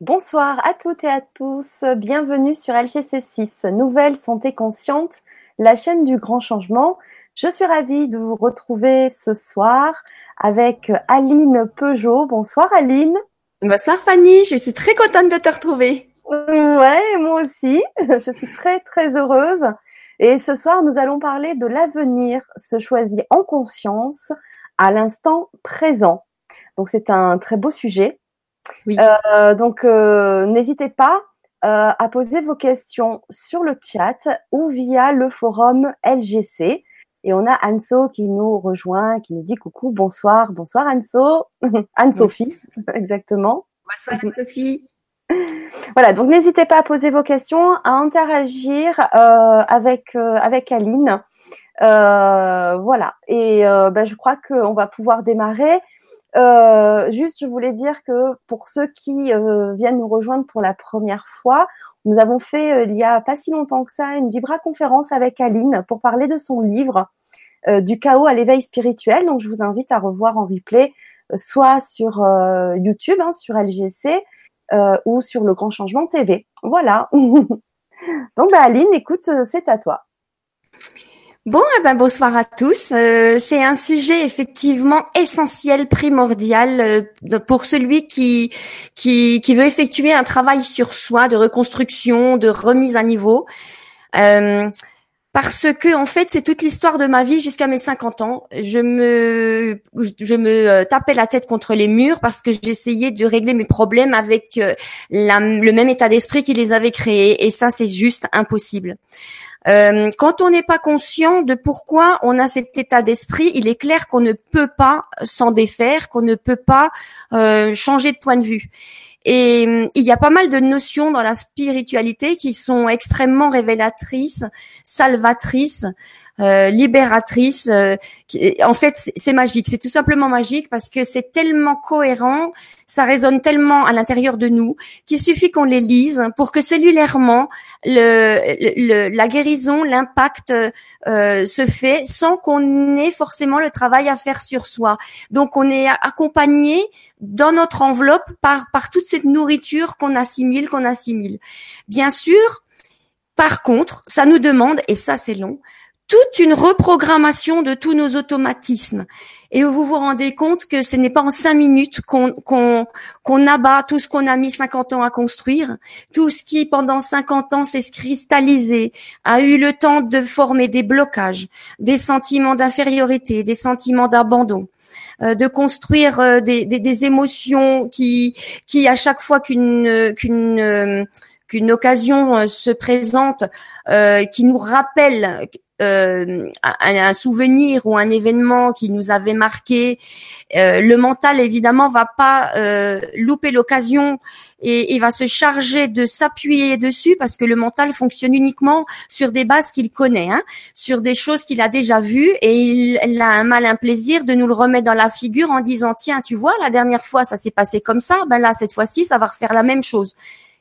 Bonsoir à toutes et à tous. Bienvenue sur LGC6, Nouvelle Santé Consciente, la chaîne du grand changement. Je suis ravie de vous retrouver ce soir avec Aline Peugeot. Bonsoir Aline. Bonsoir Fanny, je suis très contente de te retrouver. Ouais, moi aussi. Je suis très très heureuse. Et ce soir, nous allons parler de l'avenir se choisit en conscience à l'instant présent. Donc c'est un très beau sujet. Oui. Euh, donc, euh, n'hésitez pas euh, à poser vos questions sur le chat ou via le forum LGC. Et on a Anso qui nous rejoint, qui nous dit coucou, bonsoir, bonsoir Anso, Anne-Sophie, exactement. Bonsoir Anne-Sophie. Voilà, donc n'hésitez pas à poser vos questions, à interagir avec avec Aline. Voilà, et ben, je crois qu'on va pouvoir démarrer. Euh, juste, je voulais dire que pour ceux qui euh, viennent nous rejoindre pour la première fois, nous avons fait euh, il y a pas si longtemps que ça une vibra conférence avec Aline pour parler de son livre du chaos à l'éveil spirituel. Donc, je vous invite à revoir en replay, soit sur YouTube, hein, sur LGC, ou sur le Grand Changement TV. Voilà. Donc, bah, Aline, écoute, c'est à toi. Bon, eh ben bonsoir à tous. Euh, c'est un sujet effectivement essentiel, primordial euh, pour celui qui, qui, qui veut effectuer un travail sur soi, de reconstruction, de remise à niveau. Euh, parce que en fait, c'est toute l'histoire de ma vie jusqu'à mes 50 ans. Je me je me tapais la tête contre les murs parce que j'essayais de régler mes problèmes avec la, le même état d'esprit qui les avait créés et ça c'est juste impossible. Euh, quand on n'est pas conscient de pourquoi on a cet état d'esprit, il est clair qu'on ne peut pas s'en défaire, qu'on ne peut pas euh, changer de point de vue. Et euh, il y a pas mal de notions dans la spiritualité qui sont extrêmement révélatrices, salvatrices, libératrice. Euh, en fait, c'est magique. C'est tout simplement magique parce que c'est tellement cohérent, ça résonne tellement à l'intérieur de nous qu'il suffit qu'on les lise pour que cellulairement le, la guérison, l'impact euh, se fait sans qu'on ait forcément le travail à faire sur soi. Donc, on est accompagné dans notre enveloppe par par toute cette nourriture qu'on assimile, qu'on assimile. Bien sûr. Par contre, ça nous demande, et ça c'est long, toute une reprogrammation de tous nos automatismes. Et vous vous rendez compte que ce n'est pas en cinq minutes qu'on qu'on abat tout ce qu'on a mis 50 ans à construire, tout ce qui pendant 50 ans s'est cristallisé, a eu le temps de former des blocages, des sentiments d'infériorité, des sentiments d'abandon euh, de construire euh, des, des, des, émotions qui, qui à chaque fois qu'une qu'une euh, qu'une occasion se présente, qui nous rappelle euh, un, souvenir ou un événement qui nous avait marqué, euh, le mental évidemment va pas euh, louper l'occasion et, va se charger de s'appuyer dessus parce que le mental fonctionne uniquement sur des bases qu'il connaît, hein, sur des choses qu'il a déjà vues et il, a un malin plaisir de nous le remettre dans la figure en disant tiens tu vois la dernière fois ça s'est passé comme ça, ben là cette fois-ci ça va refaire la même chose.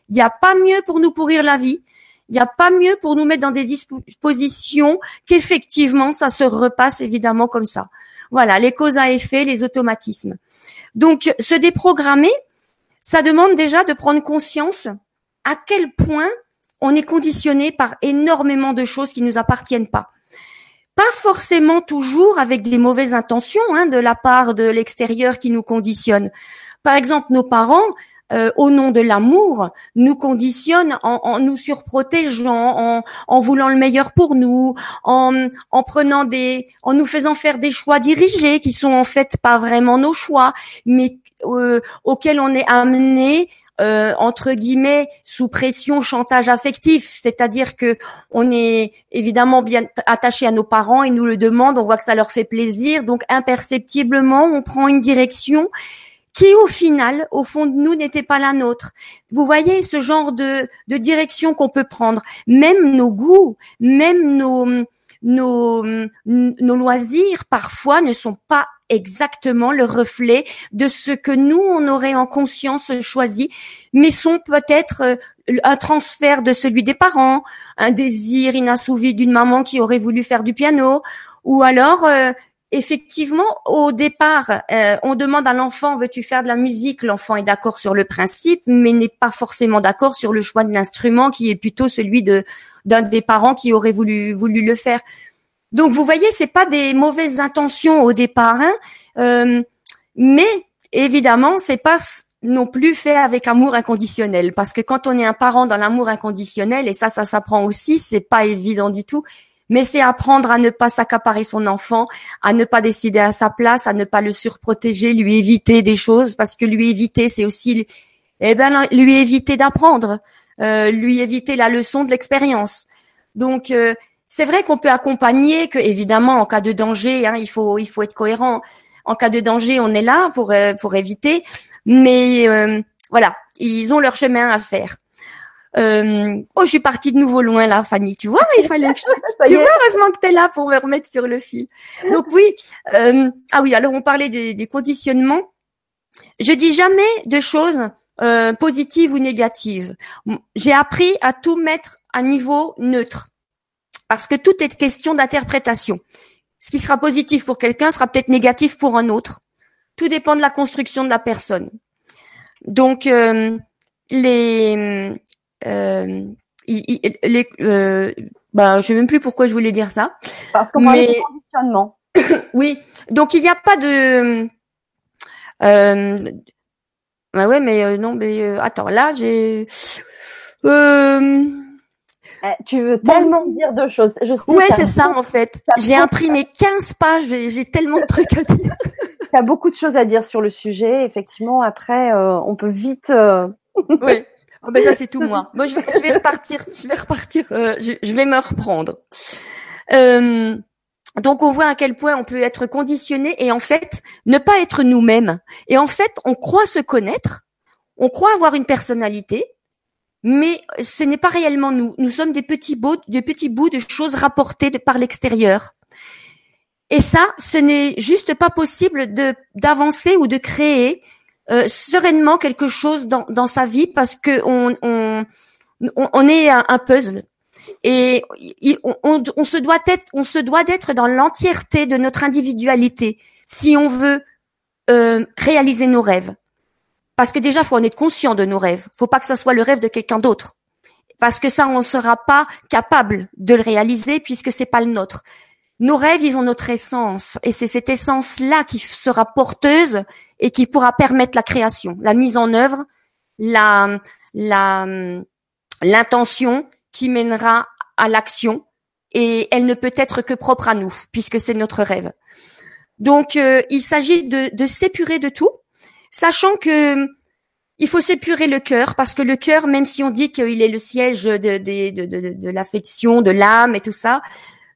Il n'y a pas mieux pour nous pourrir la vie il n'y a pas mieux pour nous mettre dans des dispositions qu'effectivement ça se repasse évidemment comme ça. Voilà, les causes à effet, les automatismes. Donc, se déprogrammer, ça demande déjà de prendre conscience à quel point on est conditionné par énormément de choses qui nous appartiennent pas. Pas forcément toujours avec des mauvaises intentions hein, de la part de l'extérieur qui nous conditionne. Par exemple, nos parents, euh, au nom de l'amour, nous conditionne en, nous surprotégeant, en, en, voulant le meilleur pour nous, en, en prenant des, en nous faisant faire des choix dirigés qui sont en fait pas vraiment nos choix, mais euh, auxquels on est amené euh, entre guillemets sous pression chantage affectif, c'est-à-dire que on est évidemment bien attaché à nos parents, ils nous le demandent, on voit que ça leur fait plaisir, donc imperceptiblement on prend une direction qui au final, au fond de nous, n'était pas la nôtre. Vous voyez ce genre de, direction qu'on peut prendre. Même nos goûts, même nos, nos, nos loisirs, parfois, ne sont pas exactement le reflet de ce que nous, on aurait en conscience choisi, mais sont peut-être euh, un transfert de celui des parents, un désir inassouvi d'une maman qui aurait voulu faire du piano, ou alors euh, effectivement, au départ, euh, on demande à l'enfant veux-tu faire de la musique? L'enfant est d'accord sur le principe, mais n'est pas forcément d'accord sur le choix de l'instrument, qui est plutôt celui de d'un des parents qui aurait voulu voulu le faire. Donc, vous voyez, c'est pas des mauvaises intentions au départ, hein, euh, mais évidemment, c'est pas non plus fait avec amour inconditionnel, parce que quand on est un parent dans l'amour inconditionnel, et ça, ça s'apprend aussi, c'est pas évident du tout mais c'est apprendre à ne pas s'accaparer son enfant, à ne pas décider à sa place, à ne pas le surprotéger, lui éviter des choses, parce que lui éviter, c'est aussi, eh ben, lui éviter d'apprendre, euh, lui éviter la leçon de l'expérience. Donc, euh, c'est vrai qu'on peut accompagner, que évidemment, en cas de danger, hein, il faut, il faut être cohérent. En cas de danger, on est là pour, euh, pour éviter, mais voilà, ils ont leur chemin à faire. Euh, oh, je suis partie de nouveau loin là, Fanny. Tu vois, il fallait que je... tu vois, heureusement que tu es là pour me remettre sur le fil. Donc oui, euh, ah oui, alors on parlait des, des, conditionnements. Je dis jamais de choses euh, positives ou négatives. J'ai appris à tout mettre à niveau neutre parce que tout est question d'interprétation. Ce qui sera positif pour quelqu'un sera peut-être négatif pour un autre. Tout dépend de la construction de la personne. Donc euh, les euh, il, les, euh, bah, je sais même plus pourquoi je voulais dire ça. Parce qu'on mais... de conditionnement. oui. Donc il n'y a pas de. Euh, bah ouais, mais euh, non, mais euh, attends, là j'ai. Euh... Eh, tu veux tellement dire de choses. Je sais ouais, c'est ça en fait. J'ai imprimé 15 pages, j'ai tellement de trucs à dire. tu as beaucoup de choses à dire sur le sujet. Effectivement, après, on peut vite. oui. Oh ben ça c'est tout moi. Moi je vais, je vais repartir, je vais repartir, euh, je, je, vais me reprendre. Euh, donc on voit à quel point on peut être conditionné et en fait ne pas être nous-mêmes. Et en fait on croit se connaître, on croit avoir une personnalité, mais ce n'est pas réellement nous. Nous sommes des petits bouts, des petits bouts de choses rapportées de, par l'extérieur. Et ça, ce n'est juste pas possible de d'avancer ou de créer euh, sereinement quelque chose dans, dans sa vie parce que on, on, on est un, puzzle. Et on, on, se doit être on se doit d'être dans l'entièreté de notre individualité si on veut euh, réaliser nos rêves. Parce que déjà faut en être conscient de nos rêves. Faut pas que ça soit le rêve de quelqu'un d'autre. Parce que ça on sera pas capable de le réaliser puisque c'est pas le nôtre. Nos rêves, ils ont notre essence, et c'est cette essence-là qui sera porteuse et qui pourra permettre la création, la mise en œuvre, la, l'intention qui mènera à l'action, et elle ne peut être que propre à nous, puisque c'est notre rêve. Donc, euh, il s'agit de, de s'épurer de tout, sachant que il faut s'épurer le cœur, parce que le cœur, même si on dit qu'il est le siège de, de, de l'affection, de l'âme et tout ça,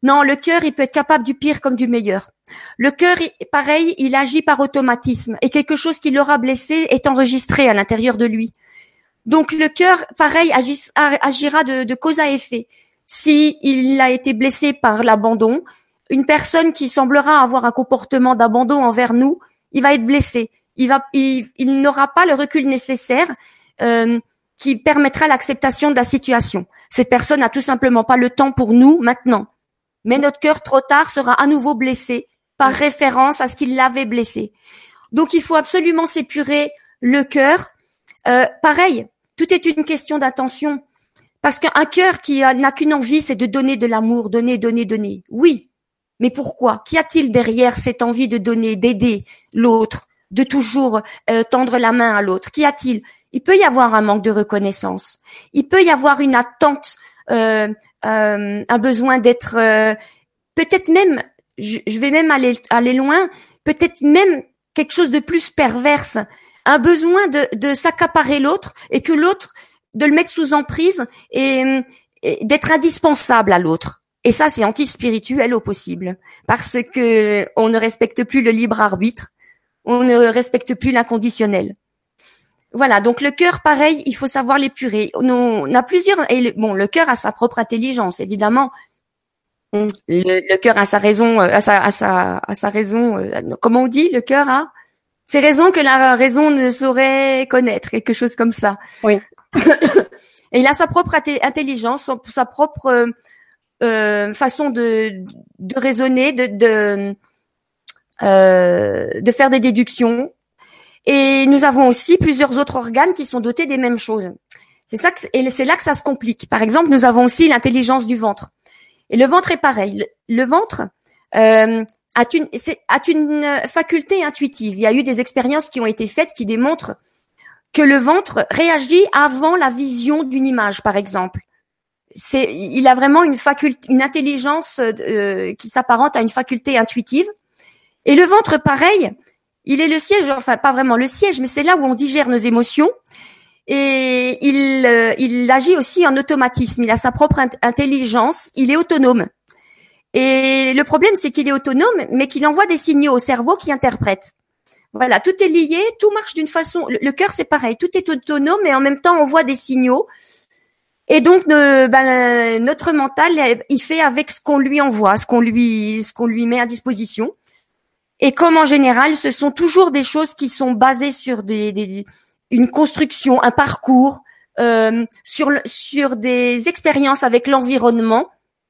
non, le cœur, il peut être capable du pire comme du meilleur. Le cœur, pareil, il agit par automatisme et quelque chose qui l'aura blessé est enregistré à l'intérieur de lui. Donc le cœur, pareil, agira de, cause à effet. Si il a été blessé par l'abandon, une personne qui semblera avoir un comportement d'abandon envers nous, il va être blessé. Il n'aura pas le recul nécessaire euh, qui permettra l'acceptation de la situation. Cette personne n'a tout simplement pas le temps pour nous maintenant mais notre cœur trop tard sera à nouveau blessé par référence à ce qui l'avait blessé. Donc il faut absolument s'épurer le cœur. Euh, pareil, tout est une question d'attention. Parce qu'un cœur qui n'a qu'une envie, c'est de donner de l'amour, donner, donner, donner. Oui, mais pourquoi? Qu'y a-t-il derrière cette envie de donner, d'aider l'autre, de toujours euh, tendre la main à l'autre? Qu'y a-t-il? Il peut y avoir un manque de reconnaissance. Il peut y avoir une attente euh, euh, un besoin d'être peut-être même, je, vais même aller aller loin, peut-être même quelque chose de plus perverse, un besoin de, de s'accaparer l'autre et que l'autre de le mettre sous emprise et, d'être indispensable à l'autre. Et ça, c'est anti-spirituel au possible, parce que on ne respecte plus le libre arbitre, on ne respecte plus l'inconditionnel. Voilà, donc le cœur, pareil, il faut savoir l'épurer. On, a plusieurs. Et bon, le cœur a sa propre intelligence, évidemment. Mm. Le, cœur a sa raison, euh, a sa, a sa, a sa raison. Euh, comment on dit Le cœur a ses raisons que la raison ne saurait connaître, quelque chose comme ça. Oui. et il a sa propre intelligence, sa propre euh, façon de, de raisonner, de, de de faire des déductions. Et nous avons aussi plusieurs autres organes qui sont dotés des mêmes choses. C'est ça et c'est là que ça se complique. Par exemple, nous avons aussi l'intelligence du ventre. Et le ventre est pareil. Le, ventre euh, a, une, a une faculté intuitive. Il y a eu des expériences qui ont été faites qui démontrent que le ventre réagit avant la vision d'une image, par exemple. Il a vraiment une faculté, une intelligence euh, qui s'apparente à une faculté intuitive. Et le ventre, pareil, il est le siège, enfin pas vraiment le siège, mais c'est là où on digère nos émotions. Et il, euh, il agit aussi en automatisme. Il a sa propre intelligence. Il est autonome. Et le problème, c'est qu'il est autonome, mais qu'il envoie des signaux au cerveau qui interprète. Voilà, tout est lié, tout marche d'une façon. Le, cœur, c'est pareil, tout est autonome, mais en même temps, on voit des signaux. Et donc, ben, notre mental, il fait avec ce qu'on lui envoie, ce qu'on lui, ce qu'on lui met à disposition. Et comme en général, ce sont toujours des choses qui sont basées sur des, des une construction, un parcours, euh, sur sur des expériences avec l'environnement.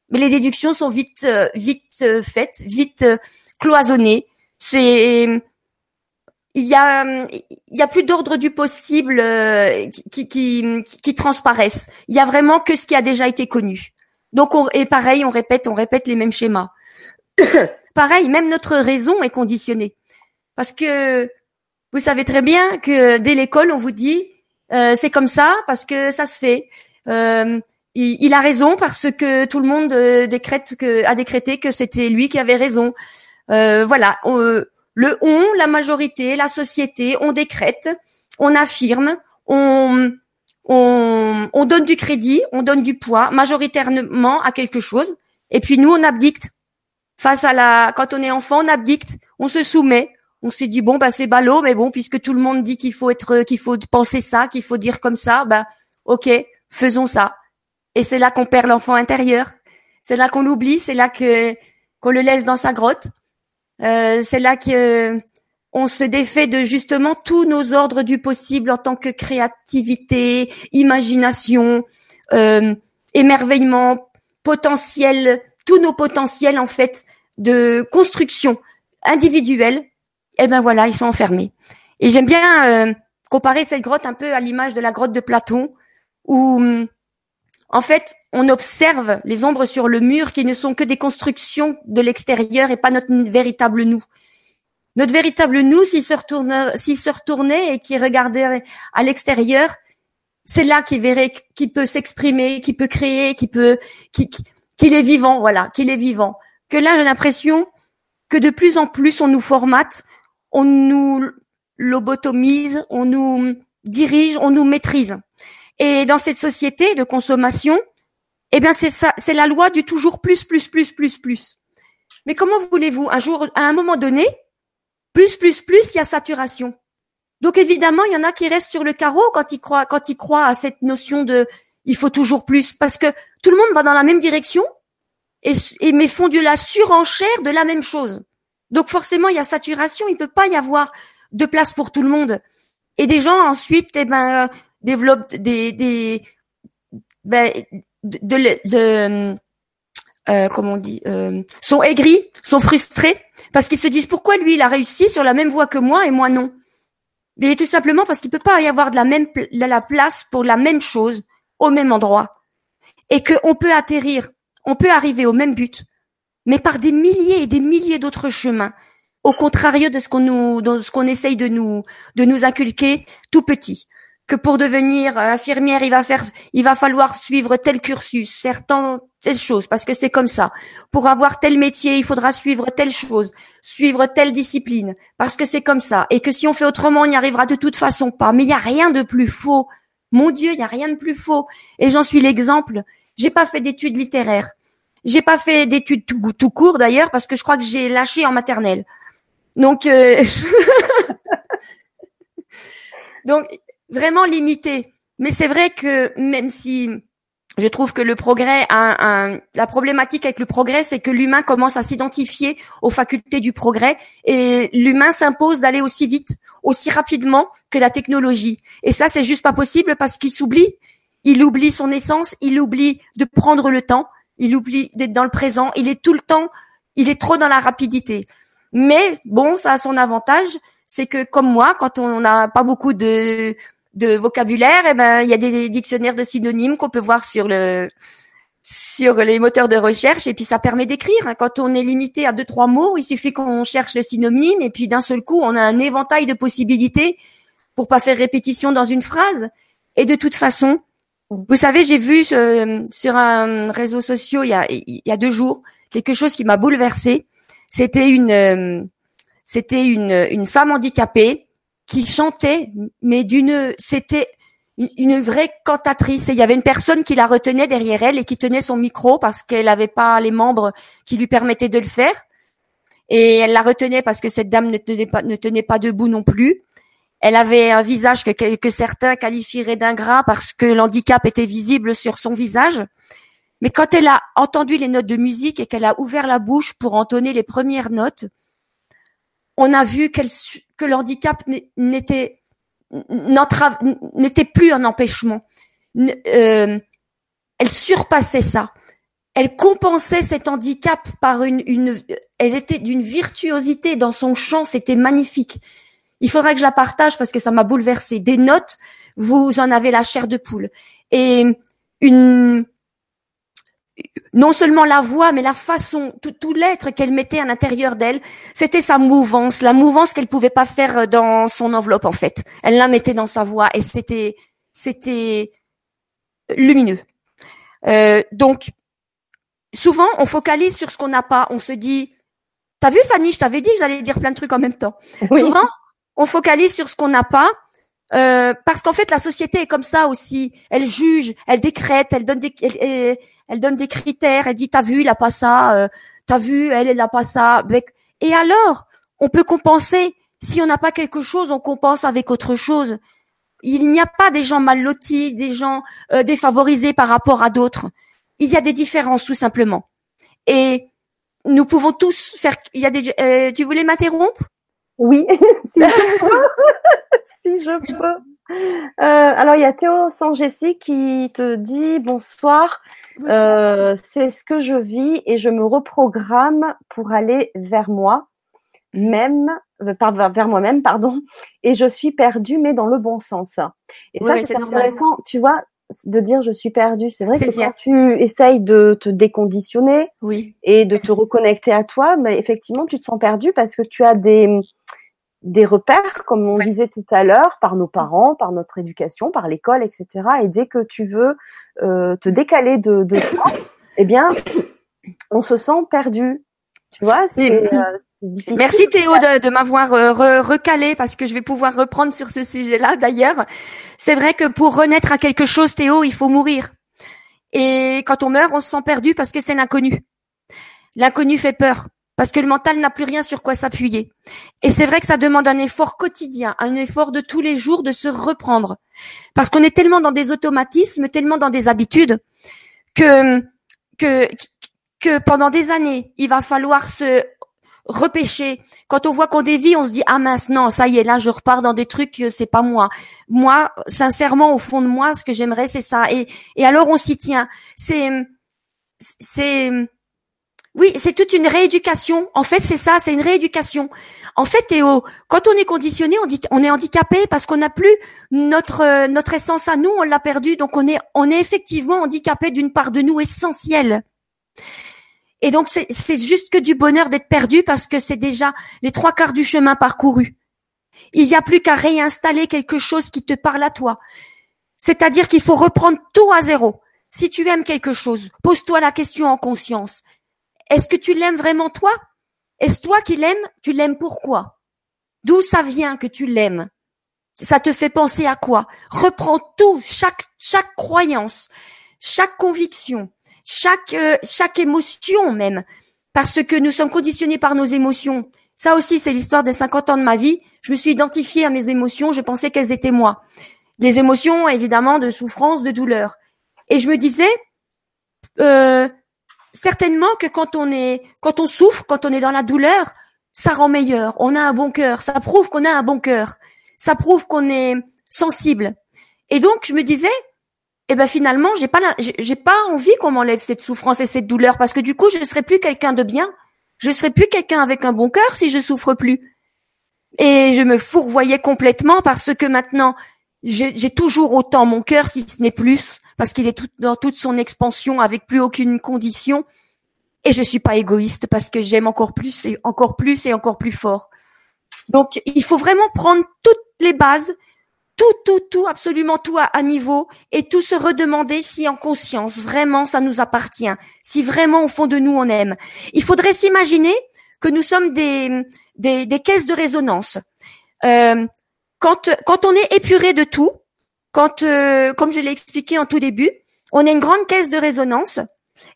Mais les déductions sont vite euh, vite euh, faites, vite cloisonnées. C'est il y a il y a plus d'ordre du possible qui, qui, qui transparaissent. Il y a vraiment que ce qui a déjà été connu. Donc on, et pareil, on répète, on répète les mêmes schémas. pareil, même notre raison est conditionnée parce que vous savez très bien que dès l'école, on vous dit euh, c'est comme ça parce que ça se fait. Euh, il, a raison parce que tout le monde euh, décrète a décrété que c'était lui qui avait raison. voilà, le on, la majorité, la société, on décrète, on affirme, on, on, on donne du crédit, on donne du poids majoritairement à quelque chose. Et puis nous, on abdicte. Face à la, quand on est enfant, on abdicte, on se soumet, on s'est dit bon bah c'est ballot mais bon puisque tout le monde dit qu'il faut être qu'il faut penser ça qu'il faut dire comme ça bah ok faisons ça. Et c'est là qu'on perd l'enfant intérieur. C'est là qu'on l'oublie c'est là que qu'on le laisse dans sa grotte. Euh, c'est là que on se défait de justement tous nos ordres du possible en tant que créativité imagination euh, émerveillement potentiel tous nos potentiels en fait de construction individuelle eh ben voilà, ils sont enfermés. Et j'aime bien euh, comparer cette grotte un peu à l'image de la grotte de Platon, où en fait on observe les ombres sur le mur qui ne sont que des constructions de l'extérieur et pas notre véritable nous. Notre véritable nous, s'il se retournait, s'il se retournait et qui regardait à l'extérieur, c'est là qu'il verrait, qu'il peut s'exprimer, qu'il peut créer, qu'il peut, qu'il est vivant, voilà, qu'il est vivant. Que là, j'ai l'impression que de plus en plus on nous formate on nous lobotomise, on nous dirige, on nous maîtrise. Et dans cette société de consommation, eh bien c'est ça, c'est la loi du toujours plus, plus, plus, plus, plus. Mais comment voulez-vous un jour, à un moment donné, plus, plus, plus, il y a saturation? Donc évidemment, il y en a qui restent sur le carreau quand ils croient, quand ils croient à cette notion de il faut toujours plus, parce que tout le monde va dans la même direction et, et mais font de la surenchère de la même chose. Donc forcément, il y a saturation, il peut pas y avoir de place pour tout le monde. Et des gens ensuite, eh ben, développent des, des ben, euh, comment on dit, euh, sont aigris, sont frustrés parce qu'ils se disent pourquoi lui il a réussi sur la même voie que moi et moi non? Mais tout simplement parce qu'il peut pas y avoir de la même de la place pour la même chose au même endroit et qu'on peut atterrir, on peut arriver au même but mais par des milliers et des milliers d'autres chemins, au contraire de ce qu'on nous, de ce qu'on essaye de nous, de nous inculquer tout petit. Que pour devenir infirmière, il va faire, il va falloir suivre tel cursus, faire tant, telle chose, parce que c'est comme ça. Pour avoir tel métier, il faudra suivre telle chose, suivre telle discipline, parce que c'est comme ça. Et que si on fait autrement, on n'y arrivera de toute façon pas. Mais il n'y a rien de plus faux. Mon Dieu, il n'y a rien de plus faux. Et j'en suis l'exemple. J'ai pas fait d'études littéraires. J'ai pas fait d'études tout, court d'ailleurs parce que je crois que j'ai lâché en maternelle. Donc, euh... donc vraiment limité. Mais c'est vrai que même si je trouve que le progrès, un, la problématique avec le progrès, c'est que l'humain commence à s'identifier aux facultés du progrès et l'humain s'impose d'aller aussi vite, aussi rapidement que la technologie. Et ça, c'est juste pas possible parce qu'il s'oublie. Il oublie son essence, il oublie de prendre le temps il oublie d'être dans le présent, il est tout le temps, il est trop dans la rapidité. Mais bon, ça a son avantage, c'est que comme moi, quand on n'a pas beaucoup de vocabulaire, eh ben il y a des dictionnaires de synonymes qu'on peut voir sur le sur les moteurs de recherche et puis ça permet d'écrire. Hein. Quand on est limité à deux trois mots, il suffit qu'on cherche le synonyme et puis d'un seul coup, on a un éventail de possibilités pour pas faire répétition dans une phrase. Et de toute façon, vous savez, j'ai vu euh, sur un réseau social il y a, il y a deux jours quelque chose qui m'a bouleversée. C'était une euh, c'était une, une femme handicapée qui chantait, mais d'une c'était une vraie cantatrice. Et il y avait une personne qui la retenait derrière elle et qui tenait son micro parce qu'elle n'avait pas les membres qui lui permettaient de le faire. Et elle la retenait parce que cette dame ne tenait pas, ne tenait pas debout non plus. Elle avait un visage que, certains qualifieraient d'ingrat parce que l'handicap était visible sur son visage. Mais quand elle a entendu les notes de musique et qu'elle a ouvert la bouche pour entonner les premières notes, on a vu que l'handicap n'était n'était plus un empêchement. Euh, elle surpassait ça. Elle compensait cet handicap par une, une elle était d'une virtuosité dans son chant, c'était magnifique. Il faudrait que je la partage parce que ça m'a bouleversée. Des notes, vous en avez la chair de poule. Et une, non seulement la voix, mais la façon, tout, tout l'être qu'elle mettait à l'intérieur d'elle, c'était sa mouvance, la mouvance qu'elle pouvait pas faire dans son enveloppe en fait. Elle la mettait dans sa voix et c'était, c'était lumineux. Euh, donc, souvent, on focalise sur ce qu'on n'a pas. On se dit, t'as vu Fanny, je t'avais dit que j'allais dire plein de trucs en même temps. Souvent, on focalise sur ce qu'on n'a pas euh, parce qu'en fait, la société est comme ça aussi. Elle juge, elle décrète, elle donne des, elle, donne des critères. Elle dit, t'as vu, il a pas ça. Euh, t'as vu, elle, elle a pas ça. Et alors, on peut compenser. Si on n'a pas quelque chose, on compense avec autre chose. Il n'y a pas des gens mal lotis, des gens euh, défavorisés par rapport à d'autres. Il y a des différences, tout simplement. Et nous pouvons tous faire. Il y a des. Euh, tu voulais m'interrompre? Oui. si je peux. Euh, alors, il y a Théo Sangessi qui te dit bonsoir. Euh, c'est ce que je vis et je me reprogramme pour aller vers moi, même euh, vers moi-même, pardon. Et je suis perdue, mais dans le bon sens. Et ça, c'est intéressant. Tu vois, de dire je suis perdue. C'est vrai que quand tu essayes de te déconditionner oui. et de te reconnecter à toi, mais effectivement, tu te sens perdu parce que tu as des des repères, comme on disait tout à l'heure, par nos parents, par notre éducation, par l'école, etc. Et dès que tu veux euh, te décaler de, de ça, eh bien, on se sent perdu. Tu vois, c'est euh, difficile. Merci Théo de, de m'avoir euh, recalé parce que je vais pouvoir reprendre sur ce sujet-là. D'ailleurs, c'est vrai que pour renaître à quelque chose, Théo, il faut mourir. Et quand on meurt, on se sent perdu parce que c'est l'inconnu. L'inconnu fait peur parce que le mental n'a plus rien sur quoi s'appuyer. Et c'est vrai que ça demande un effort quotidien, un effort de tous les jours de se reprendre. Parce qu'on est tellement dans des automatismes, tellement dans des habitudes, que, que, que pendant des années, il va falloir se repêcher. Quand on voit qu'on dévie, on se dit ah mince non ça y est là je repars dans des trucs c'est pas moi. Moi sincèrement au fond de moi ce que j'aimerais c'est ça et et alors on s'y tient. C'est c'est oui, c'est toute une rééducation. En fait, c'est ça, c'est une rééducation. En fait, Théo, quand on est conditionné, on, dit, on est handicapé parce qu'on n'a plus notre euh, notre essence à nous, on l'a perdu, donc on est on est effectivement handicapé d'une part de nous essentielle. Et donc c'est juste que du bonheur d'être perdu parce que c'est déjà les trois quarts du chemin parcouru. Il n'y a plus qu'à réinstaller quelque chose qui te parle à toi. C'est-à-dire qu'il faut reprendre tout à zéro. Si tu aimes quelque chose, pose-toi la question en conscience. Est-ce que tu l'aimes vraiment toi? Est-ce toi qui l'aimes? Tu l'aimes pourquoi? D'où ça vient que tu l'aimes? Ça te fait penser à quoi? Reprends tout, chaque chaque croyance, chaque conviction, chaque euh, chaque émotion même, parce que nous sommes conditionnés par nos émotions. Ça aussi, c'est l'histoire de 50 ans de ma vie. Je me suis identifiée à mes émotions, je pensais qu'elles étaient moi. Les émotions, évidemment, de souffrance, de douleur. Et je me disais, euh, certainement que quand on est, quand on souffre, quand on est dans la douleur, ça rend meilleur. On a un bon cœur. Ça prouve qu'on a un bon cœur. Ça prouve qu'on est sensible. Et donc, je me disais, eh ben finalement, j'ai pas j'ai pas envie qu'on m'enlève cette souffrance et cette douleur parce que du coup, je ne serai plus quelqu'un de bien. Je serais plus quelqu'un avec un bon cœur si je souffre plus. Et je me fourvoyais complètement parce que maintenant, j'ai toujours autant mon cœur, si ce n'est plus, parce qu'il est dans toute son expansion avec plus aucune condition. Et je suis pas égoïste parce que j'aime encore plus et encore plus et encore plus fort. Donc, il faut vraiment prendre toutes les bases, tout, tout, tout, absolument tout à, niveau et tout se redemander si en conscience vraiment ça nous appartient, si vraiment au fond de nous on aime. Il faudrait s'imaginer que nous sommes des, des, des caisses de résonance. Euh, quand, quand on est épuré de tout, quand, euh, comme je l'ai expliqué en tout début, on a une grande caisse de résonance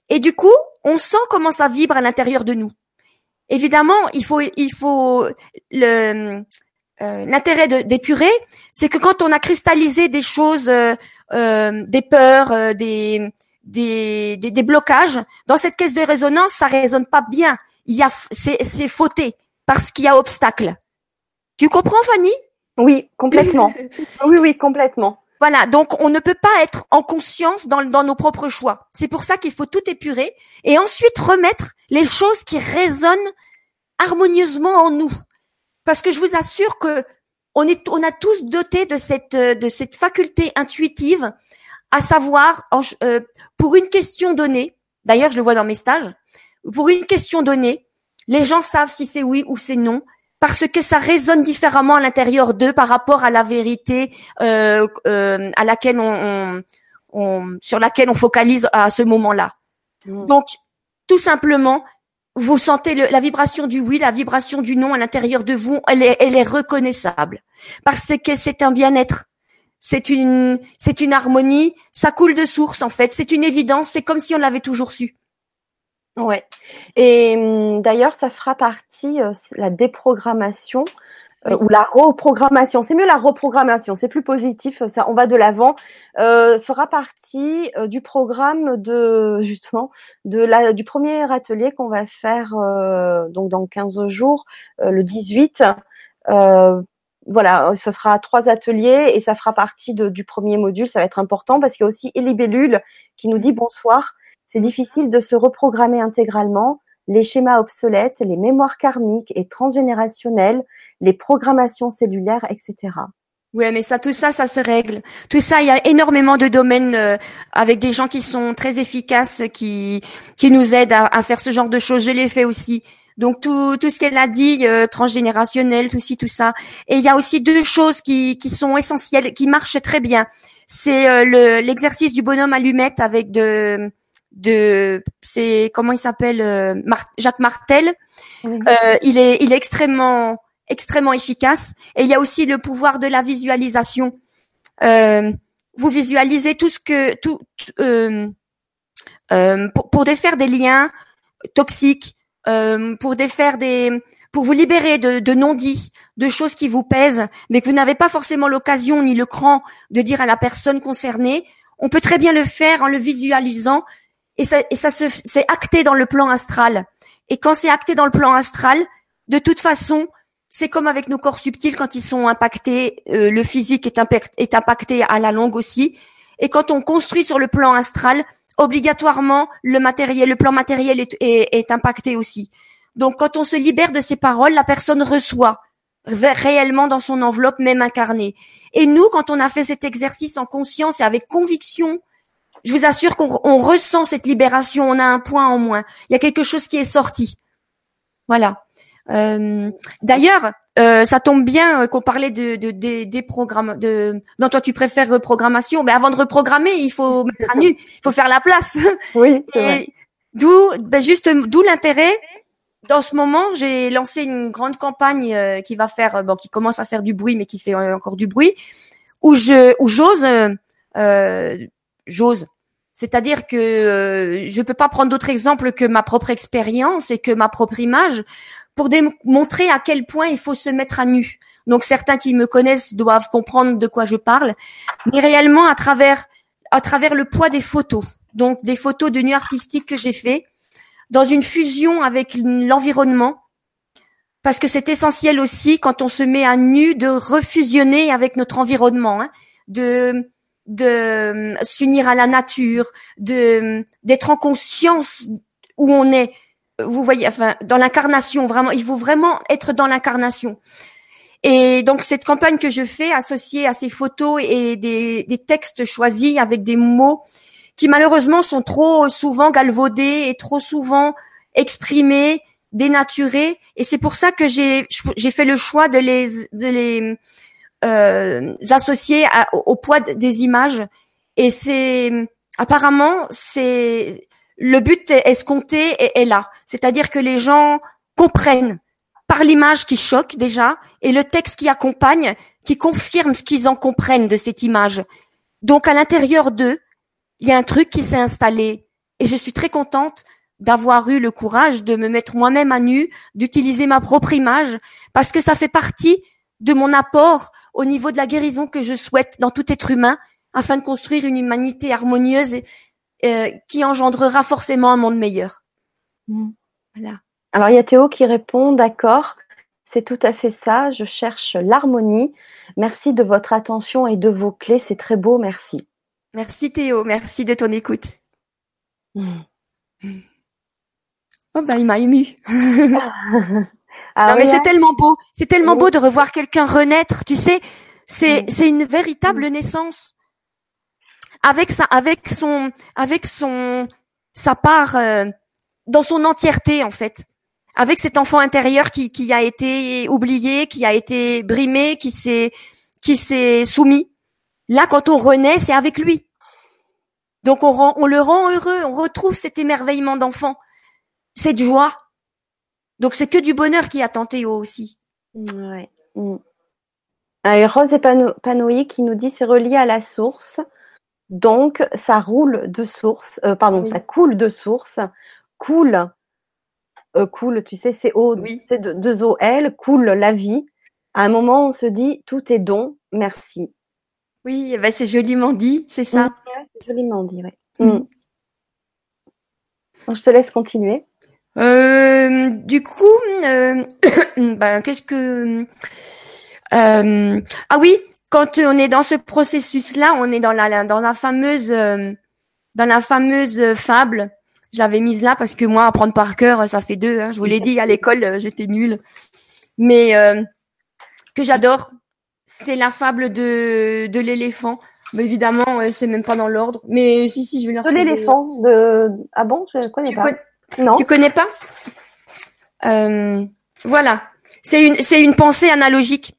et du coup, on sent comment ça vibre à l'intérieur de nous. Évidemment, il faut, il faut le euh, l'intérêt d'épurer, c'est que quand on a cristallisé des choses, euh, euh des peurs, euh, des, des, des, des, blocages, dans cette caisse de résonance, ça résonne pas bien. Il y a, c'est, c'est fauté parce qu'il y a obstacle. Tu comprends, Fanny? Oui, complètement. oui, oui, complètement. Voilà, donc on ne peut pas être en conscience dans, dans nos propres choix. C'est pour ça qu'il faut tout épurer et ensuite remettre les choses qui résonnent harmonieusement en nous. Parce que je vous assure que on est, on a tous doté de cette, de cette faculté intuitive, à savoir, euh, pour une question donnée, d'ailleurs je le vois dans mes stages, pour une question donnée, les gens savent si c'est oui ou c'est non, parce que ça résonne différemment à l'intérieur d'eux par rapport à la vérité euh, euh, à laquelle on, on, sur laquelle on focalise à ce moment-là. Mmh. Donc, tout simplement, vous sentez le, la vibration du oui, la vibration du non à l'intérieur de vous, elle est, elle est reconnaissable parce que c'est un bien-être. C'est une, c'est une harmonie, ça coule de source en fait. C'est une évidence, c'est comme si on l'avait toujours su. Ouais. Et hum, d'ailleurs, ça fera partie euh, la déprogrammation euh, ou la reprogrammation. C'est mieux la reprogrammation, c'est plus positif. Ça, on va de l'avant. Euh, fera partie euh, du programme de justement de la du premier atelier qu'on va faire donc dans 15 jours, le 18 voilà, ce sera trois ateliers et ça fera partie de, du premier module. Ça va être important parce qu'il y a aussi Elibellule qui nous dit bonsoir. C'est difficile de se reprogrammer intégralement. Les schémas obsolètes, les mémoires karmiques et transgénérationnelles, les programmations cellulaires, etc. Oui, mais ça, tout ça, ça se règle. Tout ça, il y a énormément de domaines euh, avec des gens qui sont très efficaces, qui qui nous aident à, à faire ce genre de choses. Je l'ai fait aussi. Donc tout, tout ce qu'elle a dit, euh, transgénérationnel, tout ci, tout ça. Et il y a aussi deux choses qui, qui sont essentielles, qui marchent très bien. C'est euh, le, l'exercice du bonhomme allumette avec de de c'est comment il s'appelle euh, Jacques Martel. Euh, il est il est extrêmement extrêmement efficace et il y a aussi le pouvoir de la visualisation. Euh, vous visualisez tout ce que tout pour, pour défaire des liens toxiques, pour défaire des pour vous libérer de, de non-dits, de choses qui vous pèsent, mais que vous n'avez pas forcément l'occasion ni le cran de dire à la personne concernée. On peut très bien le faire en le visualisant et ça, et ça se, c'est acté dans le plan astral. Et quand c'est acté dans le plan astral, de toute façon, c'est comme avec nos corps subtils quand ils sont impactés, euh, le physique est, impacté à la longue aussi. Et quand on construit sur le plan astral, obligatoirement le matériel, le plan matériel est, est, est impacté aussi. Donc quand on se libère de ces paroles, la personne reçoit réellement dans son enveloppe, même incarnée. Et nous, quand on a fait cet exercice en conscience et avec conviction, je vous assure qu'on ressent cette libération. On a un point en moins. Il y a quelque chose qui est sorti. Voilà. Euh, D'ailleurs, euh, ça tombe bien euh, qu'on parlait de, de, des programmes. De, non, toi, tu préfères reprogrammation. Mais avant de reprogrammer, il faut mettre à nu. Il faut faire la place. Oui. D'où, ben juste, d'où l'intérêt. Dans ce moment, j'ai lancé une grande campagne euh, qui va faire, bon, qui commence à faire du bruit, mais qui fait encore du bruit, où je, où j'ose, j'ose c'est-à-dire que euh, je ne peux pas prendre d'autres exemples que ma propre expérience et que ma propre image pour démontrer à quel point il faut se mettre à nu. Donc certains qui me connaissent doivent comprendre de quoi je parle, mais réellement à travers à travers le poids des photos. Donc des photos de nu artistique que j'ai fait dans une fusion avec l'environnement parce que c'est essentiel aussi quand on se met à nu de refusionner avec notre environnement, hein, de de euh, s'unir à la nature, de d'être en conscience où on est. vous voyez, enfin, dans l'incarnation, vraiment, il faut vraiment être dans l'incarnation. Et donc cette campagne que je fais, associée à ces photos et des, des textes choisis avec des mots qui malheureusement sont trop souvent galvaudés et trop souvent exprimés, dénaturés. Et c'est pour ça que j'ai j'ai fait le choix de les de les euh, associer au, poids des images. Et c'est apparemment c'est le but escompté est, est là, c'est-à-dire que les gens comprennent par l'image qui choque déjà et le texte qui accompagne, qui confirme ce qu'ils en comprennent de cette image. Donc à l'intérieur d'eux, il y a un truc qui s'est installé et je suis très contente d'avoir eu le courage de me mettre moi-même à nu, d'utiliser ma propre image parce que ça fait partie de mon apport au niveau de la guérison que je souhaite dans tout être humain afin de construire une humanité harmonieuse euh, qui engendrera forcément un monde meilleur. Mmh. Voilà. Alors il y a Théo qui répond, d'accord, c'est tout à fait ça, je cherche l'harmonie. Merci de votre attention et de vos clés, c'est très beau, merci. Merci Théo, merci de ton écoute. Hmm. Oh bah il m'a ému. Ah non mais c'est tellement beau, c'est tellement beau de revoir quelqu'un renaître, tu sais, c'est hmm. c'est une véritable hmm. naissance. Avec sa avec son avec son sa part euh, dans son entièreté en fait avec cet enfant intérieur qui, qui a été oublié, qui a été brimé, qui s'est qui s'est soumis. Là, quand on renaît, c'est avec lui. Donc on, rend, on le rend heureux, on retrouve cet émerveillement d'enfant, cette joie. Donc c'est que du bonheur qui attend Théo aussi. Ouais. Mm. Ah, Rose épanouie qui nous dit c'est relié à la source. Donc ça roule de source, euh, pardon, ça coule de source, coule euh, coule, tu sais, c'est O, c'est deux O L, coule la vie. À un moment, on se dit tout est don, merci. Oui, eh ben, c'est joliment dit, c'est ça. c'est joliment dit, oui. Mm. je te laisse continuer. Euh, du coup, euh, ben, qu'est-ce que ah oui, quand on est dans ce processus-là, on est dans la dans la fameuse dans la fameuse fable je l'avais mise là parce que moi, apprendre par cœur, ça fait deux. Hein. Je vous l'ai dit, à l'école, euh, j'étais nulle. Mais euh, que j'adore, c'est la fable de, de l'éléphant. Mais évidemment, euh, c'est même pas dans l'ordre. Mais si, si, je vais leur De l'éléphant de... Ah bon Je connais pas. Non. Tu connais pas? Euh, Voilà. C'est une, c'est une pensée analogique.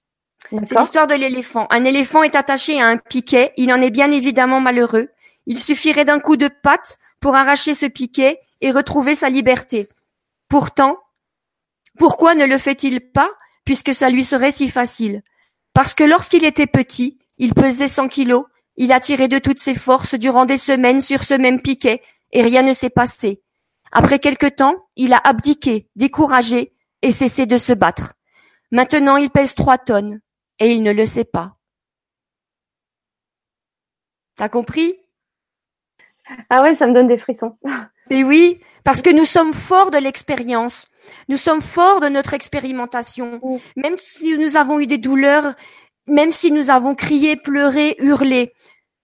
C'est l'histoire de l'éléphant. Un éléphant est attaché à un piquet. Il en est bien évidemment malheureux. Il suffirait d'un coup de patte pour arracher ce piquet et retrouver sa liberté. Pourtant, pourquoi ne le fait-il pas puisque ça lui serait si facile? Parce que lorsqu'il était petit, il pesait 100 kilos, il a tiré de toutes ses forces durant des semaines sur ce même piquet et rien ne s'est passé. Après quelque temps, il a abdiqué, découragé et cessé de se battre. Maintenant, il pèse trois tonnes et il ne le sait pas. T'as compris? Ah ouais, ça me donne des frissons. Et oui, parce que nous sommes forts de l'expérience. Nous sommes forts de notre expérimentation. Même si nous avons eu des douleurs, même si nous avons crié, pleuré, hurlé,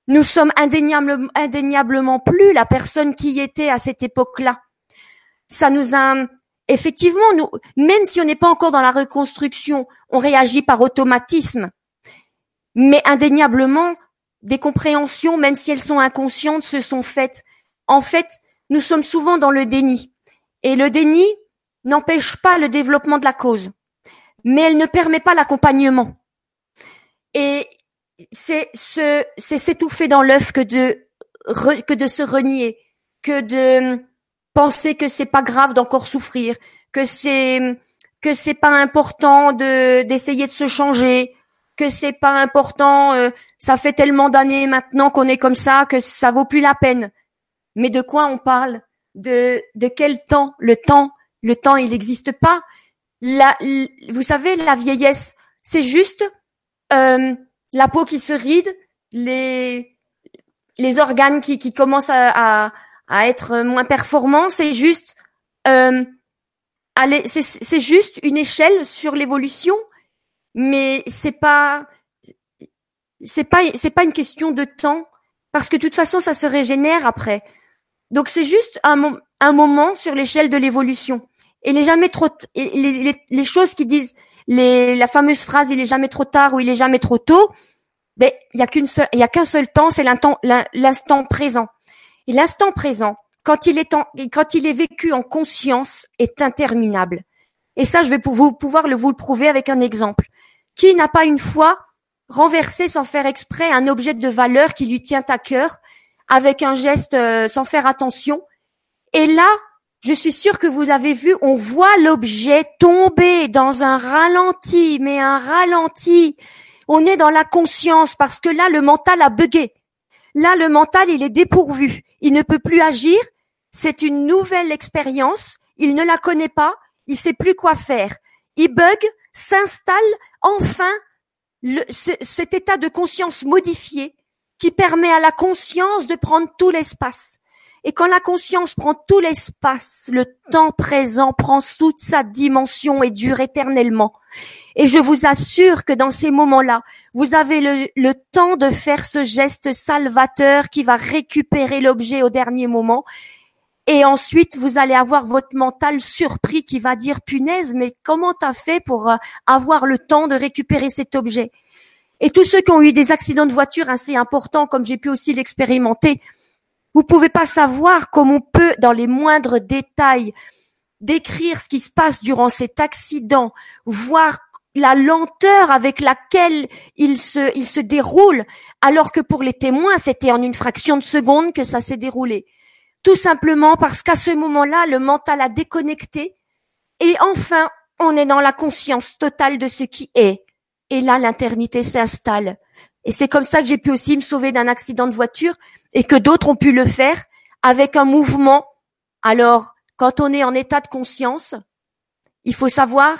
nous sommes indéniablement, indéniablement plus la personne qui était à cette époque-là. Ça nous a, effectivement, nous, même si on n'est pas encore dans la reconstruction, on réagit par automatisme. Mais indéniablement, des compréhensions, même si elles sont inconscientes, se sont faites. En fait, nous sommes souvent dans le déni. Et le déni n'empêche pas le développement de la cause, mais elle ne permet pas l'accompagnement. Et c'est s'étouffer dans l'œuf que de, que de se renier, que de penser que c'est pas grave d'encore souffrir, que c'est, que c'est pas important de, d'essayer de se changer, que c'est pas important, euh, ça fait tellement d'années maintenant qu'on est comme ça que ça vaut plus la peine. Mais de quoi on parle? De de quel temps? Le temps, le temps, il n'existe pas. La, vous savez, la vieillesse, c'est juste euh, la peau qui se ride, les les organes qui, qui commencent à, à, à être moins performants. C'est juste euh, c'est juste une échelle sur l'évolution mais c'est pas c'est pas c'est pas une question de temps parce que de toute façon ça se régénère après. Donc c'est juste un, un moment sur l'échelle de l'évolution. Et il est jamais trop les, choses qui disent les, la fameuse phrase il est jamais trop tard ou il est jamais trop tôt. Ben il y a qu'une seule, il y a qu'un seul temps, c'est l'instant présent. L'instant présent, quand il est vécu en conscience, est interminable. Et ça, je vais pouvoir le vous le prouver avec un exemple. Qui n'a pas une fois renversé sans faire exprès un objet de valeur qui lui tient à cœur avec un geste euh, sans faire attention? Et là, je suis sûre que vous avez vu, on voit l'objet tomber dans un ralenti, mais un ralenti. On est dans la conscience parce que là, le mental a bugué. Là, le mental, il est dépourvu. Il ne peut plus agir. C'est une nouvelle expérience. Il ne la connaît pas. Il sait plus quoi faire. Il bug, s'installe enfin cet état de conscience modifié qui permet à la conscience de prendre tout l'espace. Et quand la conscience prend tout l'espace, le temps présent prend toute sa dimension et dure éternellement. Et je vous assure que dans ces moments-là, vous avez le, temps de faire ce geste salvateur qui va récupérer l'objet au dernier moment. Et ensuite, vous allez avoir votre mental surpris qui va dire, punaise, mais comment t'as fait pour euh, avoir le temps de récupérer cet objet? Et tous ceux qui ont eu des accidents de voiture assez importants, comme j'ai pu aussi l'expérimenter, vous pouvez pas savoir comment on peut, dans les moindres détails, décrire ce qui se passe durant cet accident, voir la lenteur avec laquelle il se, il se déroule, alors que pour les témoins, c'était en une fraction de seconde que ça s'est déroulé. Tout simplement parce qu'à ce moment-là, le mental a déconnecté et enfin, on est dans la conscience totale de ce qui est. Et là, l'éternité s'installe. Et c'est comme ça que j'ai pu aussi me sauver d'un accident de voiture et que d'autres ont pu le faire avec un mouvement. Alors, quand on est en état de conscience, il faut savoir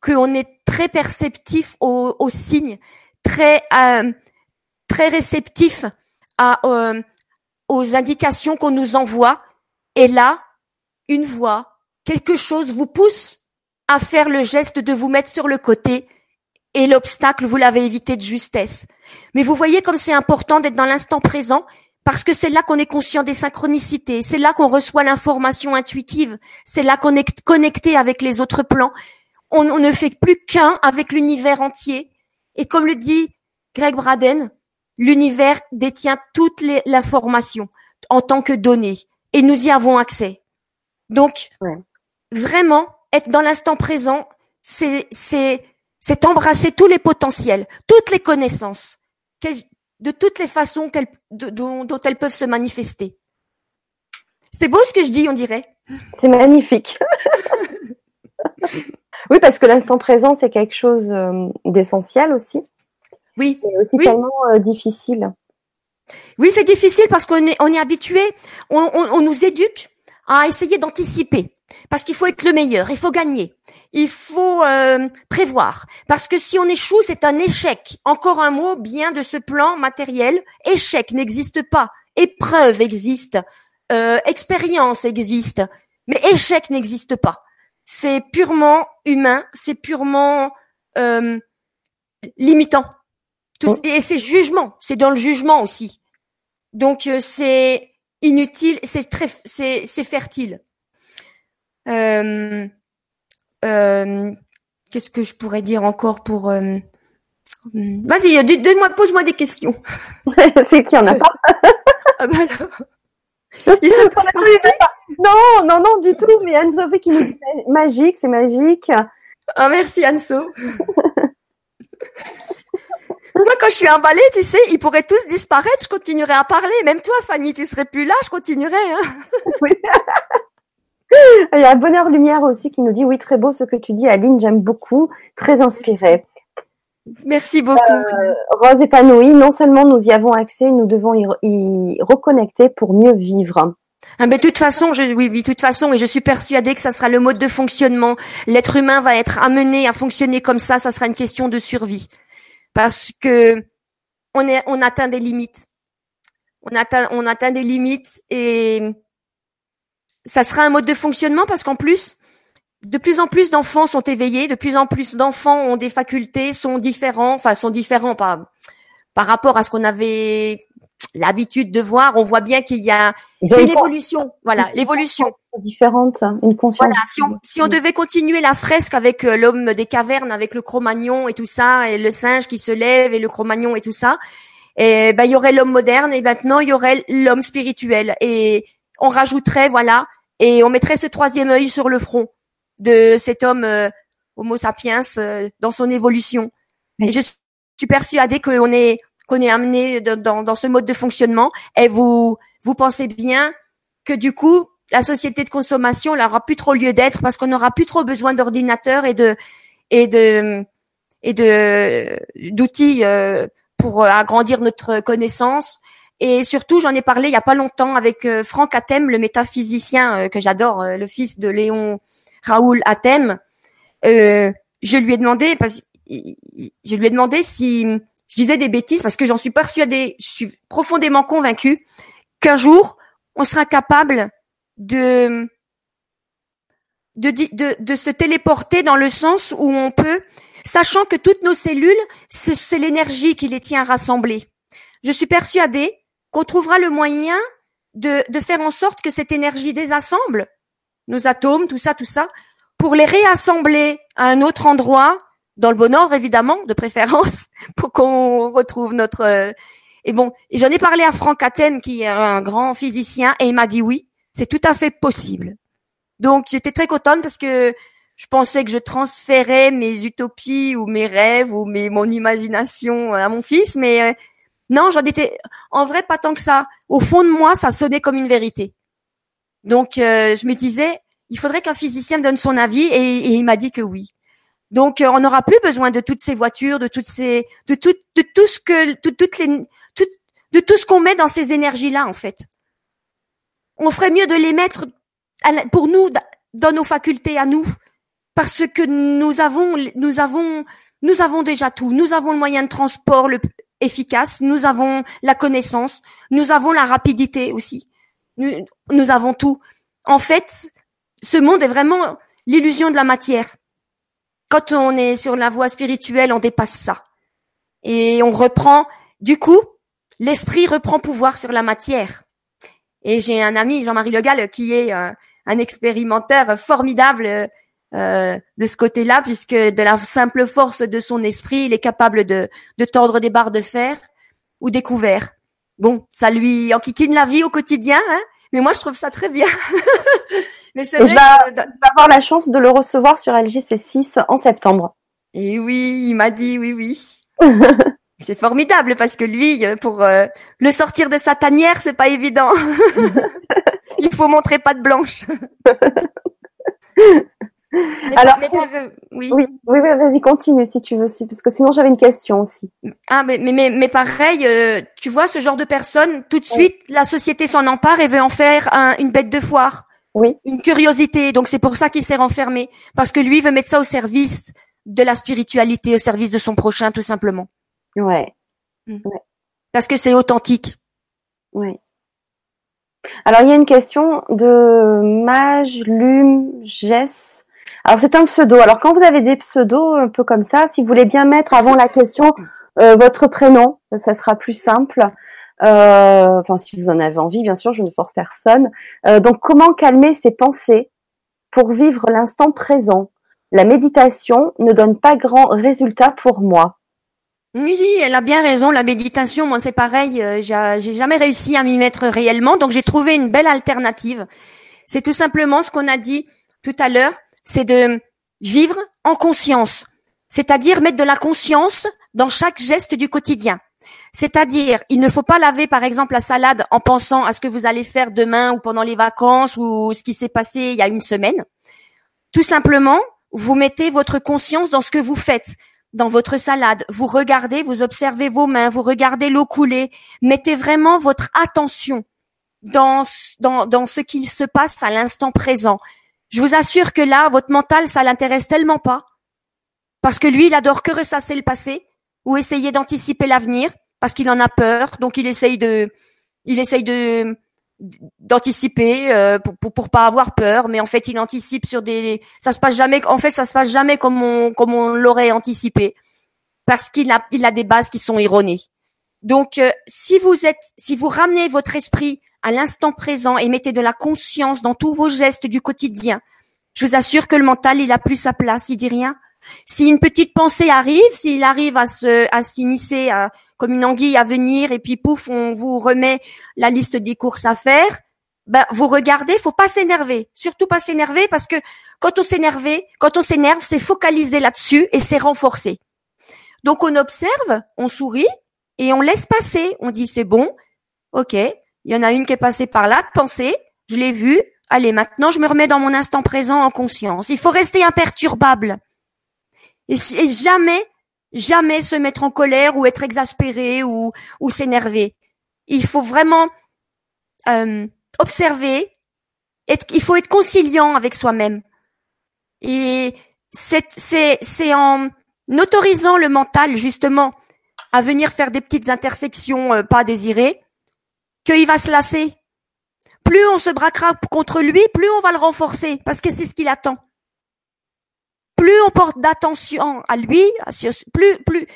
qu'on est très perceptif aux, signes, très euh, très réceptif euh, aux indications qu'on nous envoie. Et là, une voix, quelque chose vous pousse à faire le geste de vous mettre sur le côté et l'obstacle, vous l'avez évité de justesse. Mais vous voyez comme c'est important d'être dans l'instant présent parce que c'est là qu'on est conscient des synchronicités, c'est là qu'on reçoit l'information intuitive, c'est là qu'on est connecté avec les autres plans. On, ne fait plus qu'un avec l'univers entier. Et comme le dit Greg Braden, l'univers détient toute l'information en tant que donnée et nous y avons accès. Donc, vraiment, être dans l'instant présent, c'est, c'est, embrasser tous les potentiels, toutes les connaissances, de toutes les façons dont, dont, elles peuvent se manifester. C'est beau ce que je dis, on dirait. C'est magnifique. oui, parce que l'instant présent, c'est quelque chose euh, d'essentiel aussi. Oui. C'est aussi tellement euh, difficile. Oui, c'est difficile parce qu'on est, on est habitué, on nous éduque à essayer d'anticiper. Parce qu'il faut être le meilleur, il faut gagner, il faut euh, prévoir. Parce que si on échoue, c'est un échec. Encore un mot bien de ce plan matériel. Échec n'existe pas. Épreuve existe. Euh, expérience existe. Mais échec n'existe pas. C'est purement humain, c'est purement euh, limitant. Et c'est jugement, c'est dans le jugement aussi. Donc c'est inutile, c'est très, c'est fertile. Euh, euh, Qu'est-ce que je pourrais dire encore pour euh, Vas-y, donne-moi, pose-moi des questions. c'est qu'il y en a pas. ah bah Ils sont Non, non, non, du tout. Mais Anne-Sophie qui nous dit magique, c'est magique. Ah, merci Anne-So. Moi, quand je suis emballée, tu sais, ils pourraient tous disparaître, je continuerai à parler. Même toi, Fanny, tu serais plus là, je continuerai. Hein. Oui. Il y a Bonheur Lumière aussi qui nous dit oui très beau ce que tu dis Aline j'aime beaucoup très inspiré. Merci beaucoup. Euh, Rose épanouie non seulement nous y avons accès nous devons y, reconnecter pour mieux vivre. Ah mais de toute façon, je, oui, oui, de toute façon, et je suis persuadée que ça sera le mode de fonctionnement. L'être humain va être amené à fonctionner comme ça. Ça sera une question de survie, parce que on est, on atteint des limites. On atteint, on atteint des limites et ça sera un mode de fonctionnement parce qu'en plus, de plus en plus d'enfants sont éveillés, de plus en plus d'enfants ont des facultés, sont différents, enfin sont différents par par rapport à ce qu'on avait l'habitude de voir, on voit bien qu'il y a, c'est une évolution, voilà, l'évolution. différente, une conscience. Voilà, si on, si on devait continuer la fresque avec euh, l'homme des cavernes, avec le Cro-Magnon et tout ça, et le singe qui se lève et le Cro-Magnon et tout ça, et ben il y aurait l'homme moderne et maintenant il y aurait l'homme spirituel. Et on rajouterait voilà et on mettrait ce troisième œil sur le front de cet homme euh, Homo sapiens euh, dans son évolution. Et je suis persuadée qu'on est qu'on est amené dans, dans ce mode de fonctionnement. Et vous vous pensez bien que du coup la société de consommation n'aura plus trop lieu d'être parce qu'on n'aura plus trop besoin d'ordinateurs et de et de et de d'outils euh, pour agrandir notre connaissance. Et surtout, j'en ai parlé il y a pas longtemps avec euh, Franck Atem, le métaphysicien euh, que j'adore, le fils de Léon Raoul Atem. je lui ai demandé parce je lui ai demandé si je disais des bêtises parce que j'en suis persuadée, je suis profondément convaincue qu'un jour on sera capable de, de, de, de se téléporter dans le sens où on peut, sachant que toutes nos cellules, c'est l'énergie qui les tient rassemblées. Je suis persuadée qu'on trouvera le moyen de, de faire en sorte que cette énergie désassemble nos atomes, tout ça, tout ça, pour les réassembler à un autre endroit, dans le bon ordre évidemment, de préférence, pour qu'on retrouve notre. Et bon, j'en ai parlé à Franck Atten, qui est un grand physicien, et il m'a dit oui c'est tout à fait possible. Donc j'étais très contente parce que je pensais que je transférais mes utopies ou mes rêves ou mes mon imagination à mon fils, mais euh, non, j'en étais en vrai pas tant que ça. Au fond de moi, ça sonnait comme une vérité. Donc euh, je me disais, il faudrait qu'un physicien donne son avis et, il m'a dit que oui. Donc euh, on n'aura plus besoin de toutes ces voitures, de toutes ces, de tout, de tout ce que, toutes de tout ce qu'on met dans ces énergies là en fait on ferait mieux de les mettre pour nous dans nos facultés à nous, parce que nous avons, nous avons, nous avons déjà tout. Nous avons le moyen de transport le efficace, nous avons la connaissance, nous avons la rapidité aussi. Nous, nous avons tout. En fait, ce monde est vraiment l'illusion de la matière. Quand on est sur la voie spirituelle, on dépasse ça. Et on reprend, du coup, l'esprit reprend pouvoir sur la matière. Et j'ai un ami, Jean-Marie Legal, qui est un, expérimenteur formidable euh, de ce côté-là, puisque de la simple force de son esprit, il est capable de, de tordre des barres de fer ou des couverts. Bon, ça lui enquiquine la vie au quotidien, hein mais moi je trouve ça très bien. mais c'est je, vais, avoir la chance de le recevoir sur LGC6 en septembre. Et oui, il m'a dit oui, oui. C'est formidable parce que lui, euh, pour euh, le sortir de sa tanière, c'est pas évident. Il faut montrer patte blanche. Alors, oui, oui, oui, vas-y, continue si tu veux, parce que sinon j'avais une question aussi. Ah, mais mais mais, pareil, euh, tu vois, ce genre de personne, tout de suite, la société s'en empare et veut en faire une bête de foire. Oui. Une curiosité. Donc c'est pour ça qu'il s'est renfermé, parce que lui veut mettre ça au service de la spiritualité, au service de son prochain, tout simplement. Mm. Ouais. Parce que c'est authentique. Ouais. Alors il y a une question de Mage Lum Jess. Alors c'est un pseudo. Alors quand vous avez des pseudos un peu comme ça, si vous voulez bien mettre avant la question euh, votre prénom, ça sera plus simple. Euh, enfin si vous en avez envie, bien sûr, je ne force personne. Euh, donc comment calmer ses pensées pour vivre l'instant présent? La méditation ne donne pas grand résultat pour moi. Oui, elle a bien raison. La méditation, moi, c'est pareil. Euh, j'ai jamais réussi à m'y mettre réellement, donc j'ai trouvé une belle alternative. C'est tout simplement ce qu'on a dit tout à l'heure, c'est de vivre en conscience, c'est-à-dire mettre de la conscience dans chaque geste du quotidien. C'est-à-dire, il ne faut pas laver, par exemple, la salade en pensant à ce que vous allez faire demain ou pendant les vacances ou ce qui s'est passé il y a une semaine. Tout simplement, vous mettez votre conscience dans ce que vous faites dans votre salade, vous regardez, vous observez vos mains, vous regardez l'eau couler, mettez vraiment votre attention dans, dans, dans ce qu'il se passe à l'instant présent. Je vous assure que là, votre mental, ça l'intéresse tellement pas, parce que lui, il adore que ressasser le passé ou essayer d'anticiper l'avenir, parce qu'il en a peur, donc il essaye de, il essaye de, d'anticiper euh, pour, pour, pas avoir peur. Mais en fait il anticipe sur des ça se passe jamais en fait ça se passe jamais comme on comme on l'aurait anticipé parce qu'il a il a des bases qui sont erronées. Donc, euh, si vous êtes, si vous ramenez votre esprit à l'instant présent et mettez de la conscience dans tous vos gestes du quotidien, je vous assure que le mental, il a plus sa place, il dit rien. Si une petite pensée arrive, s'il arrive à se, à s'immiscer comme une anguille à venir et puis pouf, on vous remet la liste des courses à faire, ben, vous regardez, faut pas s'énerver. Surtout pas s'énerver parce que quand on s'énerve, quand on s'énerve, c'est focaliser là-dessus et c'est renforcé. Donc on observe, on sourit et on laisse passer. On dit c'est bon, ok. Il y en a une qui est passée par là, de penser, je l'ai vue. Allez, maintenant je me remets dans mon instant présent en conscience. Il faut rester imperturbable et, jamais, jamais se mettre en colère ou être exaspéré ou, ou s'énerver. Il faut vraiment euh, observer, il faut être conciliant avec soi-même. Et c'est en autorisant le mental justement à venir faire des petites intersections euh, pas désirées qu'il va se lasser. Plus on se braquera contre lui, plus on va le renforcer parce que c'est ce qu'il attend. Plus on porte d'attention à lui, plus plus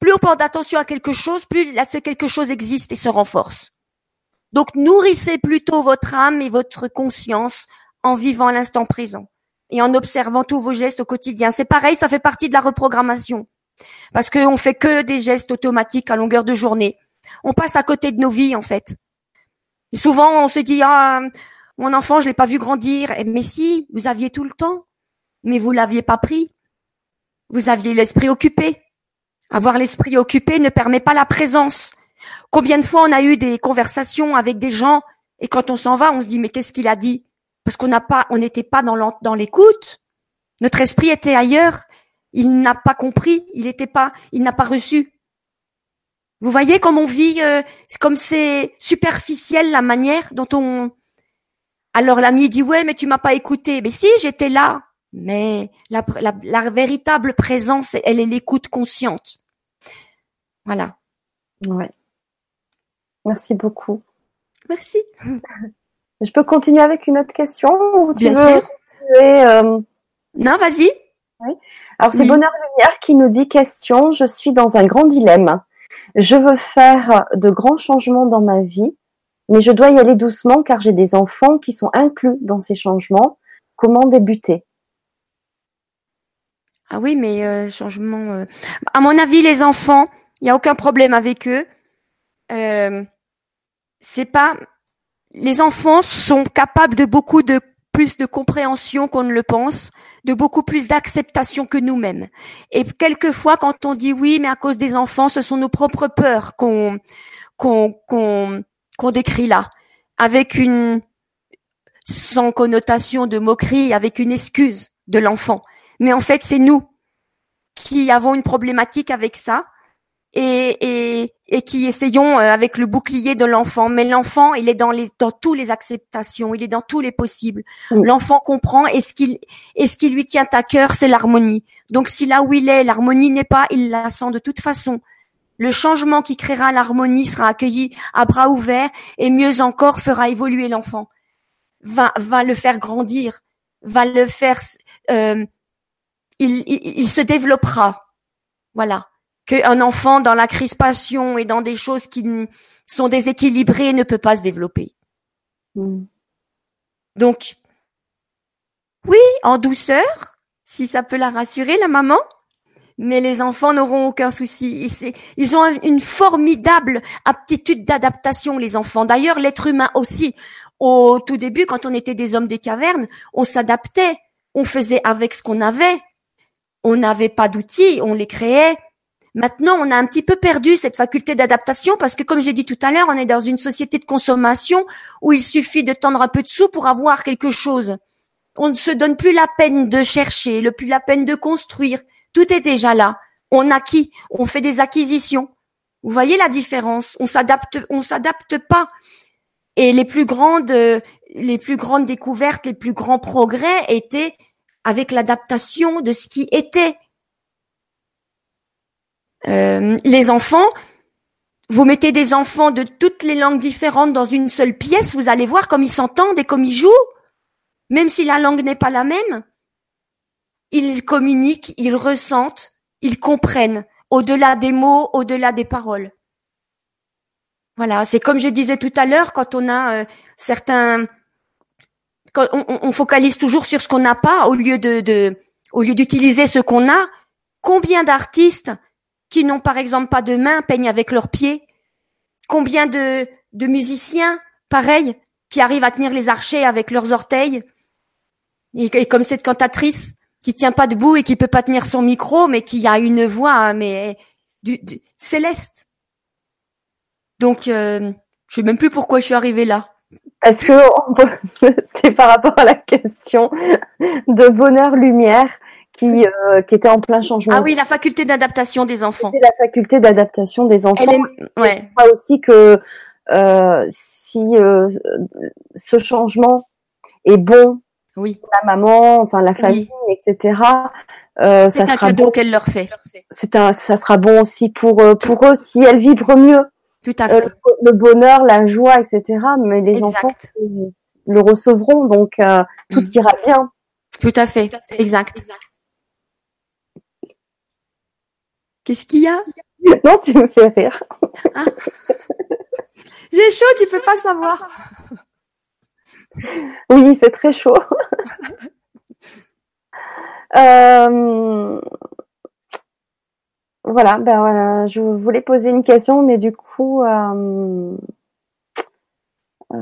plus on porte d'attention à quelque chose, plus ce quelque chose existe et se renforce. Donc nourrissez plutôt votre âme et votre conscience en vivant l'instant présent et en observant tous vos gestes au quotidien. C'est pareil, ça fait partie de la reprogrammation. Parce qu'on fait que des gestes automatiques à longueur de journée. On passe à côté de nos vies, en fait. Souvent, on se dit, ah, mon enfant, je l'ai pas vu grandir. Eh, mais si, vous aviez tout le temps. Mais vous l'aviez pas pris. Vous aviez l'esprit occupé. Avoir l'esprit occupé ne permet pas la présence. Combien de fois on a eu des conversations avec des gens et quand on s'en va, on se dit mais qu'est-ce qu'il a dit? Parce qu'on n'a pas, on n'était pas dans dans l'écoute. Notre esprit était ailleurs. Il n'a pas compris. Il n'était pas, il n'a pas reçu. Vous voyez comme on vit, euh, comme c'est superficiel la manière dont on. Alors l'ami dit ouais mais tu m'as pas écouté. Mais si j'étais là. Mais la, la véritable présence, elle est l'écoute consciente. Voilà. Ouais. Merci beaucoup. Merci. Je peux continuer avec une autre question ou tu Bien veux sûr. Euh, non, vas-y. Oui. Alors c'est Bonheur Lumière qui nous dit question. Je suis dans un grand dilemme. Je veux faire de grands changements dans ma vie, mais je dois y aller doucement car j'ai des enfants qui sont inclus dans ces changements. Comment débuter? Ah oui, mais euh, changement. Euh, à mon avis, les enfants, il n'y a aucun problème avec eux. Euh, c'est pas les enfants sont capables de beaucoup de plus de compréhension qu'on ne le pense, de beaucoup plus d'acceptation que nous-mêmes. Et quelquefois, quand on dit oui, mais à cause des enfants, ce sont nos propres peurs qu'on qu'on qu'on qu'on décrit là, avec une sans connotation de moquerie, avec une excuse de l'enfant. Mais en fait, c'est nous qui avons une problématique avec ça et, et, et qui essayons euh, avec le bouclier de l'enfant. Mais l'enfant, il est dans les dans tous les acceptations, il est dans tous les possibles. L'enfant comprend et ce qu'il et ce qui lui tient à cœur, c'est l'harmonie. Donc si là où il est, l'harmonie n'est pas, il la sent de toute façon. Le changement qui créera l'harmonie sera accueilli à bras ouverts et mieux encore fera évoluer l'enfant. Va va le faire grandir, va le faire. Euh, il, il, il se développera. Voilà qu'un enfant dans la crispation et dans des choses qui sont déséquilibrées ne peut pas se développer. Hmm. Donc, oui, en douceur, si ça peut la rassurer, la maman, mais les enfants n'auront aucun souci. Ils ont une formidable aptitude d'adaptation, les enfants. D'ailleurs, l'être humain aussi. Au tout début, quand on était des hommes des cavernes, on s'adaptait, on faisait avec ce qu'on avait. On n'avait pas d'outils, on les créait. Maintenant, on a un petit peu perdu cette faculté d'adaptation parce que, comme j'ai dit tout à l'heure, on est dans une société de consommation où il suffit de tendre un peu de sous pour avoir quelque chose. On ne se donne plus la peine de chercher, le plus la peine de construire. Tout est déjà là. On acquit, on fait des acquisitions. Vous voyez la différence? On s'adapte, on s'adapte pas. Et les plus grandes, les plus grandes découvertes, les plus grands progrès étaient avec l'adaptation de ce qui était euh, les enfants, vous mettez des enfants de toutes les langues différentes dans une seule pièce, vous allez voir comme ils s'entendent et comme ils jouent, même si la langue n'est pas la même. Ils communiquent, ils ressentent, ils comprennent, au-delà des mots, au-delà des paroles. Voilà, c'est comme je disais tout à l'heure, quand on a euh, certains, quand on, focalise toujours sur ce qu'on n'a pas au lieu de au lieu d'utiliser ce qu'on a. Combien d'artistes qui n'ont par exemple pas de main peignent avec leurs pieds Combien de, de musiciens, pareil, qui arrivent à tenir les archers avec leurs orteils et, comme cette cantatrice qui tient pas debout et qui peut pas tenir son micro, mais qui a une voix mais du, céleste. Donc, euh, je sais même plus pourquoi je suis arrivée là. Parce que c'est par rapport à la question de bonheur-lumière qui, euh, qui était en plein changement. Ah oui, la faculté d'adaptation des enfants. La faculté d'adaptation des enfants. Elle est... ouais. Je aussi que euh, si euh, ce changement est bon oui. pour la maman, enfin la famille, etc. Euh, c'est un cadeau qu'elle leur fait. C'est un, ça sera bon aussi pour euh, pour eux si elles vibrent mieux. Tout à fait. le bonheur, la joie, etc. Mais les enfants le recevront, donc tout mm. ira bien. Tout à fait, exact. Qu'est-ce qu'il y a? Non, tu me fais rire. Ah. J'ai chaud, tu peux pas savoir. Oui, il fait très chaud. Euh, voilà, ben, je voulais poser une question, mais du coup, euh, euh,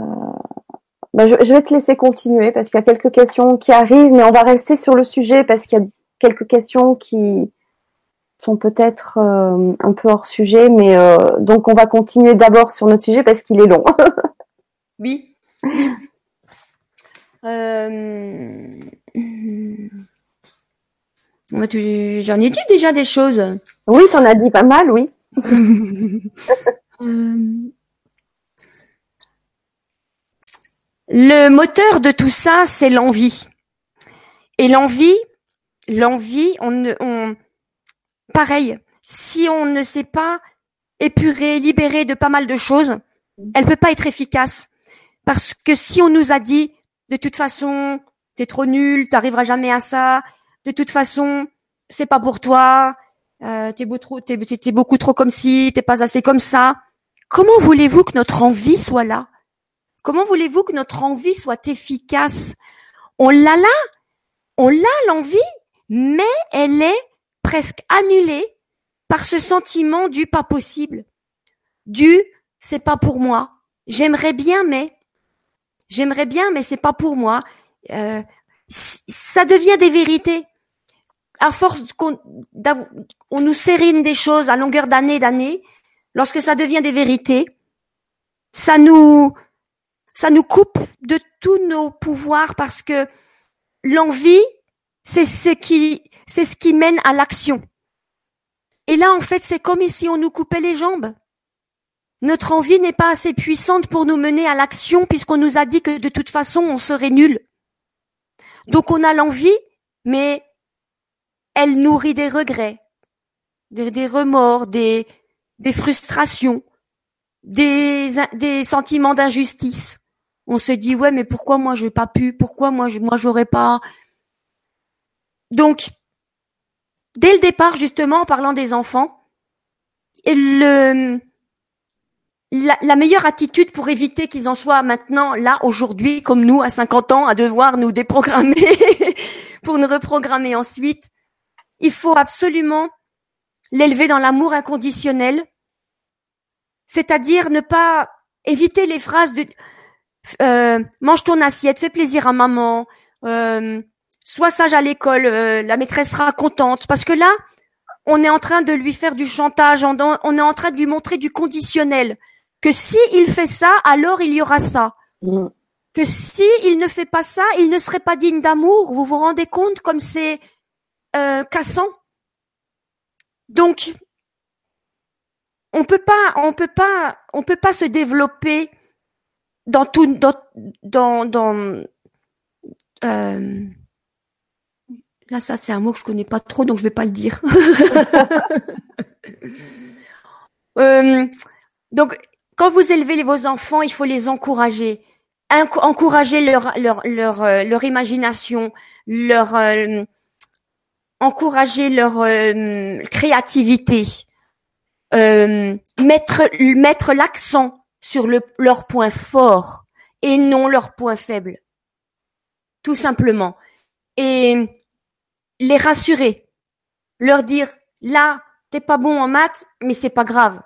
ben, je, vais te laisser continuer parce qu'il y a quelques questions qui arrivent, mais on va rester sur le sujet parce qu'il y a quelques questions qui, sont peut-être euh, un peu hors sujet, mais euh, donc on va continuer d'abord sur notre sujet parce qu'il est long. oui. Euh... J'en ai dit déjà des choses. Oui, t'en as dit pas mal, oui. Le moteur de tout ça, c'est l'envie. Et l'envie, l'envie, on, on, pareil, si on ne sait pas épurer, libérer de pas mal de choses, elle peut pas être efficace. Parce que si on nous a dit, de toute façon, t'es trop nul, t'arriveras jamais à ça, de toute façon, c'est pas pour toi, euh, t'es, beaucoup trop, beaucoup trop comme si, t'es pas assez comme ça. Comment voulez-vous que notre envie soit là? Comment voulez-vous que notre envie soit efficace? On l'a là, on l'a l'envie, mais elle est presque annulé par ce sentiment du pas possible, du c'est pas pour moi. J'aimerais bien, mais j'aimerais bien, mais c'est pas pour moi. Euh, ça devient des vérités. À force qu'on on nous sérine des choses à longueur d'année d'année, lorsque ça devient des vérités, ça nous ça nous coupe de tous nos pouvoirs parce que l'envie, c'est ce qui c'est ce qui mène à l'action. Et là, en fait, c'est comme si on nous coupait les jambes. Notre envie n'est pas assez puissante pour nous mener à l'action puisqu'on nous a dit que de toute façon, on serait nul. Donc on a l'envie, mais elle nourrit des regrets, des, remords, des, frustrations, des, sentiments d'injustice. On se dit ouais mais pourquoi moi j'ai pas pu, pourquoi moi moi j'aurais pas. Donc dès le départ, justement, en parlant des enfants, le, la, meilleure attitude pour éviter qu'ils en soient maintenant là, aujourd'hui, comme nous, à 50 ans, à devoir nous déprogrammer pour nous reprogrammer ensuite, il faut absolument l'élever dans l'amour inconditionnel, c'est-à-dire ne pas éviter les phrases de euh, mange ton assiette, fais plaisir à maman, euh, sois sage à l'école, euh, la maîtresse sera contente. Parce que là, on est en train de lui faire du chantage, on, est en train de lui montrer du conditionnel. Que si il fait ça, alors il y aura ça. Mm. Que si il ne fait pas ça, il ne serait pas digne d'amour. Vous vous rendez compte comme c'est euh, cassant? Donc, on peut pas, on peut pas, on peut pas se développer dans tout, dans, dans, dans euh, Là, ça, c'est un mot que je connais pas trop, donc je vais pas le dire. euh, donc, quand vous élevez vos enfants, il faut les encourager. encourager leur, leur, leur, euh, imagination, leur, euh, encourager leur créativité, mettre, mettre l'accent sur le, leur point fort et non leur point faible. Tout simplement. Et les rassurer. Leur dire, là, t'es pas bon en maths, mais c'est pas grave.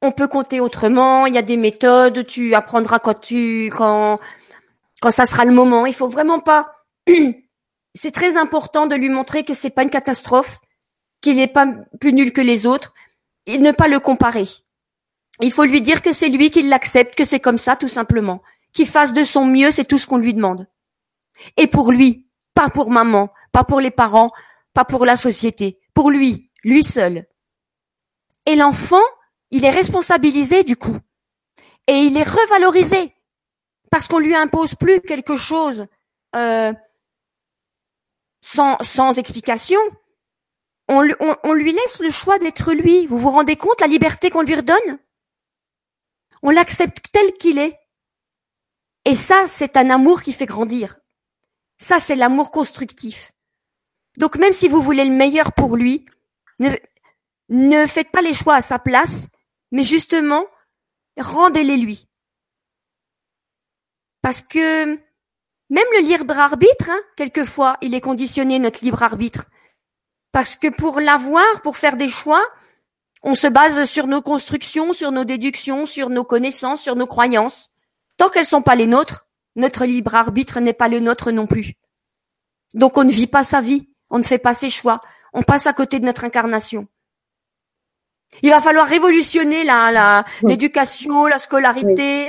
On peut compter autrement, il y a des méthodes, tu apprendras quand tu, quand, quand ça sera le moment. Il faut vraiment pas, c'est très important de lui montrer que c'est pas une catastrophe, qu'il n'est pas plus nul que les autres, et ne pas le comparer. Il faut lui dire que c'est lui qui l'accepte, que c'est comme ça, tout simplement. Qu'il fasse de son mieux, c'est tout ce qu'on lui demande. Et pour lui, pas pour maman, pas pour les parents, pas pour la société, pour lui, lui seul. Et l'enfant, il est responsabilisé du coup. Et il est revalorisé. Parce qu'on lui impose plus quelque chose euh, sans, sans explication. On, on, on lui laisse le choix d'être lui. Vous vous rendez compte la liberté qu'on lui redonne? On l'accepte tel qu'il est. Et ça, c'est un amour qui fait grandir. Ça, c'est l'amour constructif. Donc même si vous voulez le meilleur pour lui, ne, ne faites pas les choix à sa place, mais justement, rendez-les lui. Parce que même le libre arbitre, hein, quelquefois, il est conditionné, notre libre arbitre. Parce que pour l'avoir, pour faire des choix, on se base sur nos constructions, sur nos déductions, sur nos connaissances, sur nos croyances. Tant qu'elles sont pas les nôtres, notre libre arbitre n'est pas le nôtre non plus. Donc on ne vit pas sa vie, on ne fait pas ses choix, on passe à côté de notre incarnation. Il va falloir révolutionner la, l'éducation, la scolarité.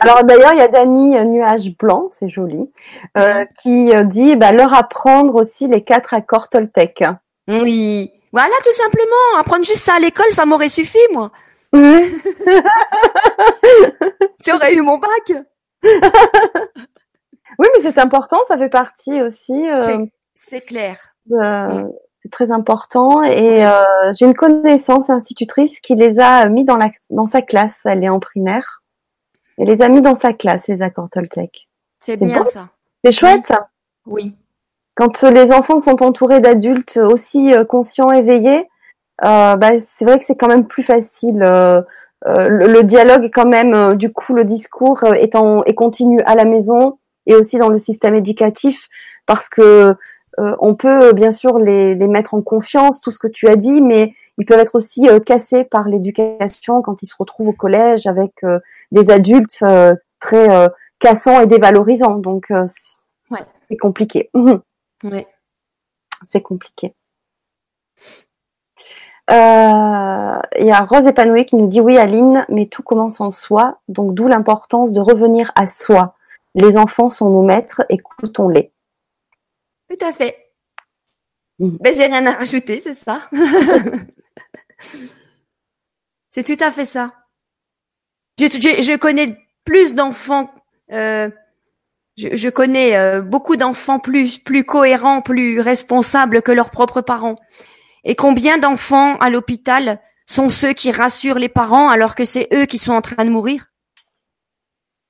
Alors d'ailleurs, il y a Dany euh, Nuage Blanc, c'est joli, euh, qui euh, dit bah, leur apprendre aussi les quatre accords Toltec. Oui, voilà tout simplement. Apprendre juste ça à l'école, ça m'aurait suffi, moi. tu aurais eu mon bac. oui, mais c'est important, ça fait partie aussi. Euh, c'est clair. Mm. C'est très important. Et euh, j'ai une connaissance institutrice qui les a mis dans, la, dans sa classe. Elle est en primaire. Elle les a mis dans sa classe, les accords Toltec. C'est bien ça. C'est chouette. Oui. Quand les enfants sont entourés d'adultes aussi euh, conscients, éveillés, euh, bah, c'est vrai que c'est quand même plus facile. Euh, euh, le, dialogue est quand même, du coup, le discours est, en, est continu à la maison et aussi dans le système éducatif parce que on peut bien sûr les, les, mettre en confiance, tout ce que tu as dit, mais ils peuvent être aussi cassés par l'éducation quand ils se retrouvent au collège avec des adultes très cassants et dévalorisants. Donc, c'est compliqué. Ouais. C'est compliqué. Euh, il y a Rose épanouie qui nous dit oui Aline, mais tout commence en soi, donc d'où l'importance de revenir à soi. Les enfants sont nos maîtres, écoutons-les. Tout à fait. Mmh. Ben, j'ai rien à rajouter, c'est ça. c'est tout à fait ça. Je, je connais plus d'enfants euh, je, connais euh, beaucoup d'enfants plus plus cohérents, plus responsables que leurs propres parents. Et combien d'enfants à l'hôpital sont ceux qui rassurent les parents alors que c'est eux qui sont en train de mourir?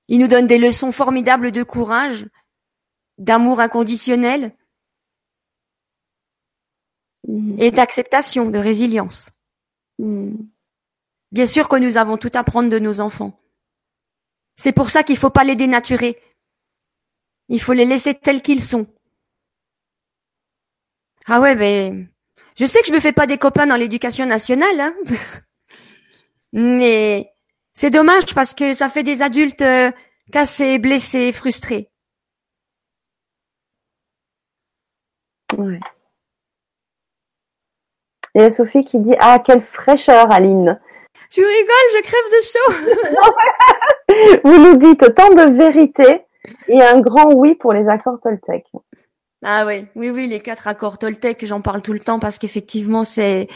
Ils nous donnent des leçons formidables de courage, d'amour inconditionnel mmh. et d'acceptation, de résilience. Mmh. Bien sûr que nous avons tout à prendre de nos enfants. C'est pour ça qu'il ne faut pas les dénaturer, il faut les laisser tels qu'ils sont. Ah ouais, mais je sais que je me fais pas des copains dans l'éducation nationale, hein. mais c'est dommage parce que ça fait des adultes euh, cassés, blessés, frustrés. Ouais. Et il y a Sophie qui dit Ah, quelle fraîcheur, Aline Tu rigoles, je crève de chaud Vous nous dites tant de vérité et un grand oui pour les accords Toltec. Ah oui, oui, oui, les quatre accords Toltec, j'en parle tout le temps parce qu'effectivement, c'est,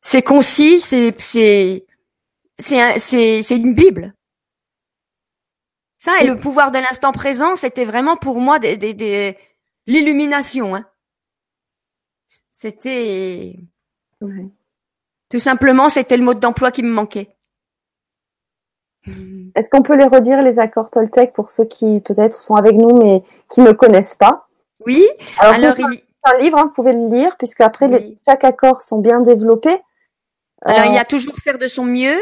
c'est concis, c'est, c'est, c'est, c'est, une Bible. Ça et le pouvoir de l'instant présent, c'était vraiment pour moi des, des, l'illumination. Hein. C'était tout simplement, c'était le mode d'emploi qui me manquait. Est-ce qu'on peut les redire, les accords Toltec, pour ceux qui peut-être sont avec nous, mais qui ne connaissent pas? Oui. Alors, Alors il... un livre, hein, vous pouvez le lire, puisque après, chaque accord sont bien développés. Alors, il y a euh, toujours faire de son mieux,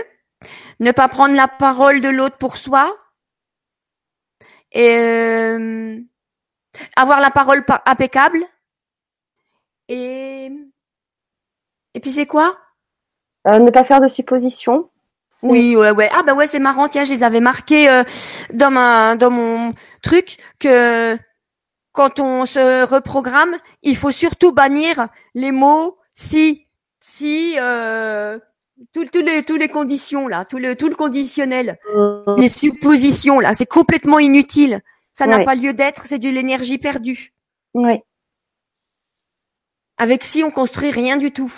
ne pas prendre la parole de l'autre pour soi, et euh, avoir la parole impeccable, et et puis c'est quoi? Euh, Ne pas faire de suppositions. Oui, ouais, ouais. Ah bah ouais, c'est marrant. Tiens, je les avais marqués euh, dans ma dans mon truc que quand on se reprogramme, il faut surtout bannir les mots si, si, euh, tous les tous les conditions là, tout le tout le conditionnel, mmh. les suppositions là, c'est complètement inutile. Ça n'a pas lieu d'être, c'est de l'énergie perdue. Oui. Avec si on construit rien du tout.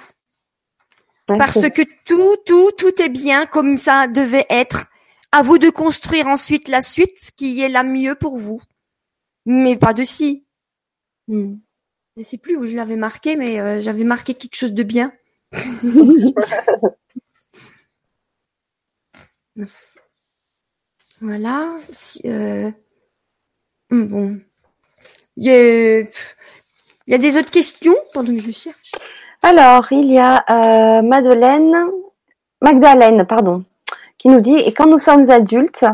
Parce que tout tout tout est bien comme ça devait être. À vous de construire ensuite la suite, ce qui est la mieux pour vous mais pas de si. Hmm. Je sais plus où je l'avais marqué, mais euh, j'avais marqué quelque chose de bien. voilà. Euh, hmm, bon. Il y, a... il y a des autres questions pendant que je cherche? Alors, il y a euh, Madeleine, Magdalene, pardon, qui nous dit Et quand nous sommes adultes,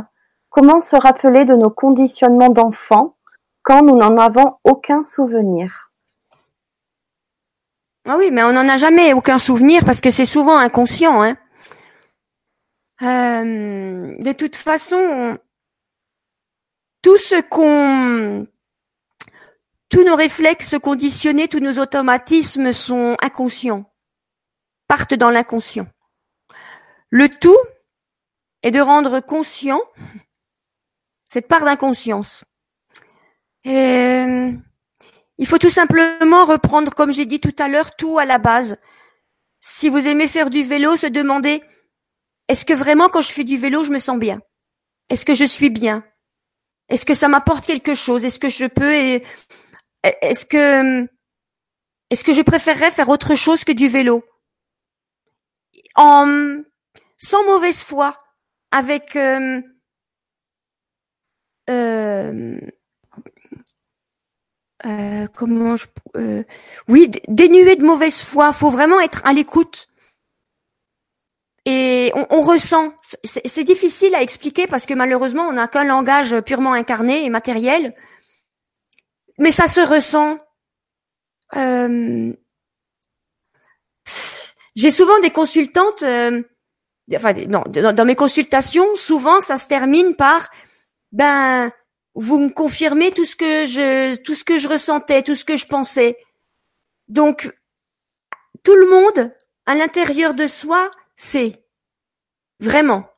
comment se rappeler de nos conditionnements d'enfants quand nous n'en avons aucun souvenir? Ah oui, mais on n'en a jamais aucun souvenir parce que c'est souvent inconscient. Hein. Euh, de toute façon, tout ce qu'on, tous nos réflexes conditionnés, tous nos automatismes sont inconscients, partent dans l'inconscient. Le tout est de rendre conscient cette part d'inconscience. Euh, il faut tout simplement reprendre, comme j'ai dit tout à l'heure, tout à la base. Si vous aimez faire du vélo, se demander est-ce que vraiment quand je fais du vélo, je me sens bien? Est-ce que je suis bien? Est-ce que ça m'apporte quelque chose? Est-ce que je peux est-ce que je préférerais faire autre chose que du vélo? Sans mauvaise foi, avec euh, euh, euh, comment je, oui, dénué de mauvaise foi. Faut vraiment être à l'écoute. Et on ressent. C'est difficile à expliquer parce que malheureusement, on n'a qu'un langage purement incarné et matériel. Mais ça se ressent. Euh, J'ai souvent des consultantes. Euh, enfin, non, dans, mes consultations, souvent, ça se termine par ben vous me confirmez tout ce que je tout ce que je ressentais, tout ce que je pensais. Donc tout le monde à l'intérieur de soi sait vraiment.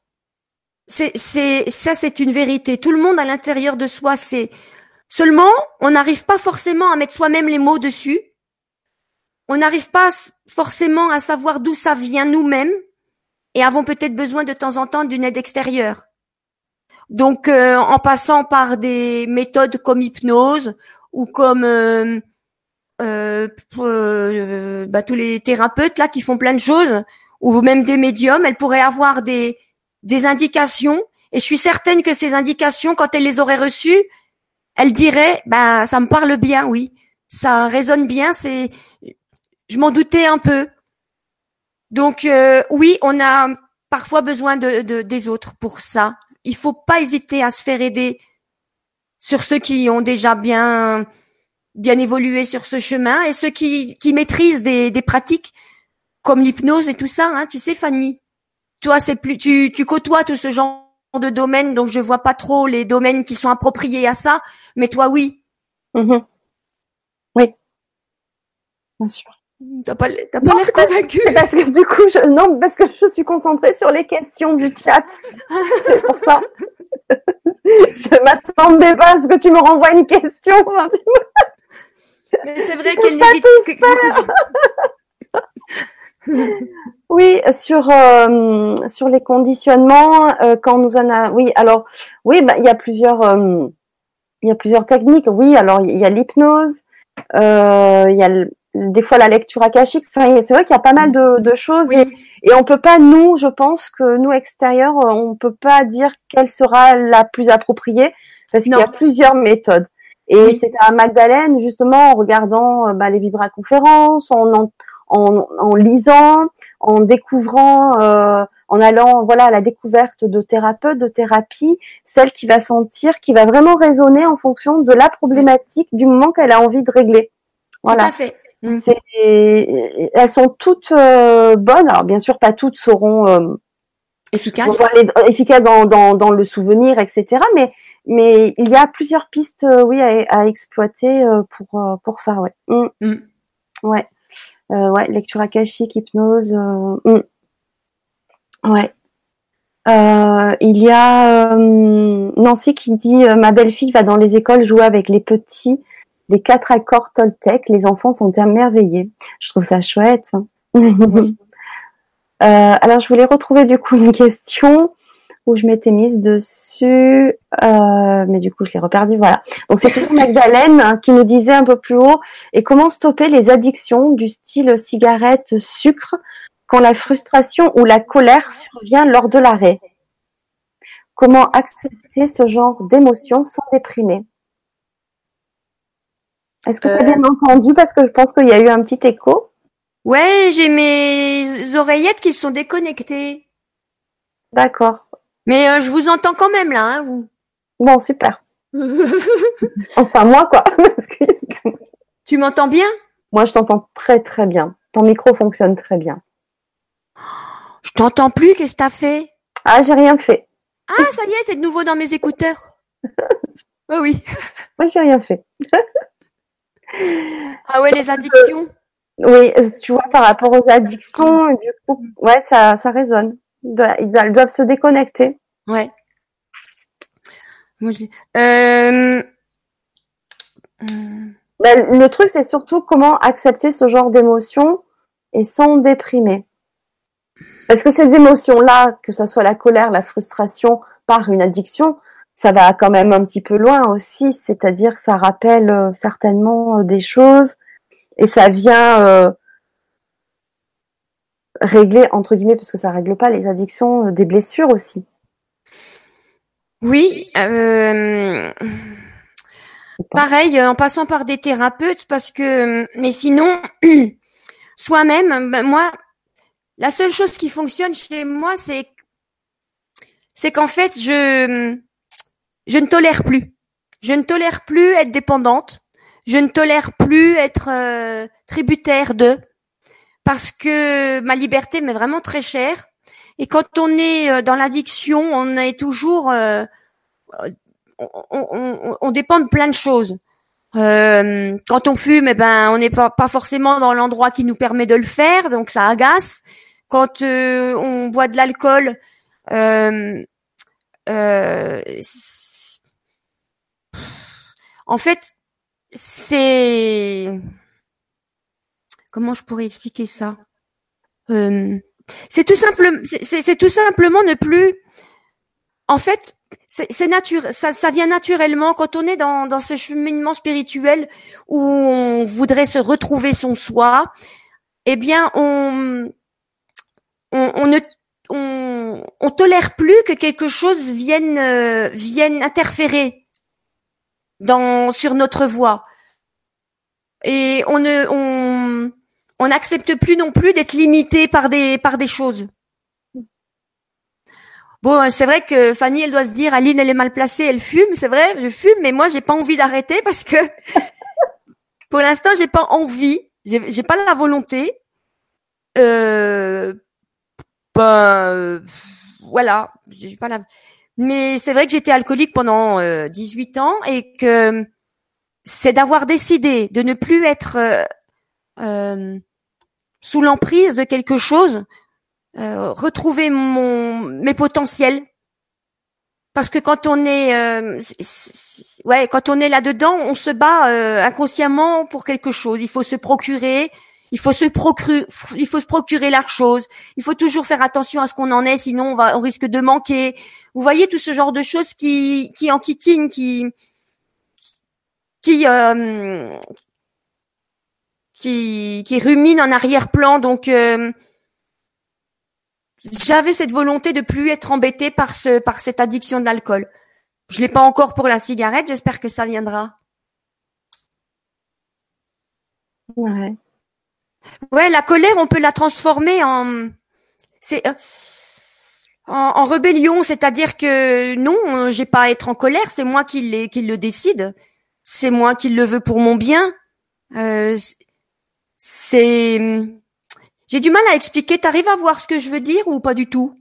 C'est c'est ça c'est une vérité. Tout le monde à l'intérieur de soi sait. Seulement, on n'arrive pas forcément à mettre soi-même les mots dessus. On n'arrive pas forcément à savoir d'où ça vient nous-mêmes et avons peut-être besoin de temps en temps d'une aide extérieure. Donc, euh, en passant par des méthodes comme hypnose ou comme euh, euh, bah, tous les thérapeutes là qui font plein de choses, ou même des médiums, elles pourraient avoir des indications. Et je suis certaine que ces indications, quand elles les auraient reçues, elles diraient, ben ça me parle bien, oui, ça résonne bien. C'est, je m'en doutais un peu. Donc oui, on a parfois besoin de, des autres pour ça il faut pas hésiter à se faire aider sur ceux qui ont déjà bien bien évolué sur ce chemin et ceux qui, qui maîtrisent des, des pratiques comme l'hypnose et tout ça. Hein, tu sais, Fanny, toi, c'est plus tu, tu côtoies tout ce genre de domaines, donc je vois pas trop les domaines qui sont appropriés à ça. Mais toi, oui. Mm-hmm. Oui, bien sûr. T'as pas, t'as pas l'air convaincu. Parce que du coup, je, non, parce que je suis concentrée sur les questions du chat. C'est pour ça. je m'attendais pas à ce que tu me renvoies une question. Mais c'est vrai qu'elle n'hésite oui, sur euh, sur les conditionnements, euh, quand nous en a, oui, alors oui, bah, il y a plusieurs euh, il y a plusieurs techniques. Oui, alors il y a l'hypnose, il y a le, des fois la lecture akashique. Enfin, c'est vrai qu'il y a pas mal de, de choses et, et, on peut pas nous, je pense que nous extérieurs, on peut pas dire quelle sera la plus appropriée parce qu'il y a plusieurs méthodes. Et c'est à Magdalene justement en regardant euh, bah, les vibraconférences, en, en, en, en, lisant, en découvrant, euh, en allant voilà à la découverte de thérapeutes, de thérapie, celle qui va sentir, qui va vraiment raisonner en fonction de la problématique du moment qu'elle a envie de régler. Voilà. Tout à fait. Mm. Elles sont toutes euh, bonnes. Alors bien sûr, pas toutes seront euh, efficaces, efficaces dans, dans, dans, le souvenir, etc. Mais mais il y a plusieurs pistes, euh, oui, à, à exploiter pour pour ça, ouais. Mm. Mm. Ouais, ouais, lecture akashique, hypnose. Mm. Ouais. il y a Nancy qui dit ma belle-fille va dans les écoles jouer avec les petits les quatre accords Toltec, les enfants sont émerveillés. Je trouve ça chouette. Euh, alors, je voulais retrouver du coup une question où je m'étais mise dessus, euh, mais du coup, je l'ai reperdu. Voilà. Donc, c'est Magdalene hein, qui nous disait un peu plus haut et comment stopper les addictions du style cigarette, sucre quand la frustration ou la colère survient lors de l'arrêt. Comment accepter ce genre d'émotions sans déprimer? Est-ce que tu as bien euh. entendu? Parce que je pense qu'il y a eu un petit écho. Ouais, j'ai mes oreillettes qui sont déconnectées. D'accord. Mais euh, je vous entends quand même là, hein, vous. Bon, super. enfin, moi, quoi. Tu m'entends bien? Moi, je t'entends très très bien. Ton micro fonctionne très bien. Je t'entends plus, qu'est-ce que t'as fait? Ah, j'ai rien fait. Ah, ça y est, c'est de nouveau dans mes écouteurs. oh oui. Moi, j'ai rien fait. Ah ouais, les addictions. Oui, tu vois, par rapport aux addictions, du coup, ouais, ça, ça résonne. Ils doivent se déconnecter. Ouais. Euh, ben, le truc, c'est surtout comment accepter ce genre d'émotions et sans déprimer. Parce que ces émotions-là, que ce soit la colère, la frustration par une addiction, ça va quand même un petit peu loin aussi, c'est-à-dire que ça rappelle euh, certainement euh, des choses et ça vient euh, régler entre guillemets parce que ça règle pas les addictions, des blessures aussi. Oui, pareil en passant par des thérapeutes parce que mais sinon soi-même, ben, moi la seule chose qui fonctionne chez moi c'est c'est qu'en fait je je ne tolère plus. Je ne tolère plus être dépendante. Je ne tolère plus être euh, tributaire de parce que ma liberté m'est vraiment très chère. Et quand on est euh, dans l'addiction, on est toujours, euh, on, dépend de plein de choses. quand on fume, eh ben, on n'est pas, pas forcément dans l'endroit qui nous permet de le faire, donc ça agace. Quand on boit de l'alcool, euh, en fait, c'est comment je pourrais expliquer ça? Euh, C'est tout simplement, c'est tout simplement ne plus. En fait, c'est naturel, ça, ça, vient naturellement quand on est dans, dans ce cheminement spirituel où on voudrait se retrouver son soi. Eh bien, on, on, ne on, on, tolère plus que quelque chose vienne euh, vienne interférer dans sur notre voie. Et on ne on on n'accepte plus non plus d'être limité par des par des choses. Bon, c'est vrai que Fanny, elle doit se dire, Aline, elle est mal placée, elle fume, c'est vrai, je fume, mais moi, j'ai pas envie d'arrêter parce que, pour l'instant, j'ai pas envie, j'ai pas la volonté. Euh, ben, voilà, j'ai pas la. Mais c'est vrai que j'étais alcoolique pendant 18 euh, ans et que c'est d'avoir décidé de ne plus être euh, euh, sous l'emprise de quelque chose, retrouver mon mes potentiels. Parce que quand on est, ouais, quand on est là dedans, on se bat inconsciemment pour quelque chose. Il faut se procurer, il faut se procurer, il faut se procurer la chose. Il faut toujours faire attention à ce qu'on en est, sinon on va, on risque de manquer. Vous voyez tout ce genre de choses qui, qui enquiquinent, qui, qui, euh, qui, qui ruminent en arrière-plan. Donc, euh, j'avais cette volonté de plus être embêtée par ce, par cette addiction de l'alcool. Je l'ai pas encore pour la cigarette. J'espère que ça viendra. Ouais. Ouais, la colère, on peut la transformer en. C'est. Euh, en, rébellion, c'est-à-dire que non, j'ai pas à être en colère, c'est moi qui, qui le décide, c'est moi qui le veux pour mon bien. Euh, c'est, j'ai du mal à expliquer. T'arrives à voir ce que je veux dire ou pas du tout?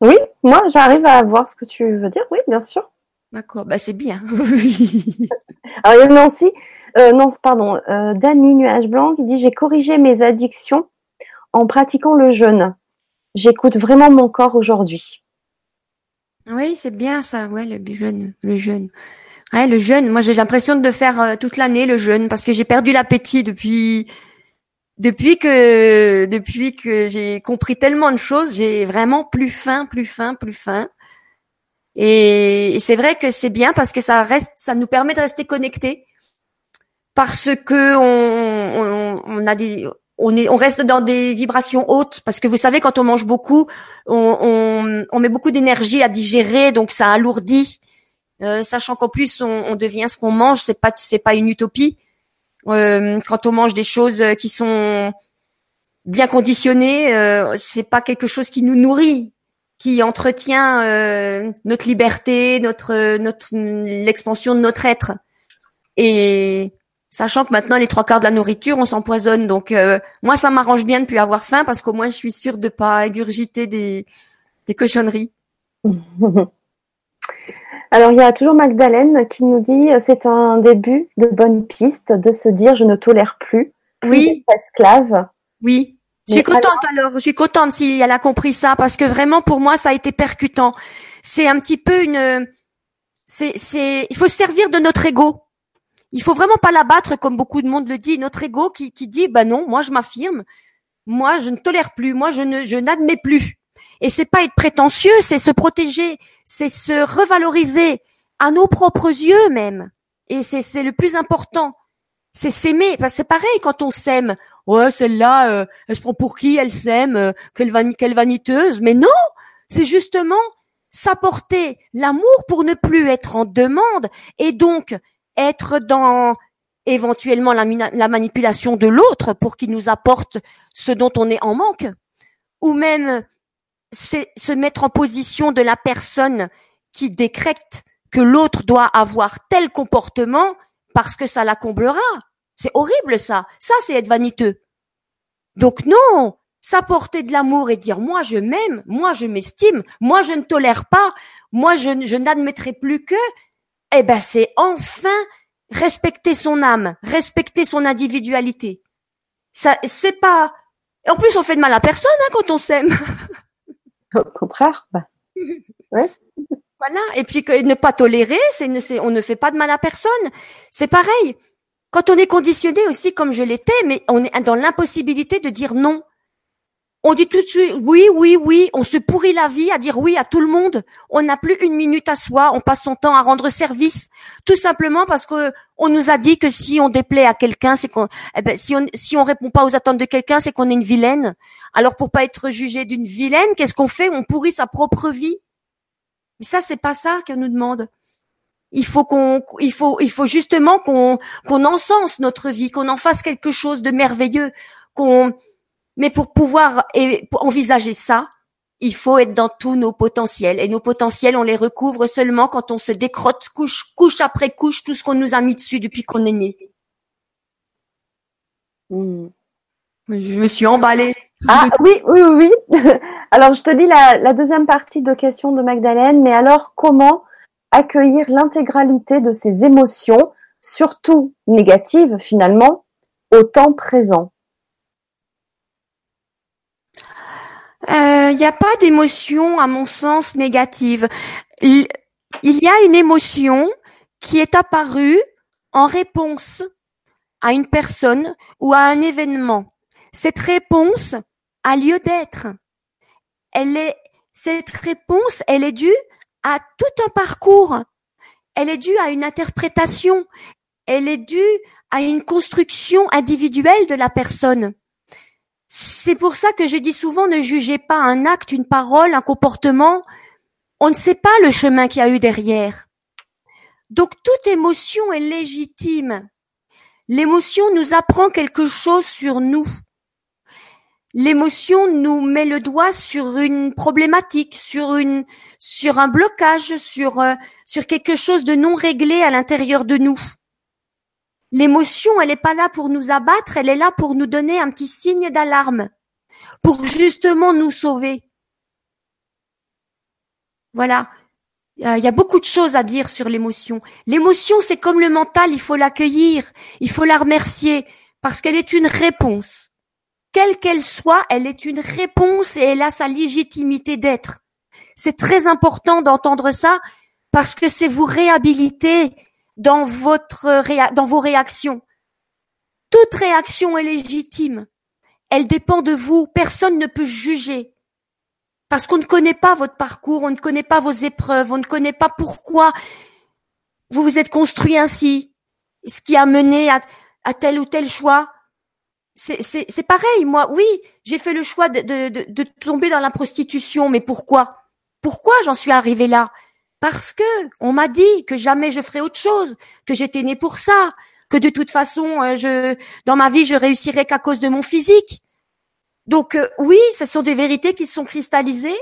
Oui, moi j'arrive à voir ce que tu veux dire. Oui, bien sûr. D'accord, bah c'est bien. Alors il y a Nancy, euh, non, pardon, euh, Dany Nuage Blanc qui dit j'ai corrigé mes addictions en pratiquant le jeûne. J'écoute vraiment mon corps aujourd'hui. Oui, c'est bien ça, ouais, le jeûne, le jeûne. Ouais, le jeûne. Moi, j'ai l'impression de faire euh, toute l'année le jeûne parce que j'ai perdu l'appétit depuis depuis que depuis que j'ai compris tellement de choses. J'ai vraiment plus faim, plus faim, plus faim. Et, c'est vrai que c'est bien parce que ça reste, ça nous permet de rester connectés parce que on, on a des on, est, on reste dans des vibrations hautes parce que vous savez quand on mange beaucoup, on, on, met beaucoup d'énergie à digérer, donc ça alourdit. Euh, sachant qu'en plus on, devient ce qu'on mange, c'est pas c'est pas une utopie. Euh, quand on mange des choses qui sont bien conditionnées, euh, c'est pas quelque chose qui nous nourrit, qui entretient euh, notre liberté, notre notre l'expansion de notre être. Et Sachant que maintenant les trois quarts de la nourriture, on s'empoisonne. Donc euh, moi, ça m'arrange bien de plus avoir faim parce qu'au moins je suis sûre de pas égurgiter des, des cochonneries. Alors il y a toujours Magdalene qui nous dit euh, c'est un début de bonne piste de se dire je ne tolère plus, oui esclave. Oui. Je suis contente alors, je suis contente si elle a compris ça parce que vraiment pour moi ça a été percutant. C'est un petit peu une c'est c'est il faut se servir de notre ego il faut vraiment pas l'abattre comme beaucoup de monde le dit. Notre ego qui, qui dit, bah non, moi je m'affirme, moi je ne tolère plus, moi je ne, je n'admets plus. Et c'est pas être prétentieux, c'est se protéger, c'est se revaloriser à nos propres yeux même. Et c'est, c'est le plus important. C'est s'aimer. Parce que c'est pareil quand on s'aime. Ouais, celle-là, euh, elle se prend pour qui? Elle s'aime euh, quelle, quelle vaniteuse. Mais non, c'est justement s'apporter l'amour pour ne plus être en demande et donc être dans éventuellement la, manipulation de l'autre pour qu'il nous apporte ce dont on est en manque, ou même se mettre en position de la personne qui décrète que l'autre doit avoir tel comportement parce que ça la comblera. C'est horrible ça. Ça, c'est être vaniteux. Donc non, s'apporter de l'amour et dire moi je m'aime, moi je m'estime, moi je ne tolère pas, moi je, je n'admettrai plus que, eh ben c'est enfin respecter son âme, respecter son individualité. Ça, c'est pas. En plus, on fait de mal à personne hein, quand on s'aime. Au contraire. Bah. Ouais. Voilà. Et puis ne pas tolérer, c'est on ne fait pas de mal à personne. C'est pareil. Quand on est conditionné aussi, comme je l'étais, mais on est dans l'impossibilité de dire non on dit tout de suite oui, oui, oui, on se pourrit la vie à dire oui à tout le monde. On n'a plus une minute à soi, on passe son temps à rendre service, tout simplement parce que on nous a dit que si on déplaît à quelqu'un, c'est qu'on, eh ben, si on si on répond pas aux attentes de quelqu'un, c'est qu'on est une vilaine. Alors pour pas être jugé d'une vilaine, qu'est-ce qu'on fait? On pourrit sa propre vie. Mais ça, c'est pas ça qu'on nous demande. Il faut qu'on, il faut, il faut justement qu'on qu'on encense notre vie, qu'on en fasse quelque chose de merveilleux, qu'on mais pour pouvoir envisager ça, il faut être dans tous nos potentiels. Et nos potentiels, on les recouvre seulement quand on se décrotte couche, couche après couche tout ce qu'on nous a mis dessus depuis qu'on est né. Hmm. Je me suis emballée. Ah oui, oui, oui. Alors, je te dis la, la deuxième partie de question de Magdalene. Mais alors, comment accueillir l'intégralité de ces émotions, surtout négatives finalement, au temps présent? Il euh, n'y a pas d'émotion, à mon sens, négative. Il, y a une émotion qui est apparue en réponse à une personne ou à un événement. Cette réponse a lieu d'être. Cette réponse, elle est due à tout un parcours. Elle est due à une interprétation. Elle est due à une construction individuelle de la personne. C'est pour ça que je dis souvent ne jugez pas un acte, une parole, un comportement. On ne sait pas le chemin qu'il y a eu derrière. Donc toute émotion est légitime. L'émotion nous apprend quelque chose sur nous. l'émotion nous met le doigt sur une problématique, sur une, sur un blocage, sur, euh, sur quelque chose de non réglé à l'intérieur de nous. L'émotion, elle n'est pas là pour nous abattre, elle est là pour nous donner un petit signe d'alarme, pour justement nous sauver. Voilà. Il y a beaucoup de choses à dire sur l'émotion. L'émotion, c'est comme le mental, il faut l'accueillir, il faut la remercier, parce qu'elle est une réponse. Quelle qu'elle soit, elle est une réponse et elle a sa légitimité d'être. C'est très important d'entendre ça, parce que c'est vous réhabiliter dans votre dans vos réactions. Toute réaction est légitime. Elle dépend de vous. Personne ne peut juger. Parce qu'on ne connaît pas votre parcours, on ne connaît pas vos épreuves, on ne connaît pas pourquoi vous vous êtes construit ainsi, ce qui a mené à, tel ou tel choix. C'est pareil, moi, oui, j'ai fait le choix de, de, de, tomber dans la prostitution, mais pourquoi? Pourquoi j'en suis arrivée là? Parce que on m'a dit que jamais je ferais autre chose, que j'étais née pour ça, que de toute façon, euh, je, dans ma vie, je réussirais qu'à cause de mon physique. Donc euh, oui, ce sont des vérités qui sont cristallisées.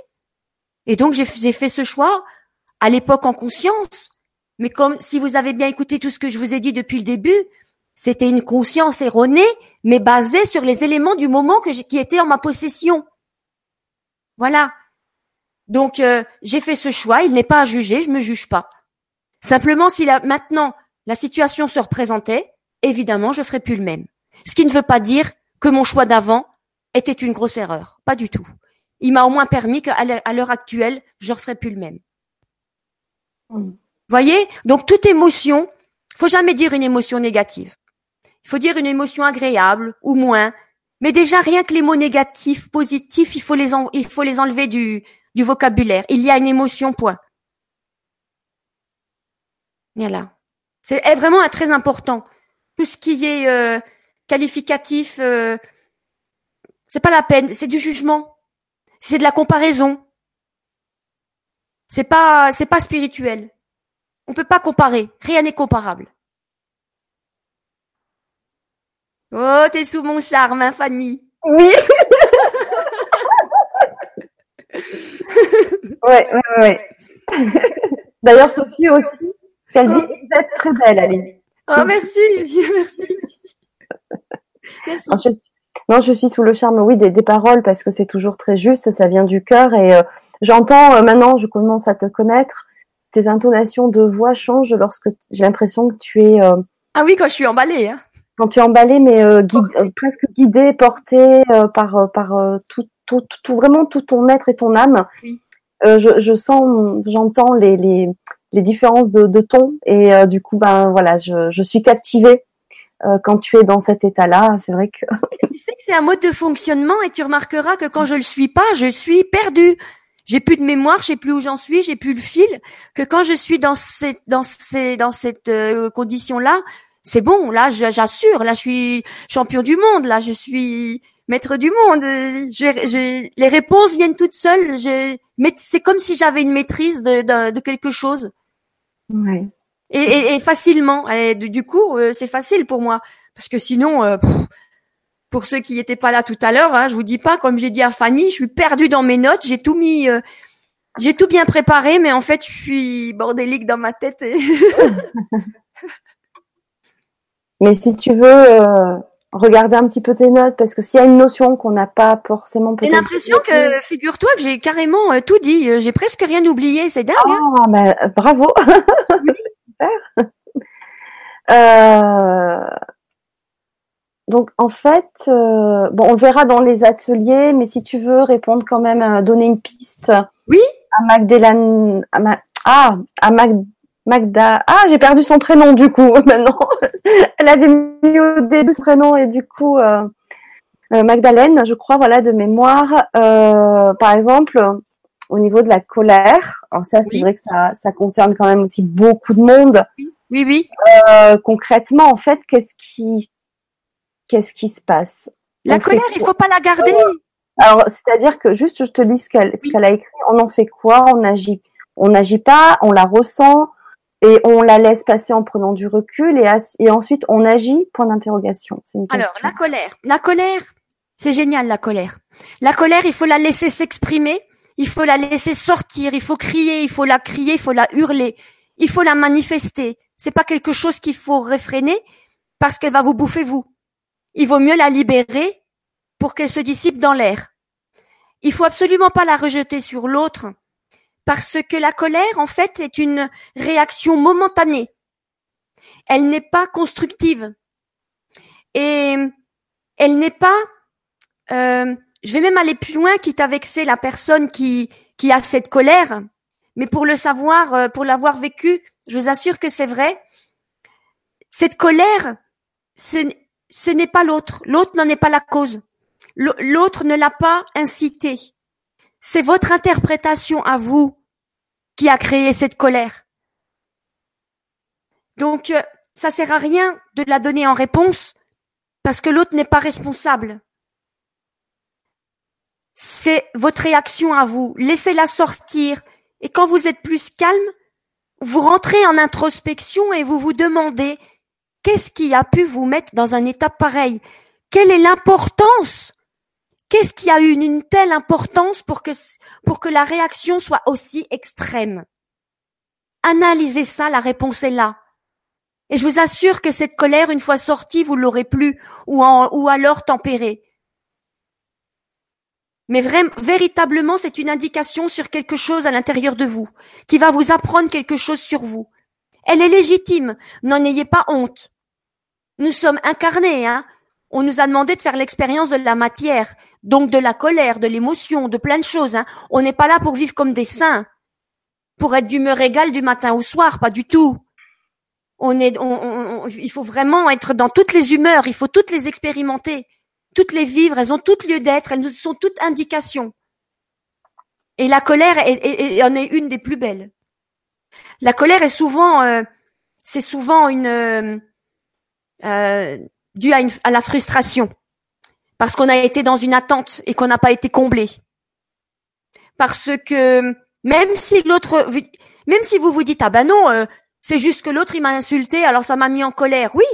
Et donc j'ai fait ce choix à l'époque en conscience. Mais comme si vous avez bien écouté tout ce que je vous ai dit depuis le début, c'était une conscience erronée, mais basée sur les éléments du moment que qui étaient en ma possession. Voilà. Donc euh, j'ai fait ce choix. Il n'est pas à juger. Je me juge pas. Simplement, si la, maintenant la situation se représentait, évidemment, je ferai plus le même. Ce qui ne veut pas dire que mon choix d'avant était une grosse erreur. Pas du tout. Il m'a au moins permis qu'à l'heure actuelle, je ne referai plus le même. Mm. Voyez? Donc toute émotion, faut jamais dire une émotion négative. Il faut dire une émotion agréable ou moins. Mais déjà, rien que les mots négatifs, positifs, il faut les, il faut les enlever du, du vocabulaire. Il y a une émotion, point. Voilà. C'est vraiment très important. Tout ce qui est euh, qualificatif, euh, c'est pas la peine, c'est du jugement. C'est de la comparaison. C'est pas, c'est pas spirituel. On peut pas comparer. Rien n'est comparable. Oh, t'es sous mon charme, hein, Fanny. Oui. Ouais, ouais, ouais. D'ailleurs, Sophie aussi, elle dit vous êtes très belle, Aline. Oh, merci, merci. merci. Non, je suis sous le charme, oui, des, paroles parce que c'est toujours très juste, ça vient du cœur et euh, j'entends euh, maintenant, je commence à te connaître, tes intonations de voix changent lorsque j'ai l'impression que tu es. Euh, ah oui, quand je suis emballée. Hein. Quand tu es emballée, mais presque guidée, portée par par tout, tout, tout, vraiment tout ton être et ton âme. Oui. Je, je, sens, j'entends les, les, les différences de, de ton et du coup, ben voilà, je, je suis captivée euh, quand tu es dans cet état-là, c'est vrai que. tu sais que c'est un mode de fonctionnement et tu remarqueras que quand je le suis pas, je suis perdue. J'ai plus de mémoire, je sais plus où j'en suis, j'ai plus le fil. Que quand je suis dans cette dans ces dans cette euh, condition-là, c'est bon. Là, j'assure. Là, je suis champion du monde. Là, je suis maître du monde. Je, les réponses viennent toutes seules. mais c'est comme si j'avais une maîtrise de, de, de quelque chose. Ouais et, et, facilement. Et du coup, euh, c'est facile pour moi parce que sinon, euh, pour ceux qui n'étaient pas là tout à l'heure, hein, je vous dis pas, comme j'ai dit à Fanny, je suis perdue dans mes notes. J'ai tout mis, euh, j'ai tout bien préparé, mais en fait, je suis bordélique dans ma tête. mais si tu veux regarder un petit peu tes notes parce que s'il y a une notion qu'on n'a pas forcément J'ai l'impression que figure-toi que j'ai carrément tout dit, j'ai presque rien oublié, c'est dingue. Hein. ah bah, bravo. Euh, donc en fait, euh, bon, on verra dans les ateliers, mais si tu veux répondre quand même, à donner une piste. Oui. À Magdalene, ah, à Magda, ah, j'ai perdu son prénom du coup maintenant. Elle avait mis au début ce prénom et du coup euh, Magdalene, je crois, voilà de mémoire. par exemple, au niveau de la colère, alors ça, c'est vrai que ça, ça concerne quand même aussi beaucoup de monde. Oui, oui. Euh, concrètement, en fait, qu'est-ce qui, qu'est-ce qui se passe? La colère, il faut pas la garder. alors, c'est-à-dire que juste, je te lis ce qu'elle, ce qu'elle a écrit. On en fait quoi? On agit. On n'agit pas. On la ressent et on la laisse passer en prenant du recul et, et ensuite on agit. Point d'interrogation. Alors, la colère. La colère, C'est génial la colère. La colère, il faut la laisser s'exprimer, il faut la laisser sortir, il faut crier, il faut la crier, il faut la hurler, il faut la manifester. C'est pas quelque chose qu'il faut réfréner parce qu'elle va vous bouffer vous. Il vaut mieux la libérer pour qu'elle se dissipe dans l'air. Il faut absolument pas la rejeter sur l'autre parce que la colère, en fait, est une réaction momentanée. Elle n'est pas constructive. Et elle n'est pas, euh, je vais même aller plus loin, quitte à vexer la personne qui, qui a cette colère. Mais pour le savoir, euh, pour l'avoir vécu, je vous assure que c'est vrai. Cette colère, ce, ce n'est pas l'autre. L'autre n'en est pas la cause. L'autre ne l'a pas incité. C'est votre interprétation à vous qui a créé cette colère. Donc, euh, ça sert à rien de la donner en réponse parce que l'autre n'est pas responsable. C'est votre réaction à vous. Laissez-la sortir. Et quand vous êtes plus calme, vous rentrez en introspection et vous vous demandez qu'est-ce qui a pu vous mettre dans un état pareil? Quelle est l'importance Qu'est-ce qui a eu une, telle importance pour que, pour que la réaction soit aussi extrême? Analysez ça, la réponse est là. Et je vous assure que cette colère, une fois sortie, vous l'aurez plus ou, ou alors tempérée. Mais vraiment, véritablement, c'est une indication sur quelque chose à l'intérieur de vous, qui va vous apprendre quelque chose sur vous. Elle est légitime, n'en ayez pas honte. Nous sommes incarnés, hein. On nous a demandé de faire l'expérience de la matière, donc de la colère, de l'émotion, de plein de choses. Hein. On n'est pas là pour vivre comme des saints, pour être d'humeur égale du matin au soir, pas du tout. On est, il faut vraiment être dans toutes les humeurs, il faut toutes les expérimenter toutes les vivre, elles ont toutes lieu d'être, elles nous sont toutes indications. Et la colère en est une des plus belles. La colère est souvent, euh, c'est souvent une euh, euh due à, à, la frustration, parce qu'on a été dans une attente et qu'on n'a pas été comblé. Parce que même si l'autre, même si vous vous dites ah ben non, euh, c'est juste que l'autre il m'a insulté, alors ça m'a mis en colère. Oui,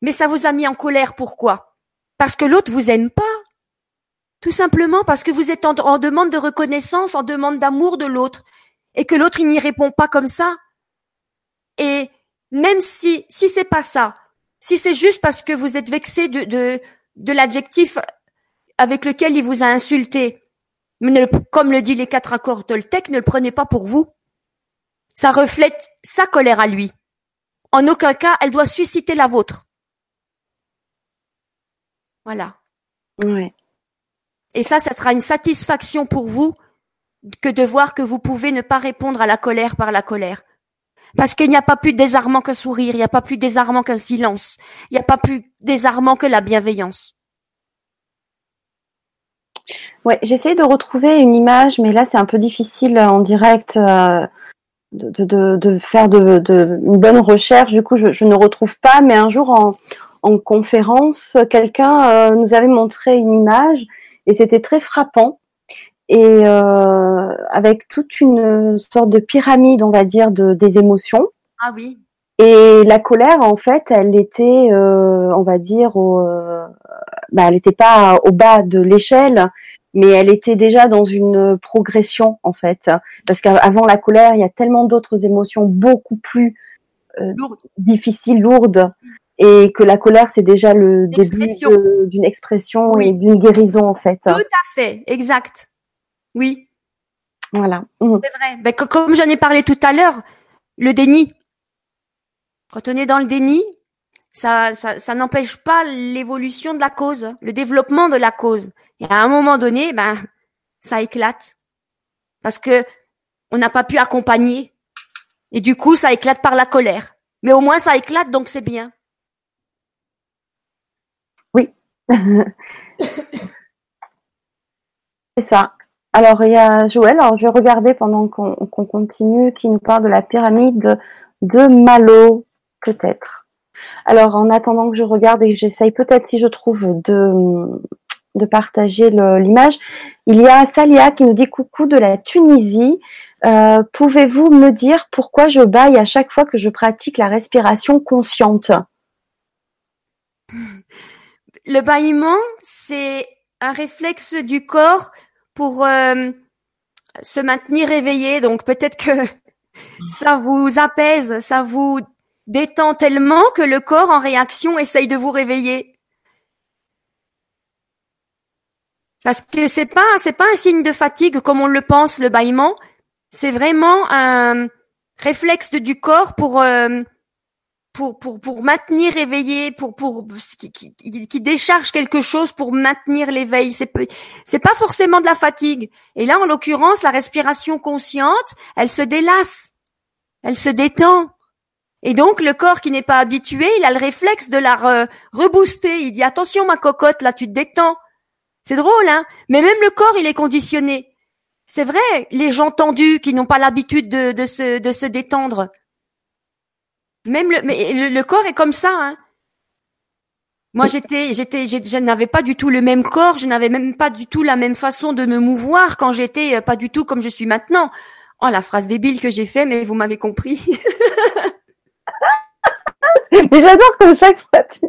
mais ça vous a mis en colère pourquoi? Parce que l'autre vous aime pas. Tout simplement parce que vous êtes en, demande de reconnaissance, en demande d'amour de l'autre, et que l'autre il n'y répond pas comme ça. Et même si si c'est pas ça, si c'est juste parce que vous êtes vexé de de, de l'adjectif avec lequel il vous a insulté, mais comme le dit les quatre accords Toltec, ne le prenez pas pour vous. Ça reflète sa colère à lui. En aucun cas, elle doit susciter la vôtre. Voilà. Ouais. Et ça, ça sera une satisfaction pour vous que de voir que vous pouvez ne pas répondre à la colère par la colère. Parce qu'il n'y a pas plus désarmant qu'un sourire, il n'y a pas plus désarmant qu'un silence, il n'y a pas plus désarmant que la bienveillance. Ouais, j'essaie de retrouver une image, mais là c'est un peu difficile en direct euh, de, faire une bonne recherche. Du coup, je, ne retrouve pas. Mais un jour en, en conférence, quelqu'un euh, nous avait montré une image et c'était très frappant. Et euh, avec toute une sorte de pyramide, on va dire, de, des émotions. Ah oui. Et la colère, en fait, elle était, euh, on va dire, au, bah, elle n'était pas au bas de l'échelle, mais elle était déjà dans une progression, en fait. Parce qu'avant la colère, il y a tellement d'autres émotions beaucoup plus difficiles, lourdes, et que la colère c'est déjà le début d'une expression et d'une guérison en fait. Tout à fait, exact. Oui. Voilà. Mmh. C'est vrai. Ben, comme j'en ai parlé tout à l'heure, le déni. Quand on est dans le déni, ça, ça, ça n'empêche pas l'évolution de la cause, le développement de la cause. Et à un moment donné, ben, ça éclate. Parce que on n'a pas pu accompagner. Et du coup, ça éclate par la colère. Mais au moins, ça éclate, donc c'est bien. C'est ça. Alors, il y a Joël, alors je vais regarder pendant qu'on continue, qui nous parle de la pyramide de Malo, peut-être. Alors, en attendant que je regarde et j'essaye peut-être si je trouve de, de partager l'image, il y a Salia qui nous dit coucou de la Tunisie. Euh, pouvez-vous me dire pourquoi je baille à chaque fois que je pratique la respiration consciente? Le bâillement, c'est un réflexe du corps pour euh, se maintenir éveillé. Donc peut-être que ça vous apaise, ça vous détend tellement que le corps en réaction essaye de vous réveiller. Parce que c'est pas c'est pas un signe de fatigue comme on le pense le bâillement, c'est vraiment un réflexe du corps pour euh, pour pour pour maintenir éveillé, pour pour qui, qui, décharge quelque chose pour maintenir l'éveil. C'est c'est pas forcément de la fatigue. Et là, en l'occurrence, la respiration consciente, elle se délasse, elle se détend. Et donc le corps qui n'est pas habitué, il a le réflexe de la rebooster. Il dit attention ma cocotte, là tu te détends. C'est drôle, hein Mais même le corps, il est conditionné. C'est vrai, les gens tendus qui n'ont pas l'habitude de, de, se, de se détendre. Même le, mais le, corps est comme ça. Hein. Moi, j'étais, j'étais, je n'avais pas du tout le même corps, je n'avais même pas du tout la même façon de me mouvoir quand j'étais euh, pas du tout comme je suis maintenant. Oh, la phrase débile que j'ai fait, mais vous m'avez compris. mais j'adore que chaque fois tu.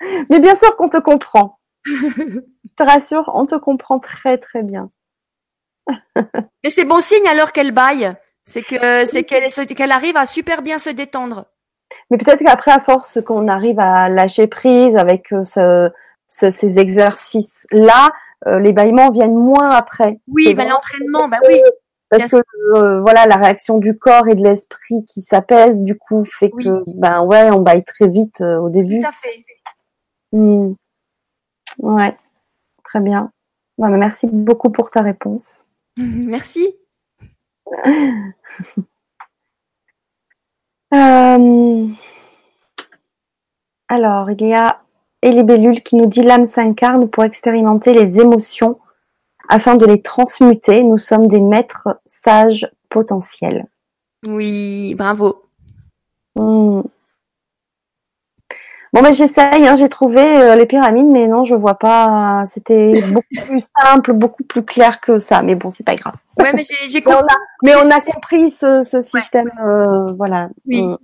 mais bien sûr qu'on te comprend. je te rassure, on te comprend très très bien. mais c'est bon signe alors qu'elle baille. C'est que c'est qu'elle arrive à super bien se détendre. Mais peut-être qu'après, à force qu'on arrive à lâcher prise avec euh, ce, ces exercices-là, euh, les bâillements viennent moins après. Oui, ben l'entraînement, ben oui. Parce que euh, voilà, la réaction du corps et de l'esprit qui s'apaise, du coup, fait que ben ouais, on baille très vite au début. Tout à fait. Hmm. Ouais, très bien. merci beaucoup pour ta réponse. Merci. Euh, alors, il y a Elibellule qui nous dit l'âme s'incarne pour expérimenter les émotions afin de les transmuter. Nous sommes des maîtres sages potentiels. Oui, bravo. Hmm. Bon, ben j'essaye, hein, j'ai trouvé euh, les pyramides, mais non, je vois pas. C'était beaucoup plus simple, beaucoup plus clair que ça, mais bon, c'est pas grave. Ouais, mais j'ai compris. Mais on a compris ce, ce système, euh, voilà. Oui. Mm.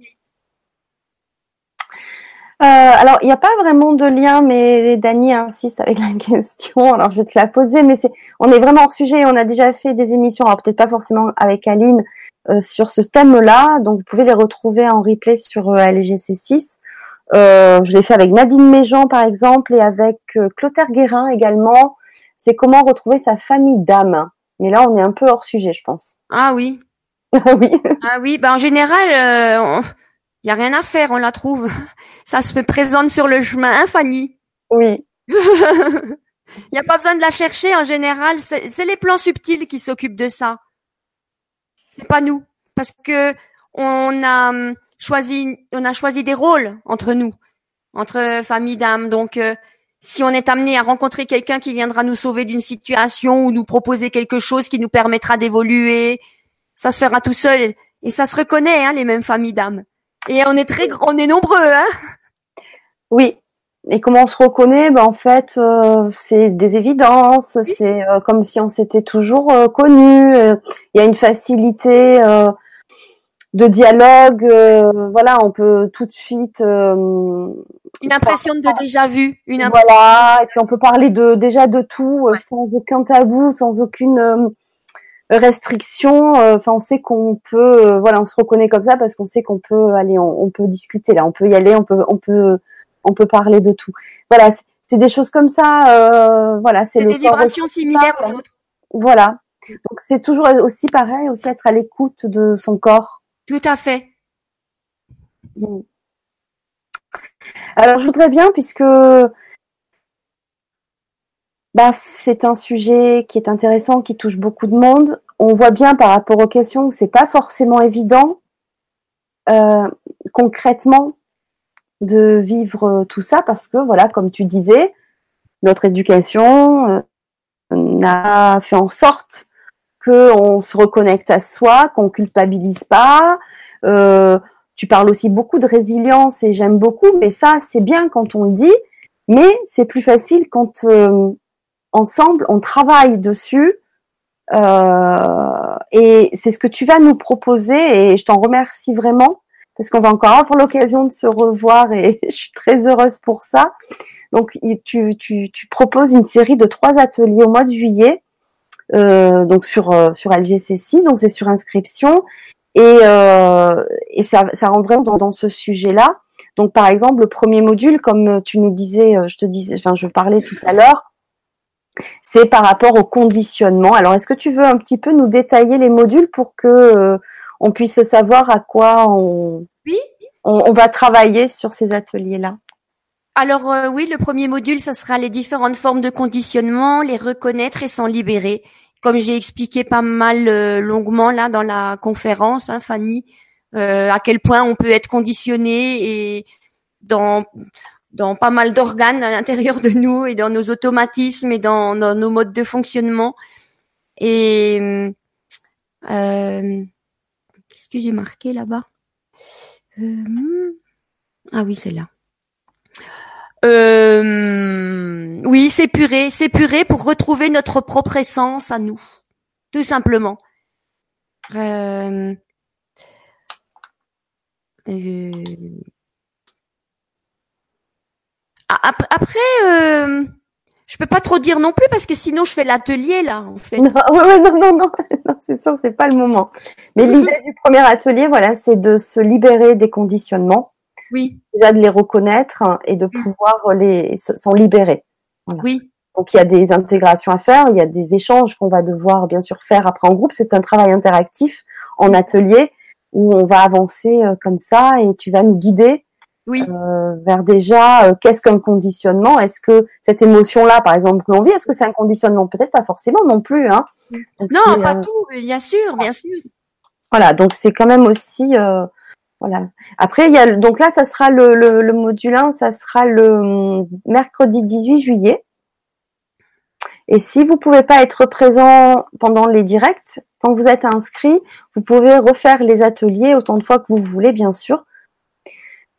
Euh, alors, il n'y a pas vraiment de lien, mais Dani insiste avec la question. Alors, je vais te la poser, mais c'est, on est vraiment hors sujet. On a déjà fait des émissions, alors peut-être pas forcément avec Aline, euh, sur ce thème-là. Donc, vous pouvez les retrouver en replay sur euh, LGC6. Euh, je l'ai fait avec Nadine Méjean, par exemple, et avec euh, Clotaire Guérin également. C'est comment retrouver sa famille d'âme. Mais là, on est un peu hors sujet, je pense. Ah oui. oui. Ah oui. Ben, en général, il euh, y a rien à faire, on la trouve. Ça se présente sur le chemin, hein, Fanny? Oui. Il n'y a pas besoin de la chercher en général. C'est les plans subtils qui s'occupent de ça. C'est pas nous, parce que on a hum, choisi, on a choisi des rôles entre nous, entre famille d'âme. Donc, euh, si on est amené à rencontrer quelqu'un qui viendra nous sauver d'une situation ou nous proposer quelque chose qui nous permettra d'évoluer, ça se fera tout seul et ça se reconnaît, hein, les mêmes familles d'âme. Et on est très, on est nombreux, hein. Oui. Et comment on se reconnaît? Ben en fait, euh, c'est des évidences. C'est euh, comme si on s'était toujours connu. Il y a une facilité de dialogue. Euh, voilà, on peut tout de suite. Euh, une impression de déjà vu. Une voilà, et puis on peut parler de déjà de tout euh, sans aucun tabou, sans aucune restriction. Enfin, on sait qu'on peut. voilà, on se reconnaît comme ça parce qu'on sait qu'on peut aller, on, peut discuter là, on peut y aller, on peut, on peut, on peut parler de tout. Voilà, c'est des choses comme ça. voilà, c'est des vibrations similaires aux autres. Voilà. Donc c'est toujours aussi pareil, aussi être à l'écoute de son corps. Tout à fait. Alors, je voudrais bien, puisque bah, c'est un sujet qui est intéressant, qui touche beaucoup de monde. On voit bien par rapport aux questions que c'est pas forcément évident euh, concrètement de vivre tout ça parce que voilà, comme tu disais, notre éducation euh, a fait en sorte qu'on se reconnecte à soi, qu'on culpabilise pas. Euh, tu parles aussi beaucoup de résilience et j'aime beaucoup, mais ça c'est bien quand on le dit, mais c'est plus facile quand euh, ensemble on travaille dessus. Euh, et c'est ce que tu vas nous proposer et je t'en remercie vraiment parce qu'on va encore avoir l'occasion de se revoir et je suis très heureuse pour ça. Donc, tu, tu, tu, proposes une série de trois ateliers au mois de juillet, donc sur sur LGC6, donc c'est sur inscription, et, euh, et ça, ça rentre vraiment dans, dans ce sujet-là. Donc, par exemple, le premier module, comme tu nous disais, je te disais, enfin, je parlais tout à l'heure, c'est par rapport au conditionnement. Alors, est-ce que tu veux un petit peu nous détailler les modules pour que euh, on puisse savoir à quoi on, oui. on, va travailler sur ces ateliers-là? Alors euh, oui, le premier module, ça sera les différentes formes de conditionnement, les reconnaître et s'en libérer. Comme j'ai expliqué pas mal euh, longuement là dans la conférence, hein, Fanny, à quel point on peut être conditionné et dans dans pas mal d'organes à l'intérieur de nous et dans nos automatismes et dans, nos modes de fonctionnement. Et euh, qu'est-ce que j'ai marqué là-bas? Euh, Ah oui, c'est là. Euh, oui, s'épurer, s'épurer pour retrouver notre propre essence à nous, tout simplement. Euh, euh après, euh, je peux pas trop dire non plus parce que sinon je fais l'atelier là, en fait. Non, non, non, non, c'est sûr, c'est pas le moment. Mais l'idée du premier atelier, voilà, c'est de se libérer des conditionnements. Oui. Déjà de les reconnaître et de pouvoir les s'en libérer. Oui. Donc il y a des intégrations à faire, il y a des échanges qu'on va devoir bien sûr faire après en groupe. C'est un travail interactif en atelier où on va avancer euh, comme ça et tu vas nous guider oui. Euh, vers déjà euh, qu'est-ce qu'un conditionnement? Est-ce que cette émotion-là, par exemple, que l'on vit, est-ce que c'est un conditionnement? Peut-être pas forcément non plus. Hein non, pas euh, tout, bien sûr, bien sûr. Voilà, donc c'est quand même aussi voilà. Après, il y a donc là, ça sera le, le, le module 1, ça sera le hum, mercredi 18 juillet. Et si vous pouvez pas être présent pendant les directs, quand vous êtes inscrit, vous pouvez refaire les ateliers autant de fois que vous voulez, bien sûr.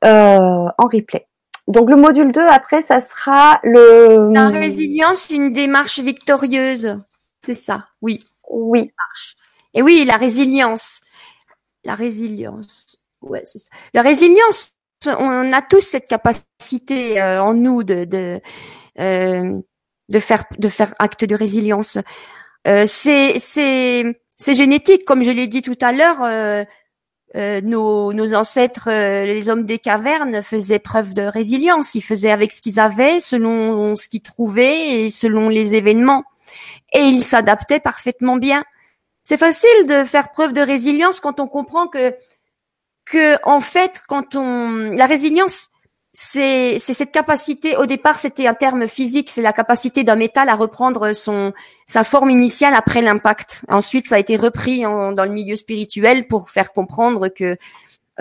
Euh, en replay. Donc le module 2, après, ça sera le... La résilience, une démarche victorieuse. C'est ça, oui. Oui. Et oui, la résilience. La résilience. La résilience, on a tous cette capacité euh, en nous de de, euh, de faire de faire acte de résilience. c'est c'est c'est génétique, comme je l'ai dit tout à l'heure. Euh, nos, nos, ancêtres, euh, les hommes des cavernes, faisaient preuve de résilience. Ils faisaient avec ce qu'ils avaient, selon ce qu'ils trouvaient et selon les événements. Et ils s'adaptaient parfaitement bien. C'est facile de faire preuve de résilience quand on comprend que, que en fait, quand on la résilience, c'est cette capacité. Au départ, c'était un terme physique. C'est la capacité d'un métal à reprendre son sa forme initiale après l'impact. Ensuite, ça a été repris dans le milieu spirituel pour faire comprendre que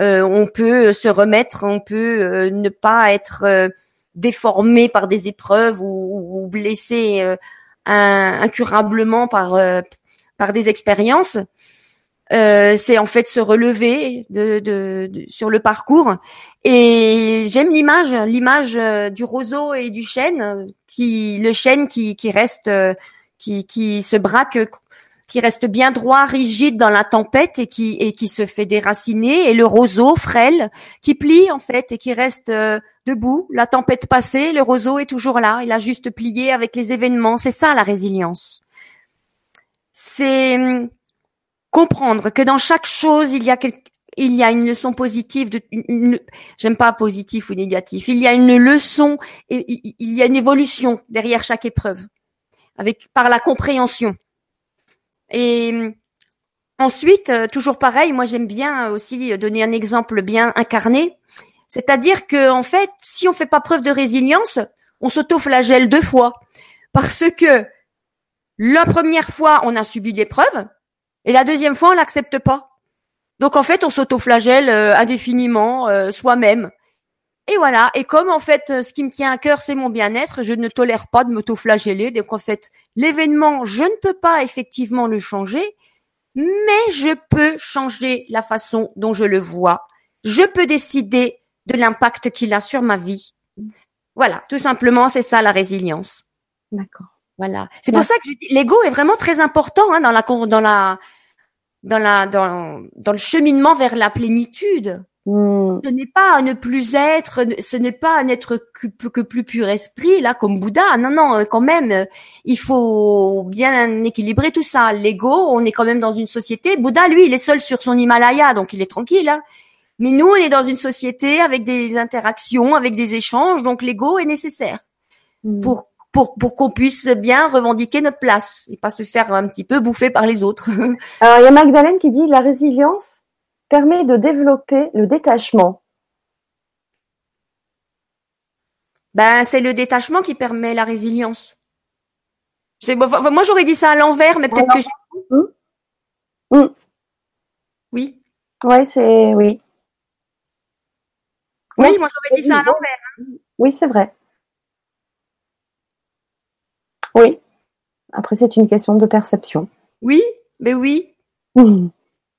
euh, on peut se remettre, on peut euh, ne pas être euh, déformé par des épreuves ou, ou blessé incurablement par par des expériences. Euh, c'est en fait se relever de, de, sur le parcours. Et j'aime l'image, l'image euh, du roseau et du chêne, qui le chêne qui, qui reste, euh, qui, qui se braque, qui reste bien droit, rigide dans la tempête et qui et qui se fait déraciner, et le roseau frêle qui plie en fait et qui reste debout. La tempête passée, le roseau est toujours là. Il a juste plié avec les événements. C'est ça la résilience. C'est comprendre que dans chaque chose, il y a il y a une leçon positive, de, j'aime pas positif ou négatif. Il y a une leçon et il y a une évolution derrière chaque épreuve, avec par la compréhension. Et ensuite, euh, toujours pareil, moi j'aime bien aussi donner un exemple bien incarné, c'est-à-dire que en fait, si on fait pas preuve de résilience, on s'auto-flagelle deux fois, parce que la première fois, on a subi l'épreuve, et la deuxième fois, on l'accepte pas. Donc en fait, on s'autoflagelle euh, indéfiniment euh, soi-même. Et voilà. Et comme en fait, euh, ce qui me tient à cœur, c'est mon bien-être, je ne tolère pas de m'autoflageller. Donc en fait, l'événement, je ne peux pas effectivement le changer, mais je peux changer la façon dont je le vois. Je peux décider de l'impact qu'il a sur ma vie. Voilà, tout simplement, c'est ça la résilience. D'accord. Voilà. C'est pour ça que l'ego est vraiment très important hein, dans la dans la dans la dans dans le cheminement vers la plénitude. Hmm. Ce n'est pas à ne plus être, ce n'est pas à n'être que, que, plus pur esprit, là, comme Bouddha. Non, non, quand même, il faut bien équilibrer tout ça. L'ego, on est quand même dans une société. Bouddha, lui, il est seul sur son Himalaya, donc il est tranquille. Hein. Mais nous, on est dans une société avec des interactions, avec des échanges, donc l'ego est nécessaire hmm. pour pour, pour qu'on puisse bien revendiquer notre place et pas se faire un petit peu bouffer par les autres. Alors, il y a Magdalene qui dit la résilience permet de développer le détachement. Ben, c'est le détachement qui permet la résilience. Moi, j'aurais dit ça à l'envers, mais peut-être que j'ai... Hum. Hum. Oui. Ouais, c'est oui. Oui, moi j'aurais dit ça à l'envers. Hein. Oui, c'est vrai. Oui. Après, c'est une question de perception. Oui, mais oui.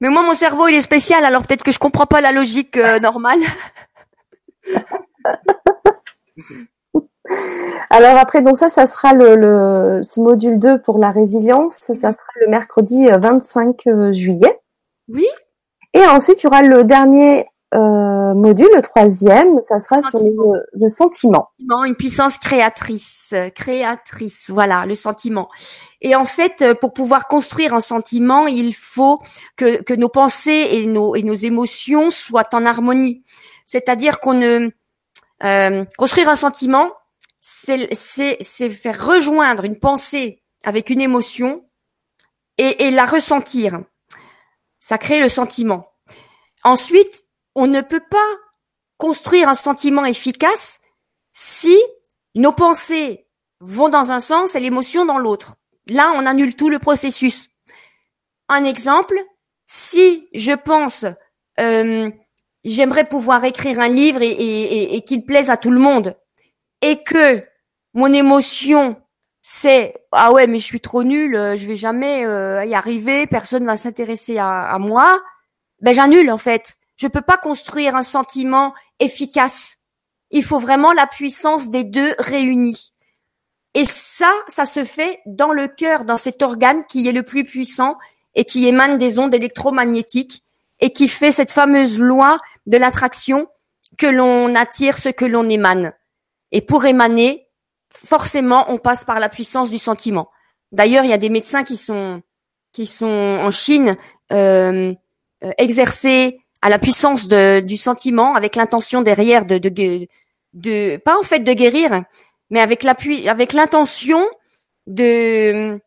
Mais moi, mon cerveau, il est spécial, alors peut-être que je comprends pas la logique euh, normale. alors après, donc ça, ça sera le, ce module 2 pour la résilience. Ça sera le mercredi 25 euh, juillet. Oui. Et ensuite, il y aura le dernier euh, module, le troisième, ça sera sur le, sentiment. Une puissance créatrice, créatrice, voilà, le sentiment. Et en fait, euh, pour pouvoir construire un sentiment, il faut que, que nos pensées et nos, et nos émotions soient en harmonie. C'est-à-dire qu'on ne euh, construire un sentiment, c'est faire rejoindre une pensée avec une émotion et, et la ressentir. Ça crée le sentiment. Ensuite, on ne peut pas construire un sentiment efficace si nos pensées vont dans un sens et l'émotion dans l'autre. Là, on annule tout le processus. Un exemple, si je pense euh, j'aimerais pouvoir écrire un livre et, qu'il plaise à tout le monde, et que mon émotion c'est ah ouais mais je suis trop nulle, je vais jamais euh, y arriver, personne va s'intéresser à, à moi, ben j'annule en fait. Je peux pas construire un sentiment efficace. Il faut vraiment la puissance des deux réunis. Et ça, ça se fait dans le cœur, dans cet organe qui est le plus puissant et qui émane des ondes électromagnétiques et qui fait cette fameuse loi de l'attraction que l'on attire ce que l'on émane. Et pour émaner, forcément, on passe par la puissance du sentiment. D'ailleurs, il y a des médecins qui sont qui sont en Chine euh, euh exercés à la puissance de, du sentiment, avec l'intention derrière de, de, de, pas en fait de guérir, mais avec l'appui, avec l'intention de,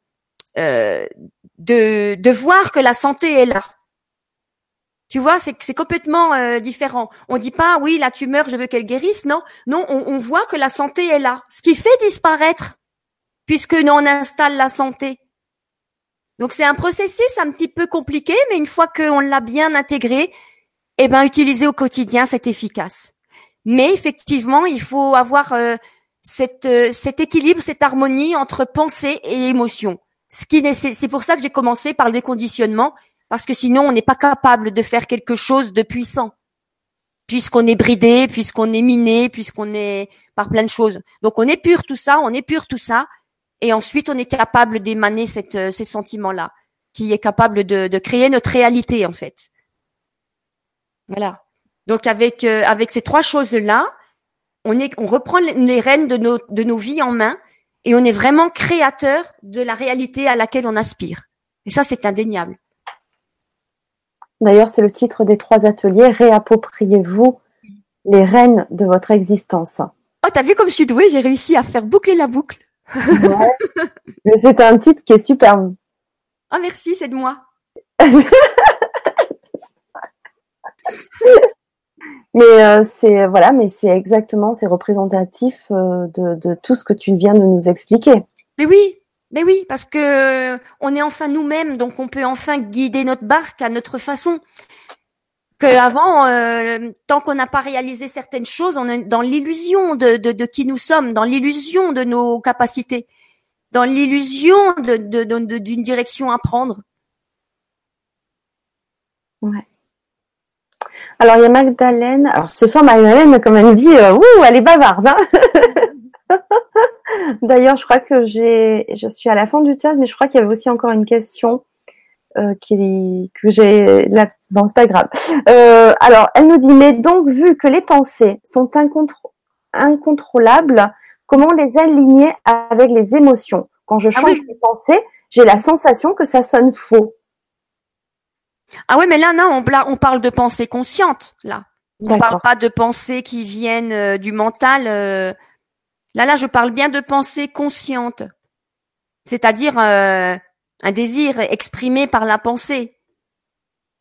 euh, de, de voir que la santé est là. Tu vois, c'est c'est complètement euh, différent. On dit pas oui la tumeur, je veux qu'elle guérisse. Non, non, on, on, voit que la santé est là, ce qui fait disparaître, puisque nous on installe la santé. Donc c'est un processus un petit peu compliqué, mais une fois qu'on l'a bien intégré, eh ben utiliser au quotidien, c'est efficace. Mais effectivement, il faut avoir euh, euh, cet équilibre, cette harmonie entre pensée et émotion. Ce qui c'est pour ça que j'ai commencé par le déconditionnement, parce que sinon on n'est pas capable de faire quelque chose de puissant, puisqu'on est bridé, puisqu'on est miné, puisqu'on est par plein de choses. Donc on épure tout ça, on épure tout ça, et ensuite on est capable d'émaner euh, ces sentiments-là, qui est capable de, de créer notre réalité en fait. Voilà. Donc avec euh, avec ces trois choses là, on est on reprend les rênes de nos de nos vies en main et on est vraiment créateur de la réalité à laquelle on aspire. Et ça c'est indéniable. D'ailleurs, c'est le titre des trois ateliers. Réappropriez-vous les rênes de votre existence. Oh, t'as vu comme je suis douée, j'ai réussi à faire boucler la boucle. Mais c'est un titre qui est superbe. Oh, merci, c'est de moi. mais euh, c'est voilà, mais c'est exactement, c'est représentatif euh, de, tout ce que tu viens de nous expliquer. Mais oui, mais oui, parce que on est enfin nous-mêmes, donc on peut enfin guider notre barque à notre façon. Que avant, euh, tant qu'on n'a pas réalisé certaines choses, on est dans l'illusion de, de, qui nous sommes, dans l'illusion de nos capacités, dans l'illusion d'une direction à prendre. Ouais. Alors, il y a Magdalene. Alors, ce soir, Magdalene, comme elle dit, euh, ouh, elle est bavarde. Hein D'ailleurs, je crois que j'ai, je suis à la fin du chat, mais je crois qu'il y avait aussi encore une question euh, qui, que j'ai là. Bon, c'est pas grave. Euh, alors, elle nous dit, mais donc, vu que les pensées sont incontrôlables, comment les aligner avec les émotions? Quand je ah change mes pensées, j'ai la sensation que ça sonne faux. Ah oui, mais là, non, on, parle de pensées conscientes, là. On parle pas de pensées qui viennent euh, du mental. Euh. Là, là, je parle bien de pensées conscientes. C'est-à-dire euh, un désir exprimé par la pensée.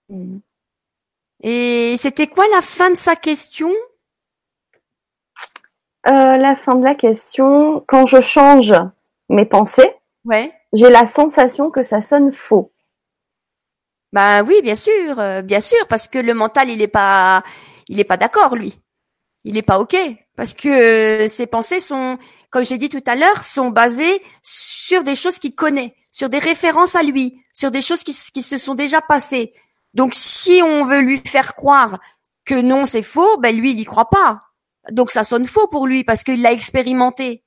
Mm. Et c'était quoi la fin de sa question? La fin de la question, quand je change mes pensées, ouais. j'ai la sensation que ça sonne faux. Ben oui, bien sûr, euh, bien sûr, parce que le mental, il est pas, il est pas d'accord, lui. Il est pas ok, parce que ses pensées sont, comme j'ai dit tout à l'heure, sont basées sur des choses qu'il connaît, sur des références à lui, sur des choses qui, qui se sont déjà passées. Donc, si on veut lui faire croire que non, c'est faux, ben lui, il y croit pas. Donc, ça sonne faux pour lui parce qu'il l'a expérimenté.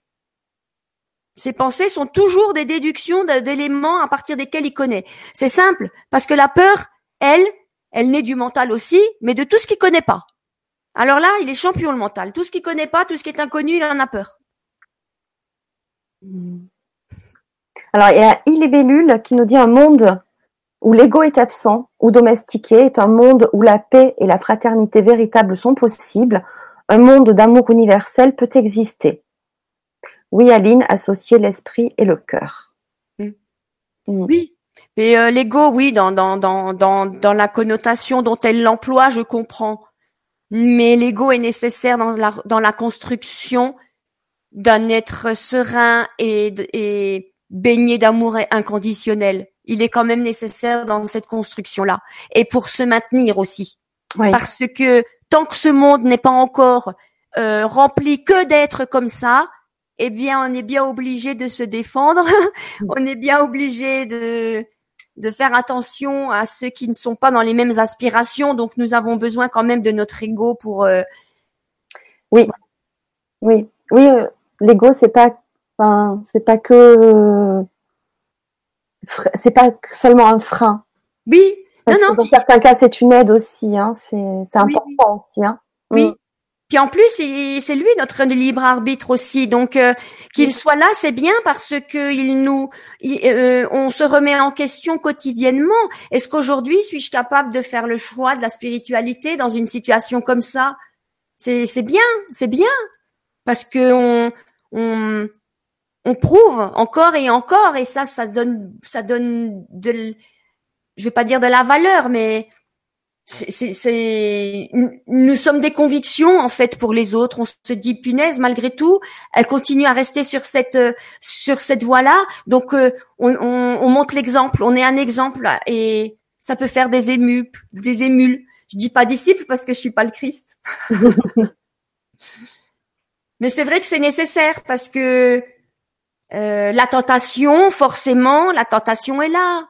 Ses pensées sont toujours des déductions d'éléments à partir desquels il connaît. C'est simple, parce que la peur, elle, elle naît du mental aussi, mais de tout ce qu'il connaît pas. Alors là, il est champion le mental. Tout ce qu'il connaît pas, tout ce qui est inconnu, il en a peur. Alors il y a qui nous dit un monde où l'ego est absent ou domestiqué est un monde où la paix et la fraternité véritable sont possibles. Un monde d'amour universel peut exister. Oui, Aline, associer l'esprit et le cœur. Mm. Mm. Oui. Mais euh, l'ego, oui, dans, dans, dans, dans, dans la connotation dont elle l'emploie, je comprends. Mais l'ego est nécessaire dans la, dans la construction d'un être serein et, et baigné d'amour inconditionnel. Il est quand même nécessaire dans cette construction-là. Et pour se maintenir aussi. Parce que tant que ce monde n'est pas encore euh, rempli que d'être comme ça, eh bien, on est bien obligé de se défendre. on est bien obligé de de faire attention à ceux qui ne sont pas dans les mêmes aspirations. Donc, nous avons besoin quand même de notre ego pour. Euh, oui, oui, oui. Euh, l'ego, c'est pas, enfin, c'est pas que, c'est pas seulement un frein. Oui. non, non. Dans certains cas, c'est une aide aussi. Hein. C'est, important aussi. Hein. Oui. Puis en plus, c'est lui notre libre arbitre aussi. Donc euh, qu'il soit là, c'est bien parce que il nous, euh, on se remet en question quotidiennement. Est-ce qu'aujourd'hui suis-je capable de faire le choix de la spiritualité dans une situation comme ça? C'est c'est bien, c'est bien parce que on, on on prouve encore et encore et ça, ça donne ça donne de, je vais pas dire de la valeur, mais c'est, nous sommes des convictions en fait pour les autres. On se dit punaise malgré tout, elle continue à rester sur cette sur cette voie-là. Donc euh, on, on, montre l'exemple, on est un exemple et ça peut faire des émules, des émules. Je dis pas disciple parce que je suis pas le Christ. Mais c'est vrai que c'est nécessaire parce que euh, la tentation, forcément, la tentation est là.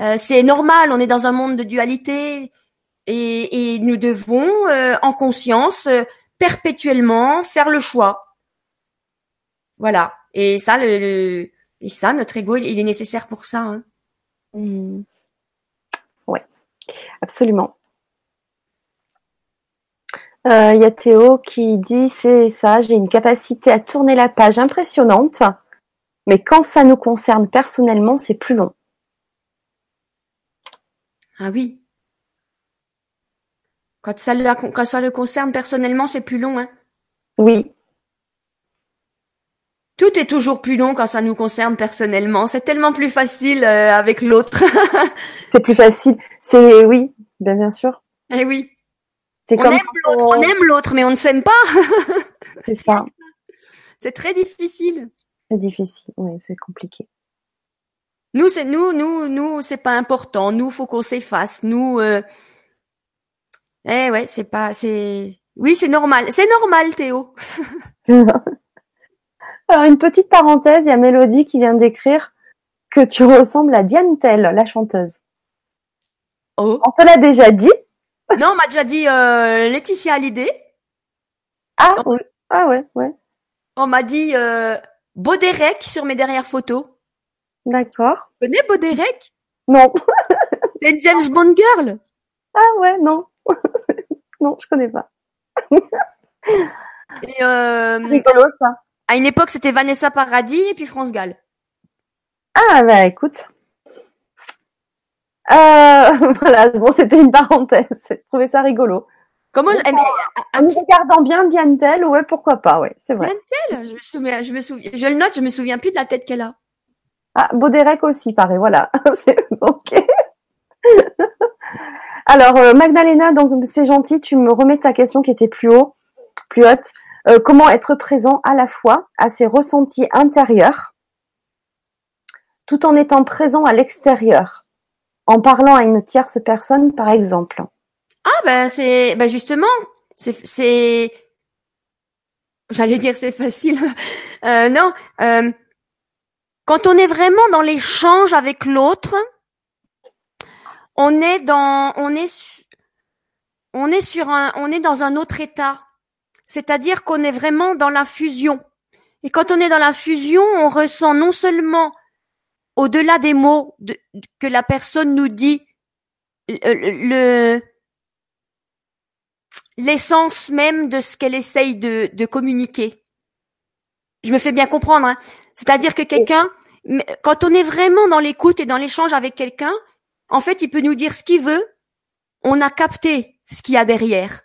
Euh, c'est normal, on est dans un monde de dualité et, nous devons, euh, en conscience, euh, perpétuellement faire le choix. Voilà. Et ça, le, et ça, notre ego, il est nécessaire pour ça. Hein. Mmh. Oui, absolument. Euh, il y a Théo qui dit c'est ça, j'ai une capacité à tourner la page impressionnante, mais quand ça nous concerne personnellement, c'est plus long. Ah oui, quand ça, le concerne personnellement, c'est plus long, hein Oui. Tout est toujours plus long quand ça nous concerne personnellement. C'est tellement plus facile euh, avec l'autre. c'est plus facile. C'est oui, bien, sûr. Eh oui. On aime l'autre, on aime l'autre, mais on ne s'aime pas. c'est ça. C'est très difficile. C'est difficile, oui, c'est compliqué. Nous, c'est nous, nous, nous, c'est pas important. Nous, faut qu'on s'efface. Nous, euh, eh ouais, c'est pas, c'est, oui, c'est normal, c'est normal, Théo. Alors une petite parenthèse, il y a Mélodie qui vient d'écrire que tu ressembles à Diane Tell, la chanteuse. Oh. On te l'a déjà dit Non, on m'a déjà dit euh, Laetitia Hallyday. Ah oui. Ah ouais, ouais. On m'a dit euh, sur mes dernières photos. D'accord. Tu connais Bauderec Non. T'es James Bond girl Ah ouais, non. Non, je connais pas. Et euh, Rigolo ça. à une époque, c'était Vanessa Paradis et puis France Gall. Ah bah écoute. Euh, voilà, bon, c'était une parenthèse. Je trouvais ça rigolo. Comment je, eh, En y regardant bien Diane Tell, ouais, pourquoi pas, ouais, c'est vrai. Diane Tell je me souviens, je me souviens, je le note, je me souviens plus de la tête qu'elle a. Ah, Baudérec aussi, pareil, voilà. c'est ok. Alors, euh, Magdalena, donc c'est gentil, tu me remets ta question qui était plus haut, plus haute. Euh, comment être présent à la fois à ses ressentis intérieurs, tout en étant présent à l'extérieur, en parlant à une tierce personne, par exemple? Ah ben c'est ben justement c'est j'allais dire c'est facile Euh, non quand on est vraiment dans l'échange avec l'autre on est dans on est on est sur un on est dans un autre état c'est-à-dire qu'on est vraiment dans la fusion et quand on est dans la fusion on ressent non seulement au-delà des mots de- que la personne nous dit le, le- l'essence même de ce qu'elle essaye de, de communiquer. Je me fais bien comprendre. Hein. C'est-à-dire que quelqu'un, quand on est vraiment dans l'écoute et dans l'échange avec quelqu'un, en fait, il peut nous dire ce qu'il veut. On a capté ce qu'il y a derrière.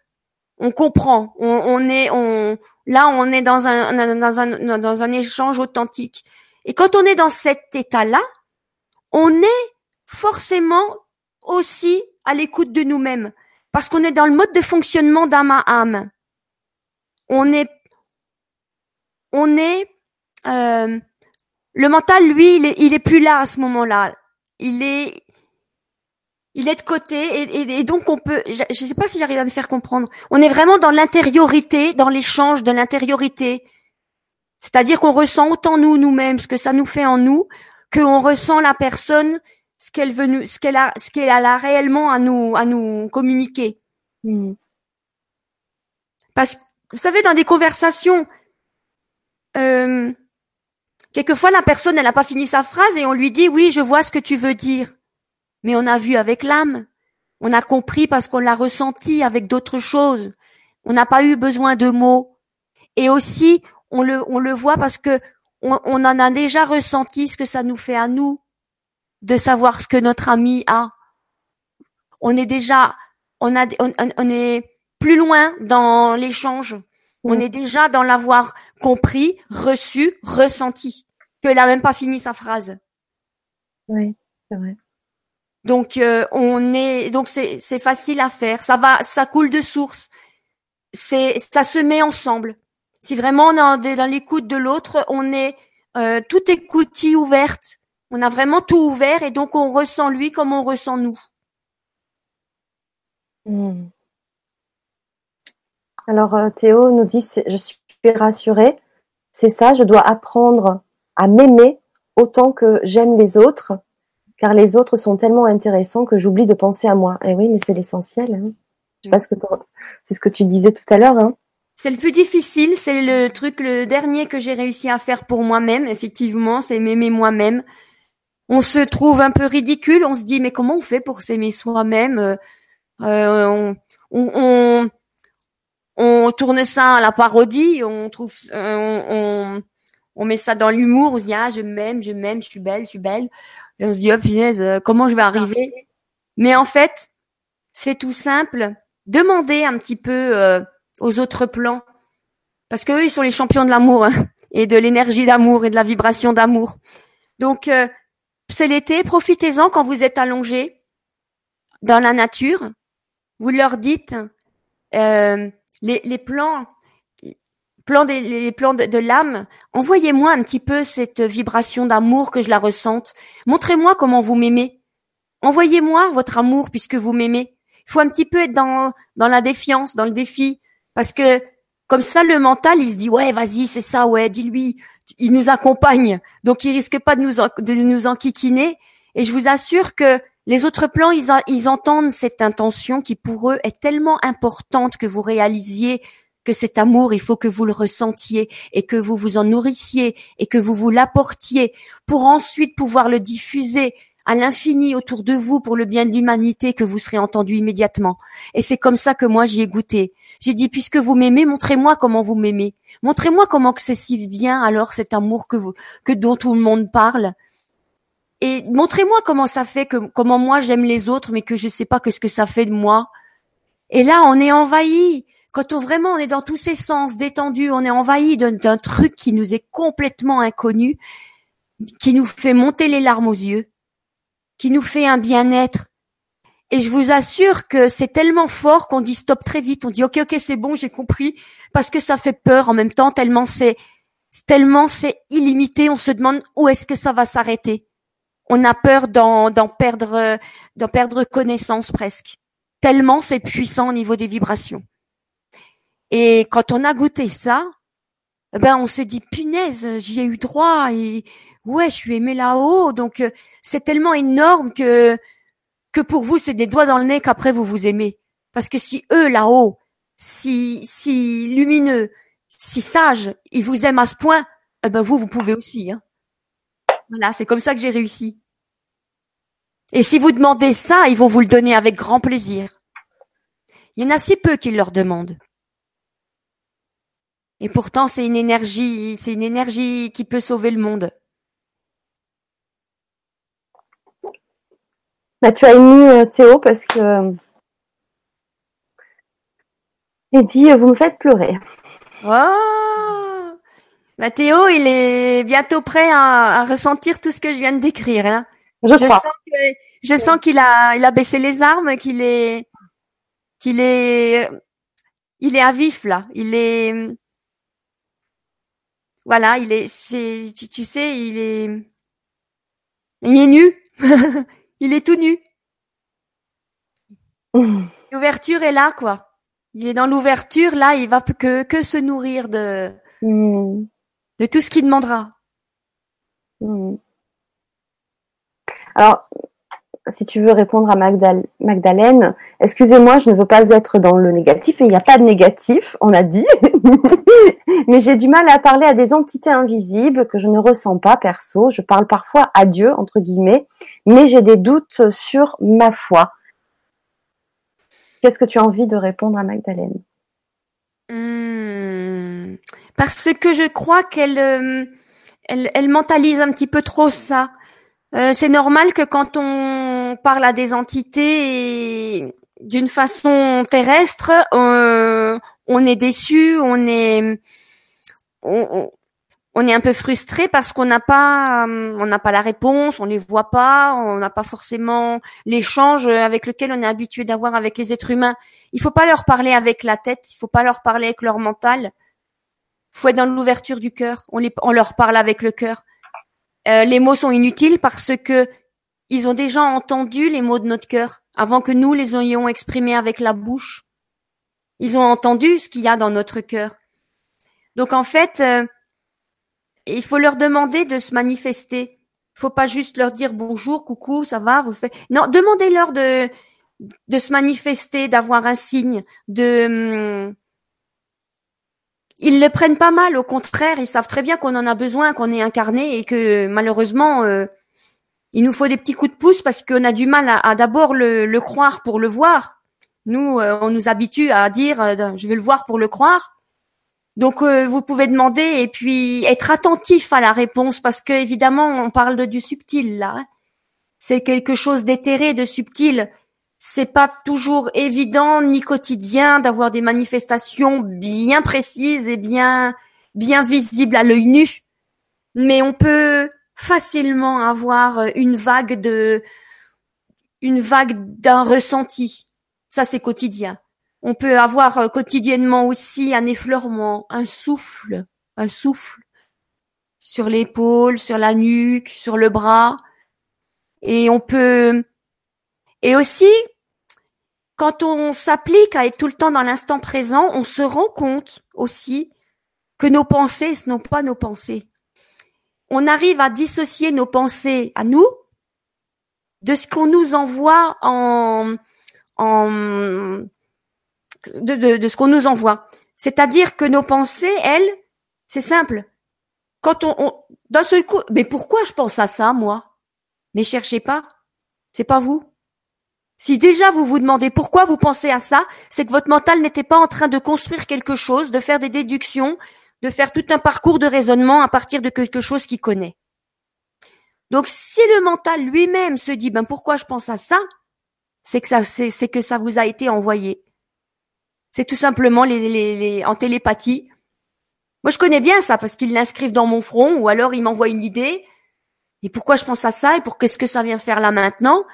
On comprend. On, est, on, là, on est dans un, dans un, dans un échange authentique. Et quand on est dans cet état-là, on est forcément aussi à l'écoute de nous-mêmes parce qu'on est dans le mode de fonctionnement d'âme à âme. On est, on est, euh, le mental, lui, il est, il est plus là à ce moment-là. Il est, il est de côté et, et- et donc on peut, je ne sais pas si j'arrive à me faire comprendre. On est vraiment dans l'intériorité, dans l'échange de l'intériorité. C'est-à-dire qu'on ressent autant nous nous-mêmes ce que ça nous fait en nous, qu'on ressent la personne ce qu'elle veut nous, ce qu'elle a, ce qu'elle a là réellement à nous, à nous communiquer. Hmm. Parce que, vous savez, dans des conversations, euh, quelquefois la personne, elle n'a pas fini sa phrase et on lui dit, oui, je vois ce que tu veux dire. Mais on a vu avec l'âme. On a compris parce qu'on l'a ressenti avec d'autres choses. On n'a pas eu besoin de mots. Et aussi, on le, on le voit parce que on, on en a déjà ressenti ce que ça nous fait à nous de savoir ce que notre ami a. On est déjà, on a, on, est plus loin dans l'échange. On Mm. est déjà dans l'avoir compris, reçu, ressenti, qu'elle a même pas fini sa phrase. Oui, c'est vrai. Donc euh, on est, donc c'est facile à faire. Ça va, ça coule de source. C'est, ça se met ensemble. Si vraiment on est dans, l'écoute de l'autre, on est euh, tout écoutille ouverte. On a vraiment tout ouvert et donc on ressent lui comme on ressent nous. Hmm. Alors, euh, Théo nous dit, je suis rassurée, c'est ça, je dois apprendre à m'aimer autant que j'aime les autres, car les autres sont tellement intéressants que j'oublie de penser à moi. Et oui, mais c'est l'essentiel. Hein. Sais pas ce que c'est ce que tu disais tout à l'heure. Hein. C'est le plus difficile, c'est le truc le dernier que j'ai réussi à faire pour moi-même, effectivement, c'est m'aimer moi-même. On se trouve un peu ridicule, on se dit mais comment on fait pour s'aimer soi-même Euh, euh, on, tourne ça à la parodie, on trouve euh, on met ça dans l'humour, on se dit ah je m'aime, je m'aime, je suis belle, je suis belle. Et on se dit oh punaise, euh, comment je vais arriver? Mais en fait, c'est tout simple. Demandez un petit peu euh, aux autres plans. Parce qu'eux, ils sont les champions de l'amour hein, et de l'énergie d'amour et de la vibration d'amour. Donc, euh, c'est l'été, profitez-en quand vous êtes allongés dans la nature. Vous leur dites euh, les, les plans, plans des, les plans de, de l'âme. Envoyez-moi un petit peu cette vibration d'amour que je la ressente. Montrez-moi comment vous m'aimez. Envoyez-moi votre amour puisque vous m'aimez. Il faut un petit peu être dans dans la défiance, dans le défi, parce que comme ça le mental il se dit ouais vas-y c'est ça ouais dis-lui il nous accompagne donc il risque pas de nous en, de nous enquiquiner et je vous assure que les autres plans ils, ils entendent cette intention qui pour eux est tellement importante que vous réalisiez que cet amour il faut que vous le ressentiez et que vous vous en nourrissiez et que vous vous l'apportiez pour ensuite pouvoir le diffuser à l'infini autour de vous pour le bien de l'humanité que vous serez entendu immédiatement. Et c'est comme ça que moi j'y ai goûté. J'ai dit puisque vous m'aimez, montrez-moi comment vous m'aimez. Montrez-moi comment que c'est si bien alors cet amour que vous que dont tout le monde parle. Et montrez-moi comment ça fait que comment moi j'aime les autres mais que je sais pas que ce que ça fait de moi. Et là on est envahi. Quand on vraiment on est dans tous ses sens détendu, on est envahi d'un truc qui nous est complètement inconnu, qui nous fait monter les larmes aux yeux qui nous fait un bien-être. Et je vous assure que c'est tellement fort qu'on dit stop très vite. On dit ok ok c'est bon j'ai compris parce que ça fait peur en même temps tellement c'est tellement c'est illimité. On se demande où est-ce que ça va s'arrêter. On a peur d'en perdre d'en perdre connaissance presque. Tellement c'est puissant au niveau des vibrations. Et quand on a goûté ça, ben on se dit punaise j'y ai eu droit et ouais, je suis aimé là-haut, donc euh, c'est tellement énorme que que pour vous c'est des doigts dans le nez qu'après vous vous aimez. Parce que si eux là-haut, si si lumineux, si sages, ils vous aiment à ce point, eh ben vous vous pouvez aussi. Hein. Voilà, c'est comme ça que j'ai réussi. Et si vous demandez ça, ils vont vous le donner avec grand plaisir. Il y en a si peu qui leur demandent. Et pourtant, c'est une énergie, c'est une énergie qui peut sauver le monde. Bah, tu as ému euh, Théo parce que il dit vous me faites pleurer. Oh bah, Théo, il est bientôt prêt à, ressentir tout ce que je viens de décrire. Hein. Je, Sens je sens qu'il a, il a baissé les armes, qu'il est, qu'il est, il est à vif là. Il est, voilà, il est, c'est, tu, tu sais, il est, il est nu. Il est tout nu. L'ouverture est là, quoi. Il est dans l'ouverture, là, il va que, que se nourrir de, mm. de tout ce qu'il demandera. Mm. Alors, si tu veux répondre à Magdalene, excusez-moi, je ne veux pas être dans le négatif, il n'y a pas de négatif, on a dit, mais j'ai du mal à parler à des entités invisibles que je ne ressens pas perso. Je parle parfois à Dieu, entre guillemets, mais j'ai des doutes sur ma foi. Qu'est-ce que tu as envie de répondre à Magdalene hmm. Parce que je crois qu'elle euh, elle mentalise un petit peu trop ça. Euh, c'est normal que quand on parle à des entités d'une façon terrestre, on, on, est déçu, on est on, on est un peu frustré parce qu'on n'a pas on n'a pas la réponse, on les voit pas, on n'a pas forcément l'échange avec lequel on est habitué d'avoir avec les êtres humains. Il faut pas leur parler avec la tête, il faut pas leur parler avec leur mental. Faut être dans l'ouverture du cœur. On les on leur parle avec le cœur. Euh, les mots sont inutiles parce que ils ont déjà entendu les mots de notre cœur avant que nous les ayons exprimés avec la bouche. Ils ont entendu ce qu'il y a dans notre cœur. Donc en fait, euh, il faut leur demander de se manifester. Il faut pas juste leur dire bonjour, coucou, ça va, vous faites. Non, demandez-leur de de se manifester, d'avoir un signe, de hum, ils le prennent pas mal, au contraire, ils savent très bien qu'on en a besoin, qu'on est incarné et que malheureusement, euh, il nous faut des petits coups de pouce parce qu'on a du mal à, d'abord le, croire pour le voir. Nous, euh, on nous habitue à dire euh, je vais le voir pour le croire. Donc vous pouvez demander et puis être attentif à la réponse parce que évidemment on parle de du subtil là. Hein. C'est quelque chose d'éthéré, de subtil c'est pas toujours évident ni quotidien d'avoir des manifestations bien précises et bien bien visibles à l'œil nu, mais on peut facilement avoir une vague de une vague d'un ressenti. Ça c'est quotidien. On peut avoir quotidiennement aussi un effleurement, un souffle, un souffle sur l'épaule, sur la nuque, sur le bras. Et on peut et aussi, quand on s'applique à être tout le temps dans l'instant présent, on se rend compte aussi que nos pensées, ce n'est pas nos pensées. On arrive à dissocier nos pensées à nous de ce qu'on nous envoie en, en de, ce qu'on nous envoie. C'est-à-dire que nos pensées, elles, c'est simple. Quand on, on d'un seul coup, mais pourquoi je pense à ça, moi? Mais cherchez pas. C'est pas vous. Si déjà vous vous demandez pourquoi vous pensez à ça, c'est que votre mental n'était pas en train de construire quelque chose, de faire des déductions, de faire tout un parcours de raisonnement à partir de quelque chose qu'il connaît. Donc si le mental lui-même se dit ben pourquoi je pense à ça, c'est que ça c'est que ça vous a été envoyé. C'est tout simplement les, les, en télépathie. Moi je connais bien ça parce qu'ils l'inscrivent dans mon front ou alors ils m'envoient une idée. Et pourquoi je pense à ça et pour qu'est-ce que ça vient faire là maintenant?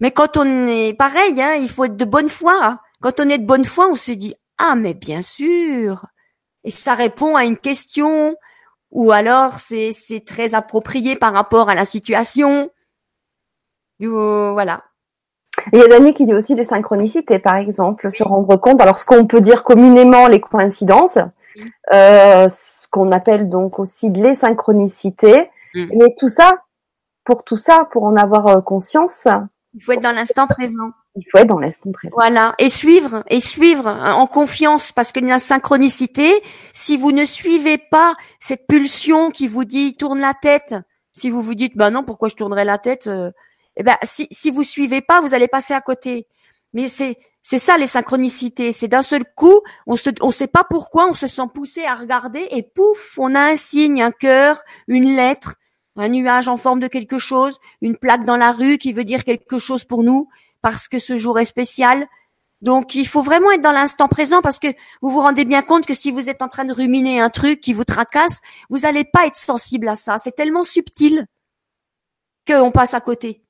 Mais quand on est pareil, hein, il faut être de bonne foi. Quand on est de bonne foi, on se dit ah mais bien sûr. Et ça répond à une question ou alors c'est c'est très approprié par rapport à la situation. Euh, voilà. Il y a Dani qui dit aussi les synchronicités, par exemple, se rendre compte. Alors, ce qu'on peut dire communément les coïncidences, euh, ce qu'on appelle donc aussi les synchronicités. Mm. Mais tout ça, pour tout ça, pour en avoir euh, conscience, il faut être dans l'instant présent. Il faut être dans l'instant présent. Voilà. Et suivre, et suivre hein, en confiance, parce qu'il y a synchronicité. Si vous ne suivez pas cette pulsion qui vous dit tourne la tête, si vous vous dites, bah non, pourquoi je tournerais la tête? Euh, eh ben, si, si vous suivez pas, vous allez passer à côté. Mais c'est, c'est ça les synchronicités. C'est d'un seul coup, on se, on sait pas pourquoi, on se sent poussé à regarder et pouf, on a un signe, un cœur, une lettre un nuage en forme de quelque chose, une plaque dans la rue qui veut dire quelque chose pour nous parce que ce jour est spécial. Donc il faut vraiment être dans l'instant présent parce que vous vous rendez bien compte que si vous êtes en train de ruminer un truc qui vous tracasse, vous n'allez pas être sensible à ça. C'est tellement subtil qu'on passe à côté.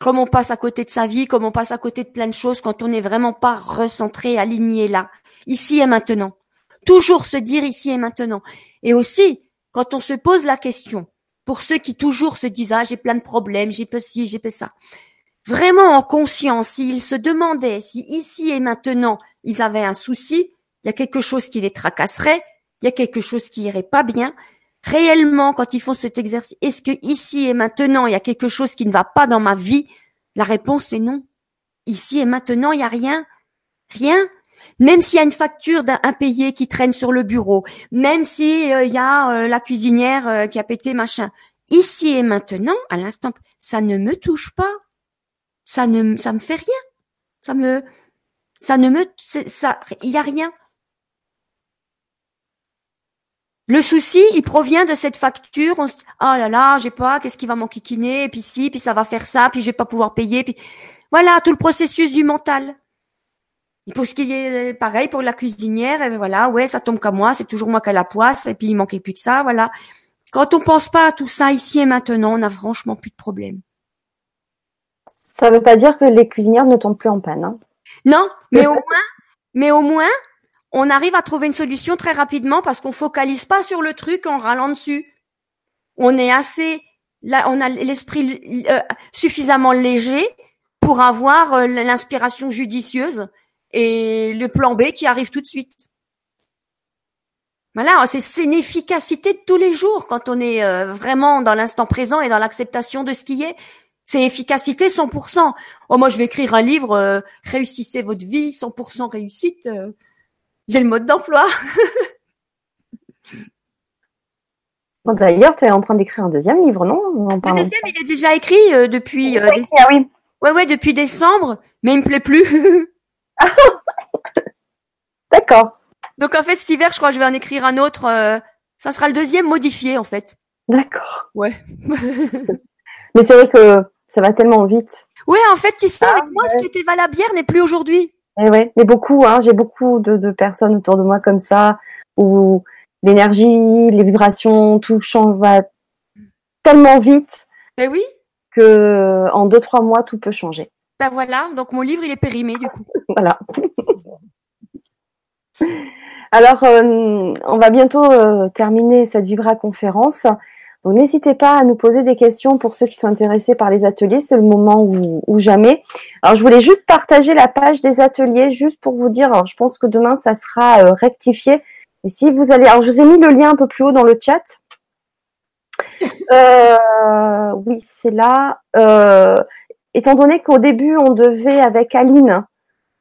Comme on passe à côté de sa vie, comme on passe à côté de plein de choses quand on n'est vraiment pas recentré, aligné là, ici et maintenant. Toujours se dire ici et maintenant. Et aussi, quand on se pose la question, pour ceux qui toujours se disent ah j'ai plein de problèmes, j'ai peu ci, j'ai peu ça. Vraiment en conscience, s'ils se demandaient si ici et maintenant ils avaient un souci, il y a quelque chose qui les tracasserait, il y a quelque chose qui irait pas bien. Réellement, quand ils font cet exercice, est-ce que ici et maintenant il y a quelque chose qui ne va pas dans ma vie? La réponse est non. Ici et maintenant, il y a rien, rien. Même s'il y a une facture d'un qui traîne sur le bureau, même s'il euh, y a euh, la cuisinière euh, qui a pété machin, ici et maintenant, à l'instant, ça ne me touche pas. Ça ne, ça me fait rien. Ça me, ça ne me, ça, il y a rien. Le souci, il provient de cette facture. On oh là là, j'ai pas, qu'est-ce qui va m'enquiquiner, puis si, puis ça va faire ça, puis je vais pas pouvoir payer, puis voilà tout le processus du mental. Pour ce qui est pareil pour la cuisinière, et voilà, ouais, ça tombe qu'à moi, c'est toujours moi qui ai la poisse, et puis il manquait plus de ça, voilà. Quand on pense pas à tout ça ici et maintenant, on a franchement plus de problème. Ça veut pas dire que les cuisinières ne tombent plus en panne. Hein. Non, mais au moins, mais au moins, on arrive à trouver une solution très rapidement parce qu'on focalise pas sur le truc en râlant dessus. On est assez, là, on a l'esprit euh, suffisamment léger pour avoir euh, l'inspiration judicieuse et le plan B qui arrive tout de suite. Voilà, c'est une efficacité de tous les jours quand on est euh, vraiment dans l'instant présent et dans l'acceptation de ce qui est. C'est efficacité 100%. Oh, moi, je vais écrire un livre, euh, réussissez votre vie, 100% réussite. Euh, j'ai le mode d'emploi. D'ailleurs, tu es en train d'écrire un deuxième livre, non? Le deuxième, il est déjà écrit depuis. ah oui. Ouais, ouais, depuis décembre, mais il me plaît plus. D'accord. Donc en fait, cet hiver, je crois que je vais en écrire un autre. Euh, ça sera le deuxième modifié en fait. D'accord. Ouais. Mais c'est vrai que ça va tellement vite. Ouais, en fait, tu sais, avec ah, moi, ce qui était valable hier n'est plus aujourd'hui. Eh ouais, mais beaucoup, hein, j'ai beaucoup de, personnes autour de moi comme ça, où l'énergie, les vibrations, tout change va tellement vite. Eh oui. Que en deux trois mois, tout peut changer. Ben voilà, donc mon livre il est périmé du coup. voilà. Alors, euh, on va bientôt euh, terminer cette Vibra conférence. Donc, n'hésitez pas à nous poser des questions pour ceux qui sont intéressés par les ateliers. C'est le moment ou, jamais. Alors, je voulais juste partager la page des ateliers, juste pour vous dire. Alors, je pense que demain, ça sera euh, rectifié. Et si vous allez, alors, je vous ai mis le lien un peu plus haut dans le chat. oui, c'est là. Étant donné qu'au début, on devait avec Aline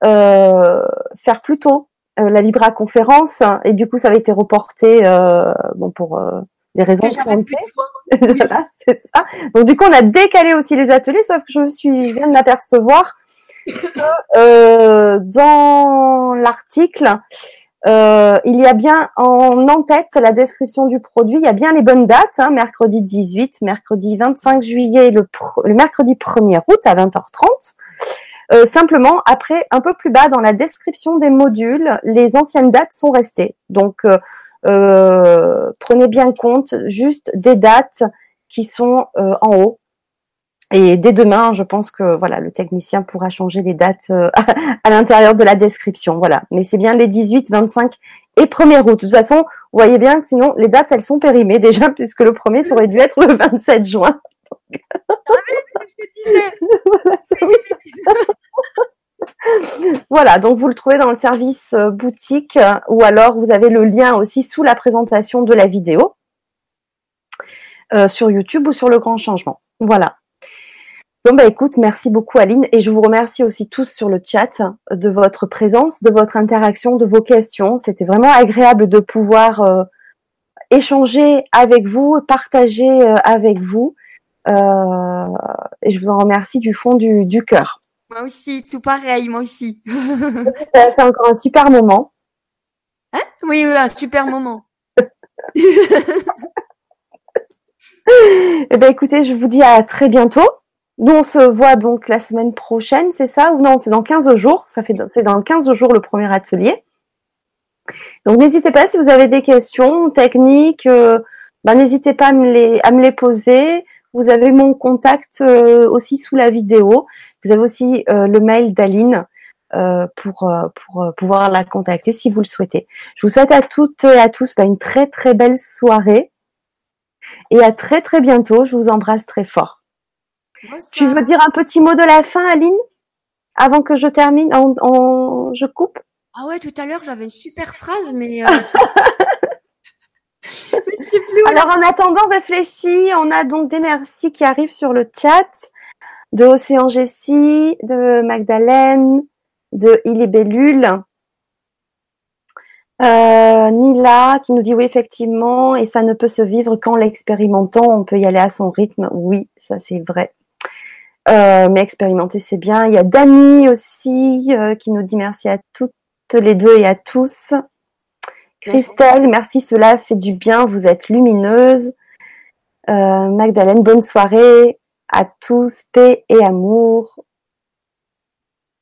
faire plus tôt euh, la Libra conférence et du coup ça avait été reporté euh, bon pour euh, des raisons de santé. voilà, c'est ça. Donc du coup, on a décalé aussi les ateliers, sauf que je me suis, je viens de m'apercevoir que euh, dans l'article, euh, il y a bien en en-tête la description du produit, il y a bien les bonnes dates, hein, mercredi 18, mercredi 25 juillet, le, mercredi 1er août à 20h30. Euh, simplement, après, un peu plus bas dans la description des modules, les anciennes dates sont restées. Donc, euh, prenez bien compte juste des dates qui sont en haut. Et dès demain, je pense que voilà, le technicien pourra changer les dates à l'intérieur de la description. Voilà, mais c'est bien les 18, 25 et 1er août. De toute façon, vous voyez bien que sinon les dates elles sont périmées déjà puisque le premier ça aurait dû être le 27 juin. voilà, donc vous le trouvez dans le service euh, boutique euh, ou alors vous avez le lien aussi sous la présentation de la vidéo euh, sur YouTube ou sur le grand changement. Voilà. Bon bah écoute, merci beaucoup Aline et je vous remercie aussi tous sur le chat de votre présence, de votre interaction, de vos questions. C'était vraiment agréable de pouvoir échanger avec vous, partager avec vous. Euh, et je vous en remercie du fond du, du cœur. Moi aussi, tout pareil, moi aussi. C'est encore un super moment. Hein? Oui, oui, un super moment. eh bien, écoutez, je vous dis à très bientôt. Nous, on se voit donc la semaine prochaine, c'est ça? Ou non, c'est dans 15 jours. Ça fait, c'est dans 15 jours le premier atelier. Donc, n'hésitez pas si vous avez des questions techniques, euh, ben, n'hésitez pas à me les, à me les poser. Vous avez mon contact euh, aussi sous la vidéo. Vous avez aussi euh, le mail d'Aline pour, pour pouvoir la contacter si vous le souhaitez. Je vous souhaite à toutes et à tous bah, une très très belle soirée et à très très bientôt. Je vous embrasse très fort. Tu veux dire un petit mot de la fin, Aline, avant que je termine, je coupe? Ah ouais, tout à l'heure j'avais une super phrase, mais Alors en attendant, réfléchis. On a donc des merci qui arrivent sur le chat de Océan Jessie, de Magdalene, de Ilébellule. Euh, Nila qui nous dit oui effectivement et ça ne peut se vivre qu'en l'expérimentant. On peut y aller à son rythme. Oui ça c'est vrai euh, mais expérimenter c'est bien il y a Dani aussi euh, qui nous dit merci à toutes les deux et à tous Christelle, merci, cela fait du bien, vous êtes lumineuse. Euh, Magdalene, bonne soirée à tous, paix et amour.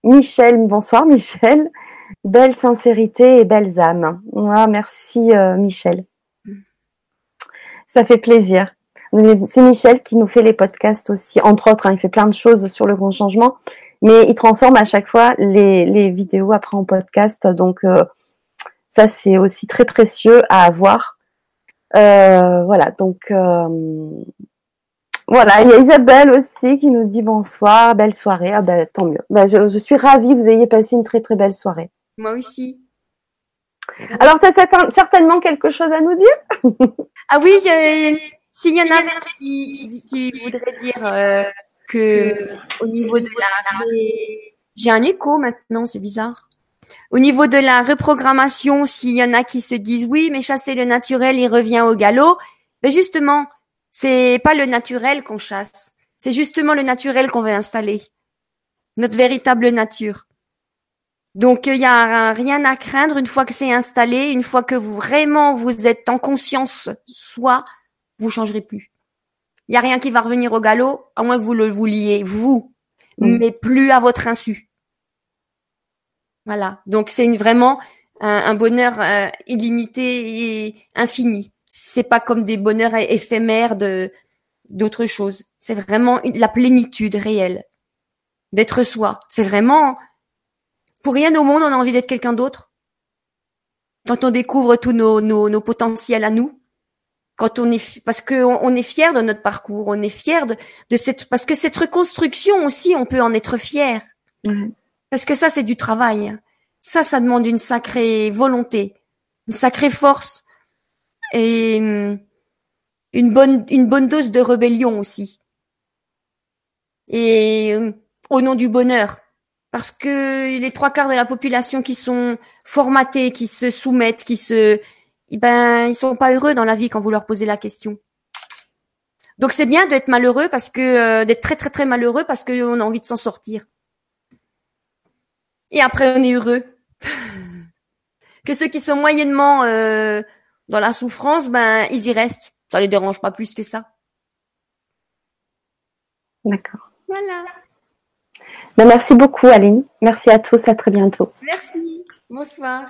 Michel, bonsoir Michel. Belle sincérité et belles âmes. Ah, merci euh, Michel. Ça fait plaisir. C'est Michel qui nous fait les podcasts aussi, entre autres. Hein, il fait plein de choses sur le grand changement, mais il transforme à chaque fois les, vidéos après en podcast. Donc, euh, ça, c'est aussi très précieux à avoir. Euh, voilà, donc euh, voilà, il y a Isabelle aussi qui nous dit bonsoir, belle soirée. Ah ben tant mieux. Ben, je, suis ravie que vous ayez passé une très très belle soirée. Moi aussi. Alors, tu as certainement quelque chose à nous dire? Ah oui, s'il y en a qui, qui, voudrait dire euh, que au niveau de la... J'ai un écho maintenant, c'est bizarre. Au niveau de la reprogrammation, s'il y en a qui se disent oui, mais chasser le naturel, il revient au galop. Mais justement, c'est pas le naturel qu'on chasse. C'est justement le naturel qu'on veut installer. Notre véritable nature. Donc il y a rien à craindre une fois que c'est installé, une fois que vous vraiment vous êtes en conscience soit, vous changerez plus. Il y a rien qui va revenir au galop, à moins que vous le vouliez vous, mm. mais plus à votre insu. Voilà. Donc c'est vraiment un, bonheur euh, illimité et infini. C'est pas comme des bonheurs éphémères de d'autres choses. C'est vraiment la plénitude réelle d'être soi. C'est vraiment pour rien au monde on a envie d'être quelqu'un d'autre. Quand on découvre tous nos, nos, potentiels à nous, quand on est parce que on, est fier de notre parcours, on est fier de, de cette parce que cette reconstruction aussi on peut en être fier. Parce que ça, c'est du travail. Ça, ça demande une sacrée volonté, une sacrée force et hum, une bonne, une bonne dose de rébellion aussi. Et hum, au nom du bonheur. Parce que les trois quarts de la population qui sont formatés, qui se soumettent, qui se, ben ils sont pas heureux dans la vie quand vous leur posez la question. Donc c'est bien d'être malheureux parce que euh, d'être très très très malheureux parce qu'on a envie de s'en sortir. Et après on est heureux. que ceux qui sont moyennement euh, dans la souffrance, ben ils y restent. Ça les dérange pas plus que ça. D'accord. Voilà. Ben, merci beaucoup Aline. Merci à tous. À très bientôt. Merci. Bonsoir.